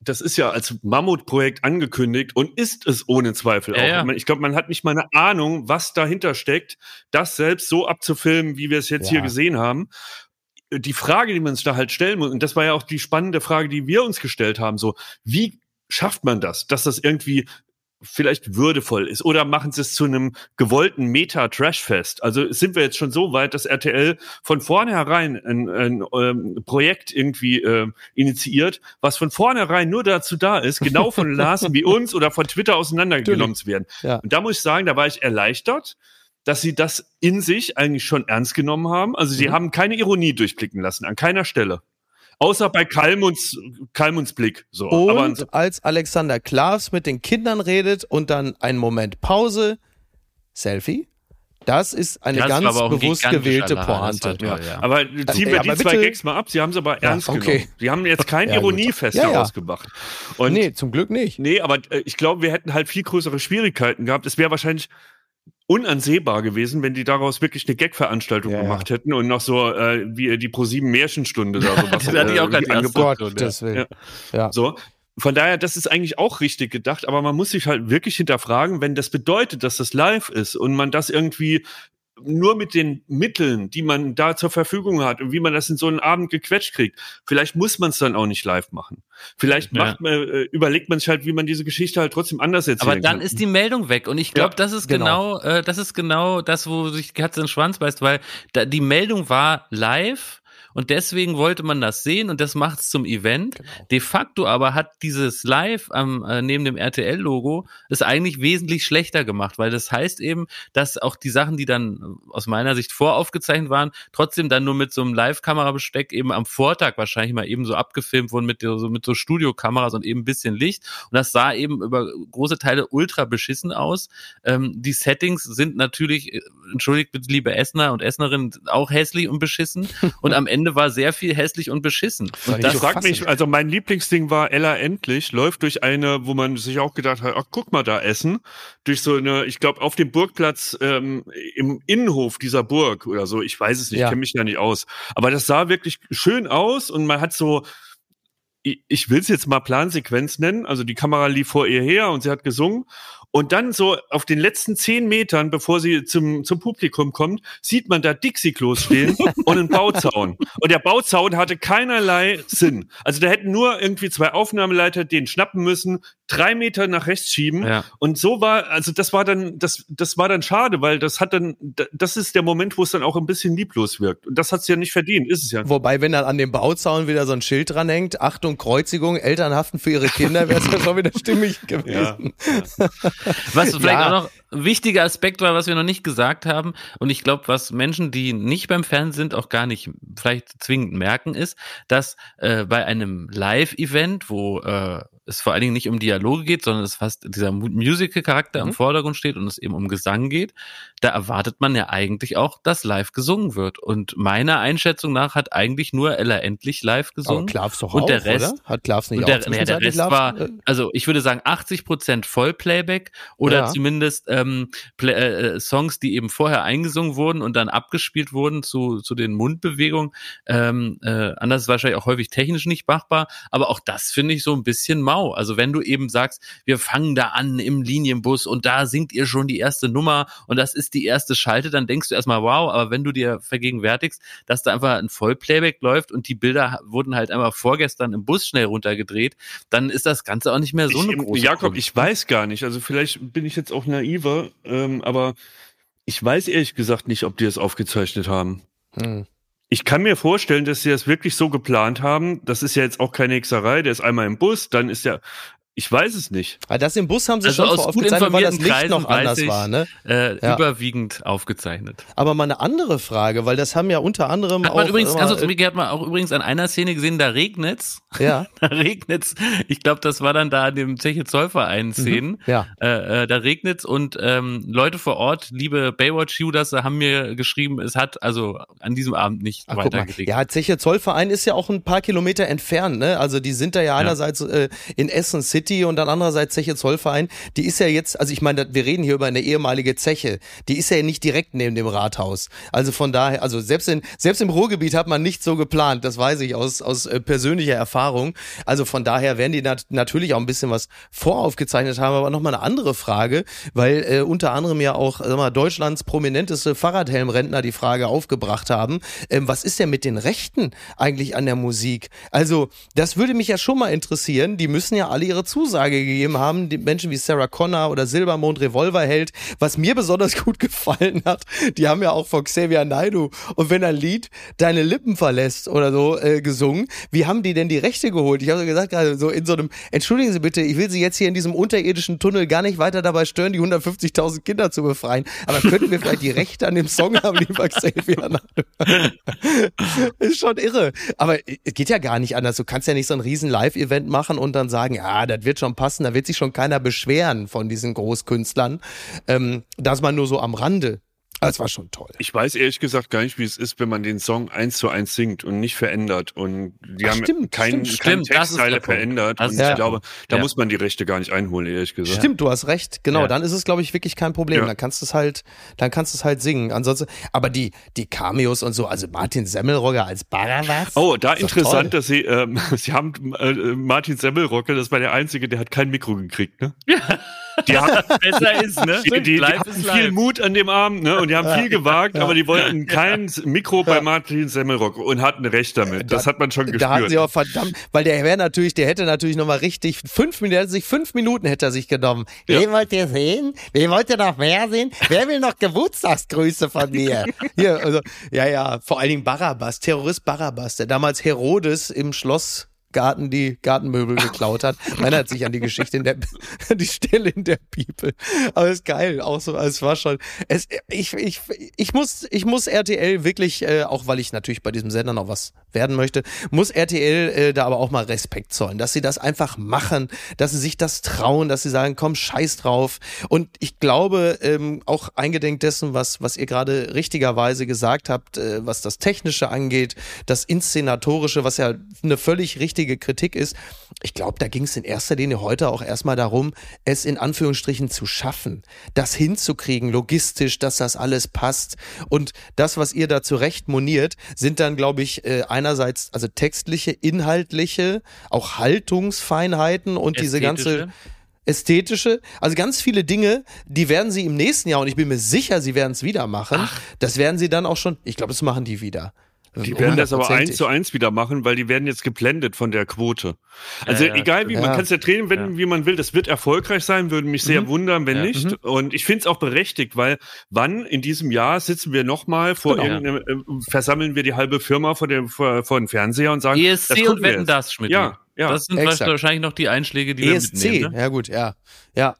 das ist ja als Mammutprojekt angekündigt und ist es ohne Zweifel Ja, auch. ja. Ich glaube, man hat nicht mal eine Ahnung, was dahinter steckt, das selbst so abzufilmen, wie wir es jetzt Ja. hier gesehen haben. Die Frage, die man sich da halt stellen muss, und das war ja auch die spannende Frage, die wir uns gestellt haben, so, wie schafft man das, dass das irgendwie vielleicht würdevoll ist oder machen sie es zu einem gewollten Meta-Trash-Fest. Also sind wir jetzt schon so weit, dass RTL von vornherein ein, ein ähm, Projekt irgendwie ähm, initiiert, was von vornherein nur dazu da ist, genau von Larsen wie uns oder von Twitter auseinandergenommen zu werden. Ja. Und da muss ich sagen, da war ich erleichtert, dass sie das in sich eigentlich schon ernst genommen haben. Also sie haben keine Ironie durchblicken lassen, an keiner Stelle. Außer bei Kalmunds, Kalmunds Blick. So. Aber Und als Alexander Klavs mit den Kindern redet und dann einen Moment Pause, Selfie, das ist eine Ja, das ganz aber bewusst gewählte Pointe. toll, ja. Aber ziehen Äh, wir aber die zwei bitte- Gags mal ab. Sie haben es aber ernst okay. genommen. Sie haben jetzt kein Ja. Ironiefest Ja, ja. daraus gemacht. Und nee, zum Glück nicht. nee, aber äh, ich glaube, wir hätten halt viel größere Schwierigkeiten gehabt. Es wäre wahrscheinlich unansehbar gewesen, wenn die daraus wirklich eine Gag-Veranstaltung Ja, ja. gemacht hätten und noch so äh, wie die ProSieben Märchenstunde da sowas Das hatte ich auch äh, das will. Ja. Ja. So. Von daher, das ist eigentlich auch richtig gedacht, aber man muss sich halt wirklich hinterfragen, wenn das bedeutet, dass das live ist und man das irgendwie nur mit den Mitteln, die man da zur Verfügung hat und wie man das in so einen Abend gequetscht kriegt, vielleicht muss man es dann auch nicht live machen. Vielleicht Ja. macht man, äh, überlegt man sich halt, wie man diese Geschichte halt trotzdem anders erzählen Aber dann kann. ist die Meldung weg und ich glaube, Ja, das ist genau. genau, äh, das ist genau das, wo sich Katze in den Schwanz beißt, weil da, die Meldung war live und deswegen wollte man das sehen und das macht es zum Event. De facto aber hat dieses Live am äh, neben dem RTL-Logo es eigentlich wesentlich schlechter gemacht, weil das heißt eben, dass auch die Sachen, die dann äh, aus meiner Sicht voraufgezeichnet waren, trotzdem dann nur mit so einem Live-Kamerabesteck eben am Vortag wahrscheinlich mal eben so abgefilmt wurden mit so, mit so Studiokameras und eben ein bisschen Licht. Und das sah eben über große Teile ultra beschissen aus. Ähm, die Settings sind natürlich, äh, entschuldigt bitte, liebe Essner und Essnerinnen, auch hässlich und beschissen. Und am Ende war sehr viel hässlich und beschissen. Und ich so frag fassen. mich, also mein Lieblingsding war Ella endlich, läuft durch eine, wo man sich auch gedacht hat, ach guck mal da Essen, durch so eine, ich glaube auf dem Burgplatz ähm, im Innenhof dieser Burg oder so, ich weiß es nicht, Ja. kenne mich da nicht aus, aber das sah wirklich schön aus und man hat so ich, ich will es jetzt mal Plansequenz nennen, also die Kamera lief vor ihr her und sie hat gesungen und dann so auf den letzten zehn Metern, bevor sie zum, zum Publikum kommt, sieht man da Dixie-Klos stehen und einen Bauzaun. Und der Bauzaun hatte keinerlei Sinn. Also da hätten nur irgendwie zwei Aufnahmeleiter den schnappen müssen, drei Meter nach rechts schieben. Ja. Und so war, also das war dann, das, das war dann schade, weil das hat dann, das ist der Moment, wo es dann auch ein bisschen lieblos wirkt. Und das hat's ja nicht verdient, ist es ja. Wobei, wenn dann an dem Bauzaun wieder so ein Schild dranhängt, Achtung, Kreuzigung, Eltern haften für ihre Kinder, wäre es ja schon wieder stimmig gewesen. Was vielleicht Ja. auch noch ein wichtiger Aspekt war, was wir noch nicht gesagt haben, und ich glaube, was Menschen, die nicht beim Fernsehen sind, auch gar nicht vielleicht zwingend merken, ist, dass äh, bei einem Live-Event, wo äh, es vor allen Dingen nicht um Dialoge geht, sondern es fast dieser Mu- Musical-Charakter im Vordergrund steht und es eben um Gesang geht, da erwartet man ja eigentlich auch, dass live gesungen wird. Und meiner Einschätzung nach hat eigentlich nur Ella Endlich live Aber gesungen. Klavs doch und auch, der Rest, oder? Hat Klavs nicht und auch der, nee, der zwischenzeitlich Rest war, äh, also ich würde sagen 80 Prozent Vollplayback oder Ja. zumindest ähm, Play, äh, Songs, die eben vorher eingesungen wurden und dann abgespielt wurden zu, zu den Mundbewegungen. Ähm, äh, anders ist wahrscheinlich auch häufig technisch nicht machbar, aber auch das finde ich so ein bisschen mau. Also wenn du eben sagst, wir fangen da an im Linienbus und da singt ihr schon die erste Nummer und das ist die erste Schalte, dann denkst du erstmal, wow, aber wenn du dir vergegenwärtigst, dass da einfach ein Vollplayback läuft und die Bilder wurden halt einmal vorgestern im Bus schnell runtergedreht, dann ist das Ganze auch nicht mehr so eine ich, große Jakob, Kunst. ich weiß gar nicht. Also vielleicht bin ich jetzt auch naiver, ähm, aber ich weiß ehrlich gesagt nicht, ob die es aufgezeichnet haben. hm. Ich kann mir vorstellen, dass sie das wirklich so geplant haben. Das ist ja jetzt auch keine Hexerei. Der ist einmal im Bus, dann ist er. Ich weiß es nicht. Ah, Das im Bus haben sie Also schon aus vor aufgezeichnet, weil das Licht Kreisen noch anders ich, war, ne? äh, Ja. überwiegend aufgezeichnet. Aber mal eine andere Frage, weil das haben ja unter anderem Hat auch man übrigens, immer, also äh, hat man auch übrigens an einer Szene gesehen, da regnet's. ja, Da regnet's. Ich glaube, das war dann da an dem Zeche Zollverein Szenen. ja. Äh, äh, da regnet's und ähm, Leute vor Ort, liebe Baywatch Judas, haben mir geschrieben, es hat also an diesem Abend nicht Ach, guck weiter mal. geregnet. Ja, Zeche Zollverein ist ja auch ein paar Kilometer entfernt, ne? Also die sind da ja, einerseits äh, in Essen City und dann andererseits Zeche Zollverein. Die ist ja jetzt, also ich meine, wir reden hier über eine ehemalige Zeche. Die ist ja nicht direkt neben dem Rathaus. Also von daher, also selbst in selbst im Ruhrgebiet hat man nicht so geplant. Das weiß ich aus aus äh, persönlicher Erfahrung. Also von daher werden die nat natürlich auch ein bisschen was voraufgezeichnet haben. Aber noch mal eine andere Frage, weil äh, unter anderem ja auch sag mal, Deutschlands prominenteste Fahrradhelmrentner die Frage aufgebracht haben. Ähm, was ist denn mit den Rechten eigentlich an der Musik? Also das würde mich ja schon mal interessieren. Die müssen ja alle ihre Zusage gegeben haben. Die Menschen wie Sarah Connor oder Silbermond Revolverheld. Was mir besonders gut gefallen hat, die haben ja auch von Xavier Naidoo und wenn ein Lied deine Lippen verlässt oder so äh, gesungen, wie haben die denn die Rechte geholt? Ich habe so gesagt, gerade so in so einem, entschuldigen Sie bitte, ich will Sie jetzt hier in diesem unterirdischen Tunnel gar nicht weiter dabei stören, die 150.000 Kinder zu befreien. Aber könnten wir vielleicht die Rechte an dem Song haben, lieber Xavier Naidoo? ist schon irre. Aber es geht ja gar nicht anders. Du kannst ja nicht so ein riesen Live-Event machen und dann sagen, ja, das wird schon passen, da wird sich schon keiner beschweren von diesen Großkünstlern. Ähm, das mal nur so am Rande. Das war schon toll. Ich weiß ehrlich gesagt gar nicht, wie es ist, wenn man den Song eins zu eins singt und nicht verändert. Und die Ach, haben stimmt, keinen stimmt, kein das Textteile verändert. Das Und ist ich glaube, da Ja. muss man die Rechte gar nicht einholen, ehrlich gesagt. Stimmt, du hast recht. Genau, Ja. dann ist es, glaube ich, wirklich kein Problem. Ja. Dann kannst du es halt, dann kannst du es halt singen. Ansonsten, aber die, die Cameos und so, also Martin Semmelrogger als Barabbas. Oh, da Ist doch interessant, dass sie, ähm, sie haben äh, Martin Semmelrocke, das war der Einzige, der hat kein Mikro gekriegt, ne? Die haben, Besser ist, ne? die, die, die hatten ist viel live. Mut an dem Abend, ne? Und die haben viel gewagt, aber die wollten kein Mikro bei Martin Semmelrocke und hatten recht damit. Das hat man schon Da hatten gespürt. sie auch verdammt, weil der wäre natürlich, der hätte natürlich nochmal richtig, fünf Minuten, sich fünf Minuten hätte er sich genommen. Ja. Wen wollt ihr sehen? Wen wollt ihr noch mehr sehen? Wer will noch Geburtstagsgrüße von mir? Hier, also, ja, ja, vor allen Dingen Barabbas, Terrorist Barabbas, der damals Herodes im Schloss Garten die Gartenmöbel geklaut hat. Man erinnert sich an die Geschichte in der die Stelle in der Bibel. Aber ist geil, auch so, es war schon es ich ich ich muss ich muss RTL wirklich äh, auch weil ich natürlich bei diesem Sender noch was werden möchte, muss RTL äh, da aber auch mal Respekt zollen, dass sie das einfach machen, dass sie sich das trauen, dass sie sagen, komm, scheiß drauf. Und ich glaube, ähm, auch eingedenk dessen, was, was ihr gerade richtigerweise gesagt habt, äh, was das Technische angeht, das Inszenatorische, was ja eine völlig richtige Kritik ist, ich glaube, da ging es in erster Linie heute auch erstmal darum, es in Anführungsstrichen zu schaffen, das hinzukriegen, logistisch, dass das alles passt. Und das, was ihr da zurecht moniert, sind dann, glaube ich, äh, einerseits also textliche, inhaltliche, auch Haltungsfeinheiten und diese ganze Ästhetische. ästhetische, also ganz viele Dinge, die werden sie im nächsten Jahr und ich bin mir sicher, sie werden es wieder machen. Das werden sie dann auch schon, ich glaube, das machen die wieder. Die werden das aber eins zu eins wieder machen, weil die werden jetzt geblendet von der Quote. Also Ja, ja. egal wie, man Ja. kann es ja drehen, wenn, wie man will, das wird erfolgreich sein, würde mich sehr wundern, wenn Ja. nicht. Und ich finde es auch berechtigt, weil wann in diesem Jahr sitzen wir nochmal vor Genau. irgendeinem, äh, versammeln wir die halbe Firma vor dem, vor, vor dem Fernseher und sagen, das ESC gucken und wir Wetten das, Schmidt. Ja, ja. Das sind Exakt. wahrscheinlich noch die Einschläge, die wir ESC, mitnehmen. Ne? ja gut, ja. Ja.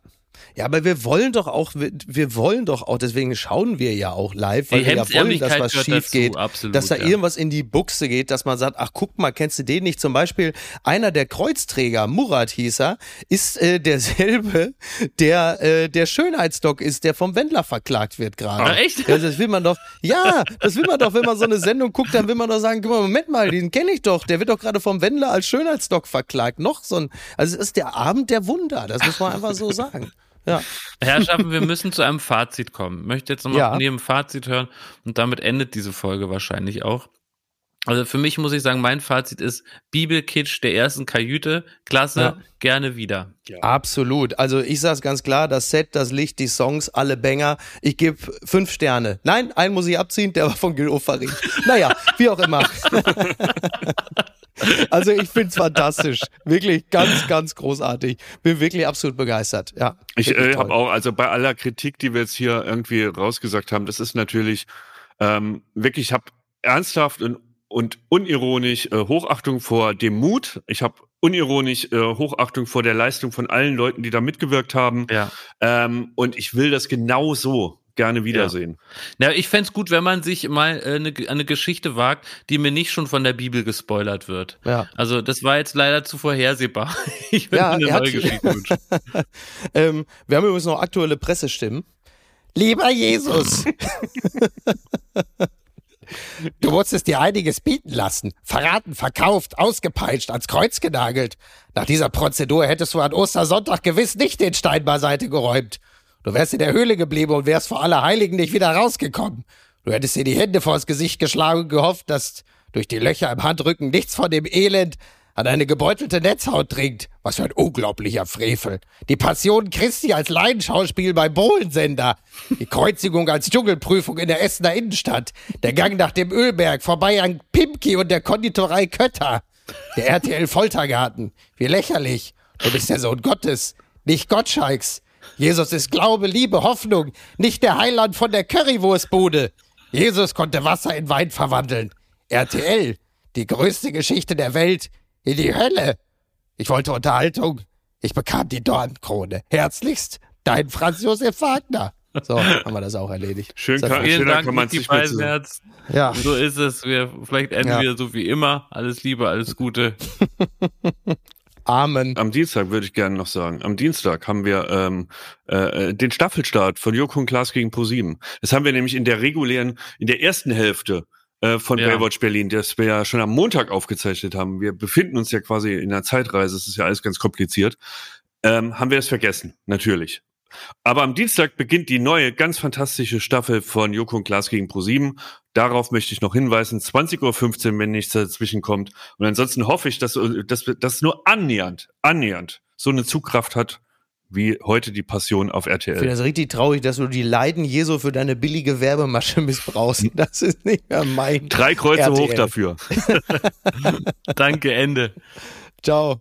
Ja, aber wir wollen doch auch, wir, wir wollen doch auch, deswegen schauen wir ja auch live, weil Die wir ja wollen, dass was schief dazu, geht, absolut, dass da ja. irgendwas in die Buchse geht, dass man sagt, ach guck mal, kennst du den nicht? Zum Beispiel einer der Kreuzträger, Murat hieß er, ist äh, derselbe, der äh, der Schönheitsdoc ist, der vom Wendler verklagt wird gerade. Ach, echt? Ja, das will man doch, ja, das will man doch, wenn man so eine Sendung guckt, dann will man doch sagen, guck mal, Moment mal, den kenne ich doch, der wird doch gerade vom Wendler als Schönheitsdoc verklagt. Noch so ein, also es ist der Abend der Wunder, das muss man einfach so sagen. Ja. Herrschaften, wir müssen zu einem Fazit kommen. Ich möchte jetzt nochmal Ja. von jedem Fazit hören und damit endet diese Folge wahrscheinlich auch. Also für mich muss ich sagen, mein Fazit ist Bibelkitsch der ersten Kajüte, klasse, Ja. gerne wieder. Absolut. Also ich sag's ganz klar, das Set, das Licht, die Songs, alle Banger. Ich gebe fünf Sterne. Nein, einen muss ich abziehen, der war von Gil Ofarim. Naja, wie auch immer. also ich find's fantastisch. Wirklich ganz, ganz großartig. Bin wirklich absolut begeistert. Ja. Ich äh, habe auch, also bei aller Kritik, die wir jetzt hier irgendwie rausgesagt haben, das ist natürlich ähm, wirklich, ich habe ernsthaft und, und unironisch äh, Hochachtung vor dem Mut. Ich habe unironisch äh, Hochachtung vor der Leistung von allen Leuten, die da mitgewirkt haben. Ja. Ähm, und ich will das genau so gerne wiedersehen. Na, ich fänd's gut, wenn man sich mal äh, eine, eine Geschichte wagt, die mir nicht schon von der Bibel gespoilert wird. Ja. Also das war jetzt leider zu vorhersehbar. Ich will Ja, mir eine hat- neue Geschichte wünschen. Ähm, wir haben übrigens noch aktuelle Pressestimmen. Lieber Jesus, du musstest dir einiges bieten lassen. Verraten, verkauft, ausgepeitscht, ans Kreuz genagelt. Nach dieser Prozedur hättest du an Ostersonntag gewiss nicht den Stein beiseite geräumt. Du wärst in der Höhle geblieben und wärst vor aller Heiligen nicht wieder rausgekommen. Du hättest dir die Hände vors Gesicht geschlagen und gehofft, dass durch die Löcher im Handrücken nichts von dem Elend an eine gebeutelte Netzhaut dringt. Was für ein unglaublicher Frevel. Die Passion Christi als Laienschauspiel beim Bohlensender. Die Kreuzigung als Dschungelprüfung in der Essener Innenstadt. Der Gang nach dem Ölberg vorbei an Pimki und der Konditorei Kötter. Der RTL Foltergarten. Wie lächerlich. Du bist der Sohn Gottes, nicht Gottschalks. Jesus ist Glaube, Liebe, Hoffnung, nicht der Heiland von der Currywurstbude. Jesus konnte Wasser in Wein verwandeln. RTL, die größte Geschichte der Welt, in die Hölle. Ich wollte Unterhaltung. Ich bekam die Dornkrone. Herzlichst, dein Franz Josef Wagner. So, haben wir das auch erledigt. Schön kann-. Vielen schöner Dank, kann zu- Beisenherz. Ja. So ist es. Wir, vielleicht enden Ja. wir so wie immer. Alles Liebe, alles Gute. Amen. Am Dienstag würde ich gerne noch sagen. Am Dienstag haben wir ähm, äh, den Staffelstart von Joko und Klaas gegen ProSieben. Das haben wir nämlich in der regulären, in der ersten Hälfte äh, von Ja. Baywatch Berlin, das wir ja schon am Montag aufgezeichnet haben. Wir befinden uns ja quasi in einer Zeitreise. Es ist ja alles ganz kompliziert. Ähm, haben wir das vergessen, natürlich. Aber am Dienstag beginnt die neue, ganz fantastische Staffel von Joko und Klaas gegen ProSieben. Darauf möchte ich noch hinweisen, 20.15 Uhr, wenn nichts dazwischen kommt. Und ansonsten hoffe ich, dass, dass das nur annähernd, annähernd so eine Zugkraft hat, wie heute die Passion auf Ich finde RTL. das richtig traurig, dass du die Leiden Jesu für deine billige Werbemasche missbrauchst. Das ist nicht mehr mein. Drei Kreuze RTL. hoch dafür. Danke, Ende. Ciao.